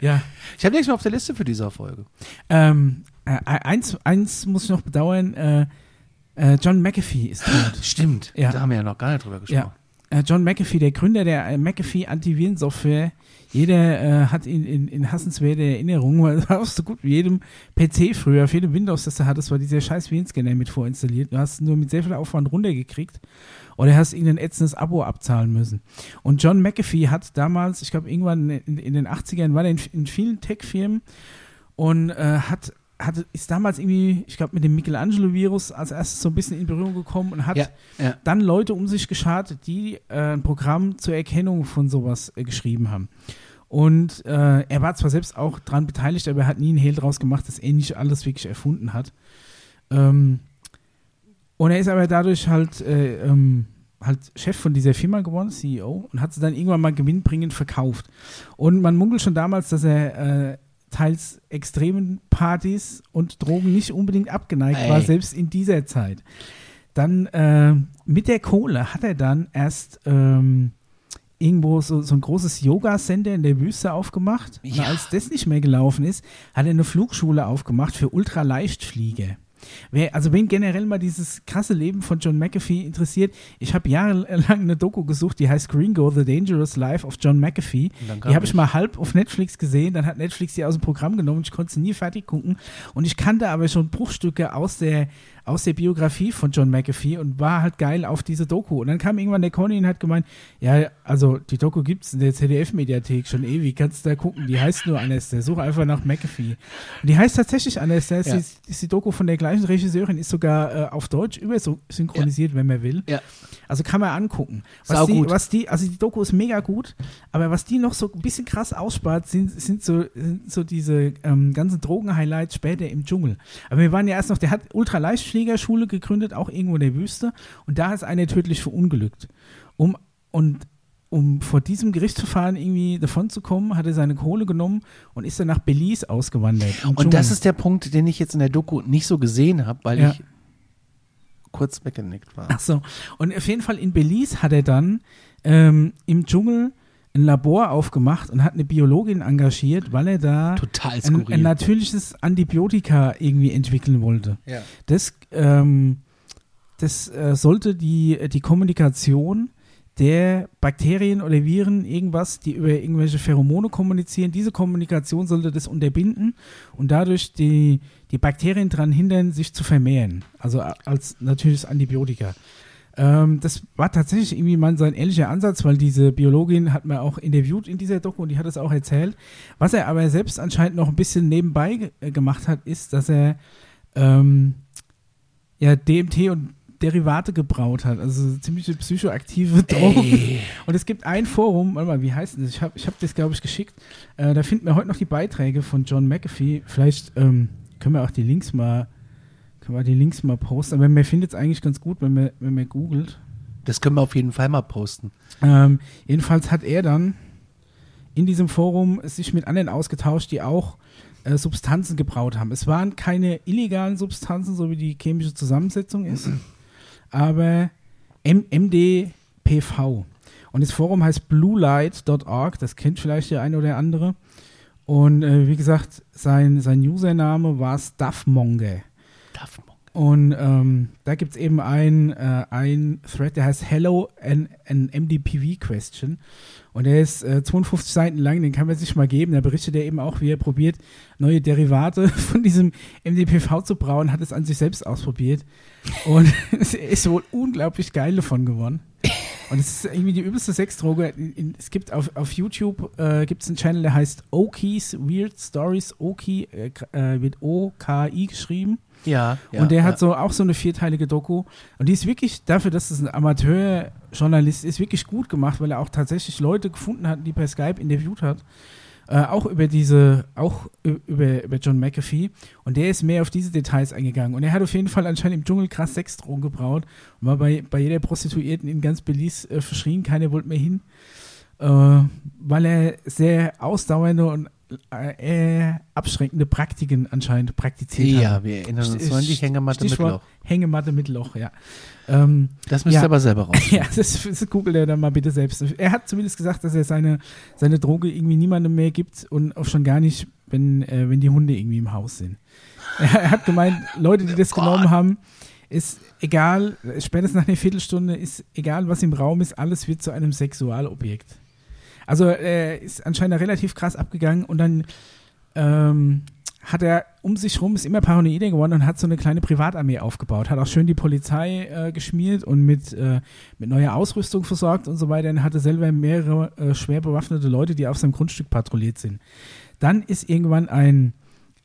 ja, Ich habe nichts mehr auf der Liste für diese Folge. Ähm, äh, eins, eins muss ich noch bedauern, äh, äh, John McAfee ist tot. <gasps> Stimmt. Ja. Da haben wir ja noch gar nicht drüber gesprochen. Äh, John McAfee, der Gründer der äh, McAfee Antivirensoftware, jeder äh, hat ihn in, in hassenswerte Erinnerungen, weil <laughs> war so gut wie jedem PC früher, auf jedem Windows, das du hattest, war dieser scheiß Virenscanner mit vorinstalliert. Du hast nur mit sehr viel Aufwand runtergekriegt oder hast irgendein ätzendes Abo abzahlen müssen. Und John McAfee hat damals, ich glaube irgendwann in, in den 80ern, war er in, in vielen Tech-Firmen und äh, hat, hat, ist damals irgendwie, ich glaube, mit dem Michelangelo-Virus als erstes so ein bisschen in Berührung gekommen und hat Ja, ja. dann Leute um sich geschart, die äh, ein Programm zur Erkennung von sowas äh, geschrieben haben. Und äh, er war zwar selbst auch dran beteiligt, aber er hat nie einen Hehl draus gemacht, dass er nicht alles wirklich erfunden hat. Ähm, und er ist aber dadurch halt, äh, ähm, halt Chef von dieser Firma geworden, CEO, und hat sie dann irgendwann mal gewinnbringend verkauft. Und man munkelt schon damals, dass er äh, teils extremen Partys und Drogen nicht unbedingt abgeneigt Ey. war, selbst in dieser Zeit. Dann äh, mit der Kohle hat er dann erst ähm, irgendwo so, so ein großes Yoga-Center in der Wüste aufgemacht. Ja. Und als das nicht mehr gelaufen ist, hat er eine Flugschule aufgemacht für Ultraleichtflieger. Wer, also wen generell mal dieses krasse Leben von John McAfee interessiert, ich habe jahrelang eine Doku gesucht, die heißt Gringo, The Dangerous Life of John McAfee. Die habe ich mal halb auf Netflix gesehen, dann hat Netflix die aus dem Programm genommen, ich konnte sie nie fertig gucken und ich kannte aber schon Bruchstücke aus der, aus der Biografie von John McAfee und war halt geil auf diese Doku. Und dann kam irgendwann der Conny und hat gemeint, ja, also die Doku gibt's in der ZDF-Mediathek schon ewig, kannst du da gucken, die heißt nur Anestor, such einfach nach McAfee. Und die heißt tatsächlich Anestor, ist, Ja. die, ist die Doku von der gleichen Regisseurin, ist sogar äh, auf Deutsch übersynchronisiert, wenn man will. Ja. Also kann man angucken. Was Sau die, gut. was die, also die Doku ist mega gut, aber was die noch so ein bisschen krass ausspart, sind, sind, so, sind so diese ähm, ganzen Drogen-Highlights später im Dschungel. Aber wir waren ja erst noch, der hat Ultraleichtfliegerschule gegründet, auch irgendwo in der Wüste, und da ist einer tödlich verunglückt. Um, und um vor diesem Gerichtsverfahren irgendwie davon zu kommen, hat er seine Kohle genommen und ist dann nach Belize ausgewandert. Und Dschungel. das ist der Punkt, den ich jetzt in der Doku nicht so gesehen habe, weil Ja. ich kurz weggenickt war. Ach so. Und auf jeden Fall in Belize hat er dann ähm, im Dschungel ein Labor aufgemacht und hat eine Biologin engagiert, weil er da ein, ein natürliches Antibiotika irgendwie entwickeln wollte. ja. Das, ähm, das äh, sollte die, die Kommunikation der Bakterien oder Viren, irgendwas, die über irgendwelche Pheromone kommunizieren, diese Kommunikation sollte das unterbinden und dadurch die, die Bakterien daran hindern, sich zu vermehren. Also a- als natürliches Antibiotika. Ähm, das war tatsächlich irgendwie mal sein ähnlicher Ansatz, weil diese Biologin hat man auch interviewt in dieser Doku und die hat es auch erzählt. Was er aber selbst anscheinend noch ein bisschen nebenbei äh, gemacht hat, ist, dass er ähm, ja DMT und Derivate gebraut hat, also ziemliche psychoaktive <laughs> Drogen. Ey. Und es gibt ein Forum, warte mal, wie heißt das? Ich habe ich hab das, glaube ich, geschickt. Äh, da finden wir heute noch die Beiträge von John McAfee. Vielleicht ähm, können wir auch die Links mal, können wir die Links mal posten. Aber man findet es eigentlich ganz gut, wenn man, wenn man googelt. Das können wir auf jeden Fall mal posten. Ähm, jedenfalls hat er dann in diesem Forum sich mit anderen ausgetauscht, die auch äh, Substanzen gebraut haben. Es waren keine illegalen Substanzen, so wie die chemische Zusammensetzung ist, <clears throat> aber M MDPV. Und das Forum heißt bluelight.org, das kennt vielleicht der eine oder andere. Und äh, wie gesagt, sein, sein Username war Stuffmonger. Und ähm, da gibt es eben ein, äh, ein Thread, der heißt Hello an, an MDPV Question. Und der ist äh, 52 Seiten lang, den kann man sich mal geben. Da berichtet er eben auch, wie er probiert, neue Derivate <laughs> von diesem MDPV zu brauen, hat es an sich selbst ausprobiert. Und <laughs> ist wohl unglaublich geil davon geworden. Und es ist irgendwie die übelste Sexdroge. Es gibt auf, auf YouTube äh, gibt es einen Channel, der heißt Oki's Weird Stories. Oki äh, äh, wird O-K-I geschrieben. Ja, ja. und der ja. hat so auch so eine vierteilige Doku. Und die ist wirklich, dafür, dass es ein Amateurjournalist ist, wirklich gut gemacht, weil er auch tatsächlich Leute gefunden hat, die per Skype interviewt hat. Äh, auch über diese, auch über, über John McAfee. Und der ist mehr auf diese Details eingegangen. Und er hat auf jeden Fall anscheinend im Dschungel krass Sexdrogen gebraut und war bei, bei jeder Prostituierten in ganz Belize äh, verschrien. Keiner wollte mehr hin. Äh, weil er sehr ausdauernde und äh, äh, abschreckende Praktiken anscheinend praktiziert hat. ja, wir erinnern uns an die Hängematte mit Loch. Hängematte mit Loch, ja. Ähm, Das müsst Ja. ihr aber selber raus. <laughs> ja, das, das googelt er dann mal bitte selbst. Er hat zumindest gesagt, dass er seine, seine Droge irgendwie niemandem mehr gibt und auch schon gar nicht, wenn, äh, wenn die Hunde irgendwie im Haus sind. <laughs> Er hat gemeint, Leute, die das genommen haben, ist egal, spätestens nach einer Viertelstunde ist egal, was im Raum ist, alles wird zu einem Sexualobjekt. Also er ist anscheinend relativ krass abgegangen und dann ähm, hat er um sich rum, ist immer paranoider geworden und hat so eine kleine Privatarmee aufgebaut. Hat auch schön die Polizei äh, geschmiert und mit, äh, mit neuer Ausrüstung versorgt und so weiter. Und hatte selber mehrere äh, schwer bewaffnete Leute, die auf seinem Grundstück patrouilliert sind. Dann ist irgendwann ein,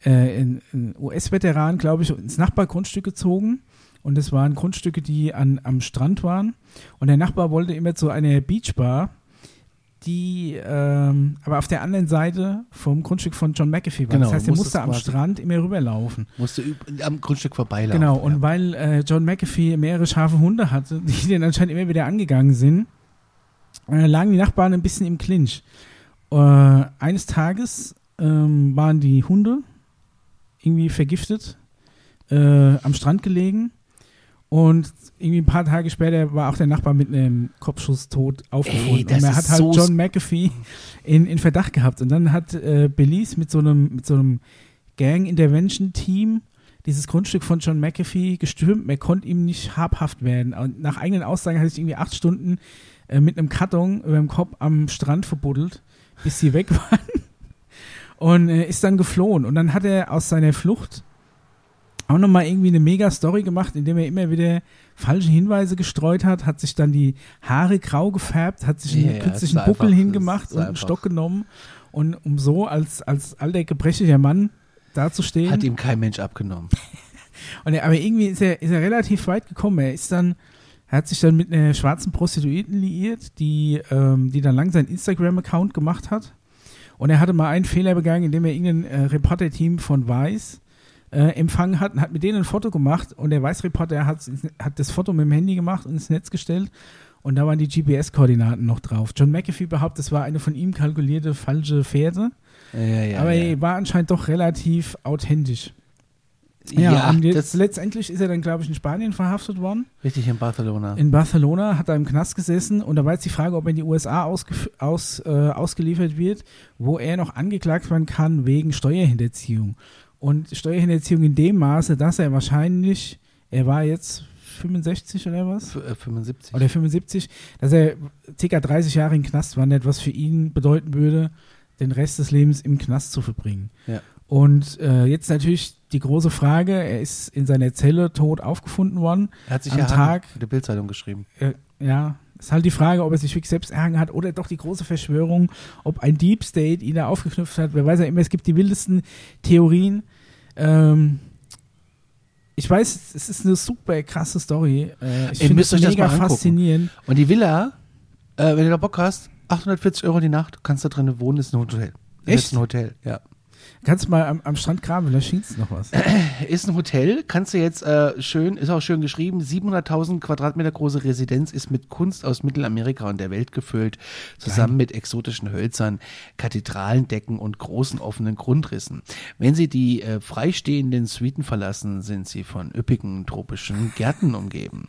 äh, ein, ein US-Veteran, glaube ich, ins Nachbargrundstück gezogen. Und das waren Grundstücke, die an, am Strand waren. Und der Nachbar wollte immer zu einer Beachbar, die ähm, aber auf der anderen Seite vom Grundstück von John McAfee war. Genau, das heißt, er musste am Strand immer rüberlaufen. Musste am Grundstück vorbeilaufen. Genau, und ja. weil äh, John McAfee mehrere scharfe Hunde hatte, <laughs> die den anscheinend immer wieder angegangen sind, äh, lagen die Nachbarn ein bisschen im Clinch. Äh, eines Tages ähm, waren die Hunde irgendwie vergiftet, äh, am Strand gelegen und irgendwie ein paar Tage später war auch der Nachbar mit einem Kopfschuss tot aufgefunden. Ey, und er hat halt so John McAfee in, in Verdacht gehabt. Und dann hat äh, Belize mit so einem, mit so einem Gang-Intervention-Team dieses Grundstück von John McAfee gestürmt. Er konnte ihm nicht habhaft werden. Und nach eigenen Aussagen hat er sich irgendwie acht Stunden äh, mit einem Karton über dem Kopf am Strand verbuddelt, bis sie weg <laughs> waren. Und äh, ist dann geflohen. Und dann hat er aus seiner Flucht auch nochmal irgendwie eine mega Story gemacht, indem er immer wieder falsche Hinweise gestreut hat, hat sich dann die Haare grau gefärbt, hat sich Ja, einen künstlichen Buckel einfach- hingemacht und einen einfach- Stock genommen. Und um so als, als alter gebrechlicher Mann dazustehen. Hat ihm kein Mensch abgenommen. <laughs> Und er, aber irgendwie ist er, ist er relativ weit gekommen. Er ist dann, er hat sich dann mit einer schwarzen Prostituierten liiert, die, ähm, die dann lang seinen Instagram-Account gemacht hat. Und er hatte mal einen Fehler begangen, indem er irgendein äh, Reporter-Team von Weiß äh, empfangen hat und hat mit denen ein Foto gemacht. Und der Weiß-Reporter hat, hat das Foto mit dem Handy gemacht und ins Netz gestellt. Und da waren die GPS-Koordinaten noch drauf. John McAfee behauptet, es war eine von ihm kalkulierte falsche Fährte. Ja, ja, aber er war anscheinend doch relativ authentisch. ja, Ja, und jetzt letztendlich ist er dann, glaube ich, in Spanien verhaftet worden. richtig in Barcelona. In Barcelona hat er im Knast gesessen und da war jetzt die Frage, ob er in die USA aus, äh, ausgeliefert wird, wo er noch angeklagt werden kann wegen Steuerhinterziehung. Und Steuerhinterziehung in dem Maße, dass er wahrscheinlich, er war jetzt 65 oder was? F- äh, 75. Oder 75, dass er ca. 30 Jahre im Knast wandert, was für ihn bedeuten würde, den Rest des Lebens im Knast zu verbringen. Ja. Und äh, jetzt natürlich die große Frage, er ist in seiner Zelle tot aufgefunden worden. er hat sich am ja Tag- die Bildzeitung geschrieben. Äh, ja, ist halt die Frage, ob er sich wirklich selbst erhangen hat oder doch die große Verschwörung, ob ein Deep State ihn da aufgeknüpft hat. Wer weiß ja immer, es gibt die wildesten Theorien. Ähm, ich weiß, es ist eine super krasse Story. Äh, ich finde es mega faszinierend. Und die Villa, äh, wenn du da Bock hast, 840 Euro die Nacht, kannst da drinnen wohnen, ist ein Hotel. Ist Echt? ein Hotel, ja. Kannst du mal am, am Strand graben, vielleicht schießt noch was. <clears throat> Ist ein Hotel, kannst du jetzt äh, schön, ist auch schön geschrieben, 700.000 Quadratmeter große Residenz ist mit Kunst aus Mittelamerika und der Welt gefüllt, zusammen mit exotischen Hölzern, Kathedralendecken und großen offenen Grundrissen. Wenn Sie die äh, freistehenden Suiten verlassen, sind Sie von üppigen tropischen Gärten umgeben.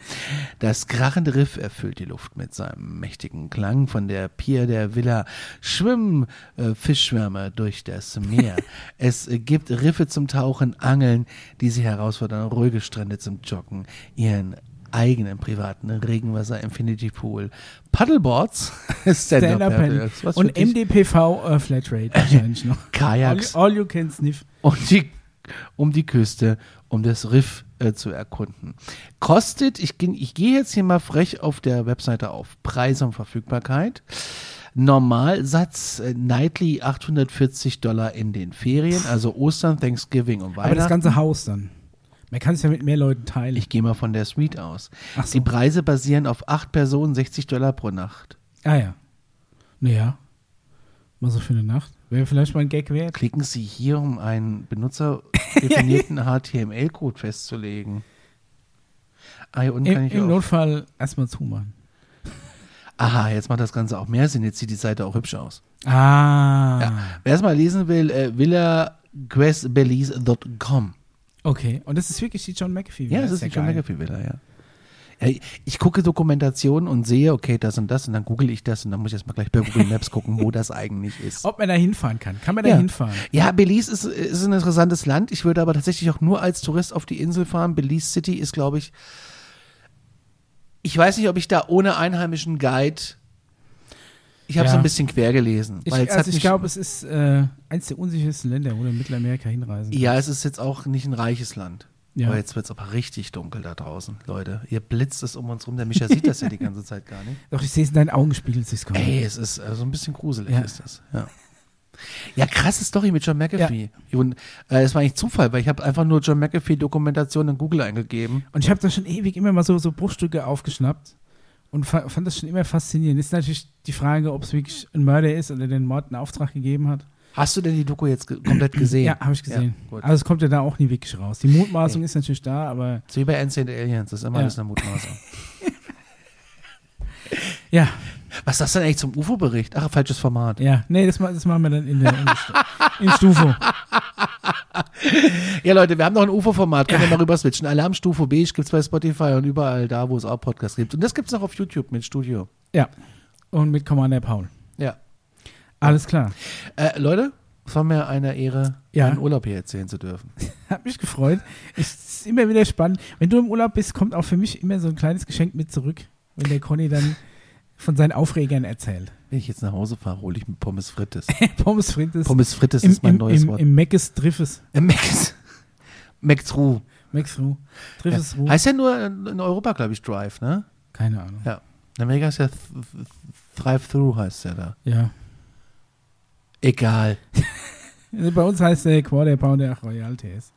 Das krachende Riff erfüllt die Luft mit seinem mächtigen Klang. Von der Pier der Villa schwimmen äh, Fischschwärme durch das Meer. <laughs> es gibt Riffe zum Tauchen, Angeln, die sie herausfordern, ruhige Strände zum Joggen, ihren eigenen privaten Regenwasser Infinity Pool, Paddleboards, <laughs> Stand-up, für Und dich, MDPV äh, Flatrate wahrscheinlich noch. <laughs> All, Kajaks all you can sniff. und die um die Küste, um das Riff äh, zu erkunden. Kostet, ich, ich gehe jetzt hier mal frech auf der Webseite auf Preise und Verfügbarkeit. Normalsatz äh, nightly 840 Dollar in den Ferien, also Ostern, Thanksgiving und Aber das Weihnachten. ganze Haus dann. Man kann es ja mit mehr Leuten teilen. Ich gehe mal von der Suite aus. So. Die Preise basieren auf acht Personen, 60 Dollar pro Nacht. ah ja. Naja. Mal so für eine Nacht. Wäre vielleicht mal ein Gag wert. Klicken Sie hier, um einen benutzerdefinierten <laughs> HTML-Code festzulegen. Ah, hier unten kann Im, ich im. Notfall erstmal zumachen. Aha, jetzt macht das Ganze auch mehr Sinn. Jetzt sieht die Seite auch hübsch aus. Ah. Ja. Wer es mal lesen will, äh, villaquestbelize.com. Okay. Und das ist wirklich die John McAfee. Ja, das ist die John geil. McAfee Villa, ja. ja. Ich gucke Dokumentationen und sehe, okay, das und das und dann google ich das und dann muss ich erstmal gleich bei Google Maps gucken, wo das eigentlich ist. <laughs> Ob man da hinfahren kann. Kann man da Ja. hinfahren? Ja, Belize ist, ist ein interessantes Land. Ich würde aber tatsächlich auch nur als Tourist auf die Insel fahren. Belize City ist, glaube ich, ich weiß nicht, ob ich da ohne einheimischen Guide, ich habe Ja. so ein bisschen quer gelesen. Ich, es also ich glaube, es ist äh, eins der unsichersten Länder, wo du in Mittelamerika hinreisen ja, es ist jetzt auch nicht ein reiches Land. Ja. Aber jetzt wird es aber richtig dunkel da draußen, Leute. Ihr blitzt es um uns rum. Der Micha sieht das ja die <laughs> ganze Zeit gar nicht. Doch, ich sehe es in deinen Augen, spiegelt sich. Ey, es ist äh, so ein bisschen gruselig, Ja. ist das. Ja. Ja, krasse Story mit John McAfee. Und äh, es war eigentlich Zufall, weil ich habe einfach nur John McAfee Dokumentation in Google eingegeben. Und ich habe da schon ewig immer mal so, so Bruchstücke aufgeschnappt und fa fand das schon immer faszinierend. Ist natürlich die Frage, ob es wirklich ein Mörder ist oder den Mord in Auftrag gegeben hat. Hast du denn die Doku jetzt ge komplett gesehen? Ja, habe ich gesehen. Ja, also es kommt ja da auch nie wirklich raus. Die Mutmaßung ist natürlich da, aber So wie bei Ancient Aliens, das ist immer Ja. alles eine Mutmaßung. <laughs> ja, Was ist das denn eigentlich zum UFO-Bericht? Ach, falsches Format. ja. Nee, das, das machen wir dann in der, in der Stu in Stufo. <laughs> Ja, Leute, wir haben noch ein UFO-Format, können wir <laughs> mal rüber switchen. Alarmstufe B gibt's bei Spotify und überall da, wo es auch Podcasts gibt. Und das gibt's noch auf YouTube mit Studio. Ja. Und mit Commander Paul. Ja. Alles klar. Äh, Leute, es war mir eine Ehre, Ja. meinen Urlaub hier erzählen zu dürfen. <laughs> Hat mich gefreut. Es ist immer wieder spannend. Wenn du im Urlaub bist, kommt auch für mich immer so ein kleines Geschenk mit zurück, wenn der Conny dann von seinen Aufregern erzählt. Wenn ich jetzt nach Hause fahre, hole ich mir Pommes Frites. <laughs> Pommes frites. Pommes Frites im, ist mein im, neues im, Wort. Im Meckes Driffes. Äh, Max. Max Ruh. Max Ruh. Driffes Ja. Ruh. Heißt ja nur in Europa, glaube ich, Drive, ne? Keine Ahnung. Ja. In Amerika ist ja Th Th Thrive-Through heißt ja da. Ja. Egal. Also bei uns heißt der Quarter Pounder Royal TS.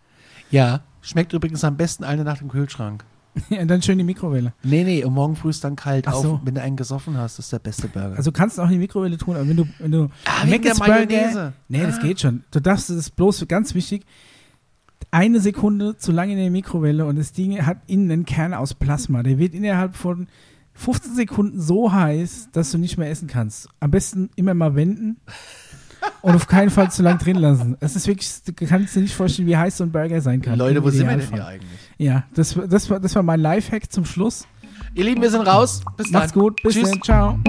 Ja, schmeckt übrigens am besten eine Nacht im Kühlschrank. <laughs> Ja, und dann schön die Mikrowelle. Nee, nee, und morgen früh ist dann kalt Ach auf. so. Wenn du einen gesoffen hast, ist der beste Burger. Also kannst du auch in die Mikrowelle tun, aber wenn du, wenn du ah, wegen der Mayonnaise. Nee, das Ah. geht schon. Du darfst es ist bloß ganz wichtig. Eine Sekunde zu lange in der Mikrowelle und das Ding hat innen einen Kern aus Plasma. Der wird innerhalb von 15 Sekunden so heiß, dass du nicht mehr essen kannst. Am besten immer mal wenden und auf keinen Fall zu lang drin lassen. Es ist wirklich, du kannst dir nicht vorstellen, wie heiß so ein Burger sein kann. Leute, wo sind wir denn hier eigentlich? Ja, das, das, war, das war mein Lifehack zum Schluss. Ihr Lieben, wir sind raus. Bis dann. Macht's gut, bis Tschüss. dann, ciao.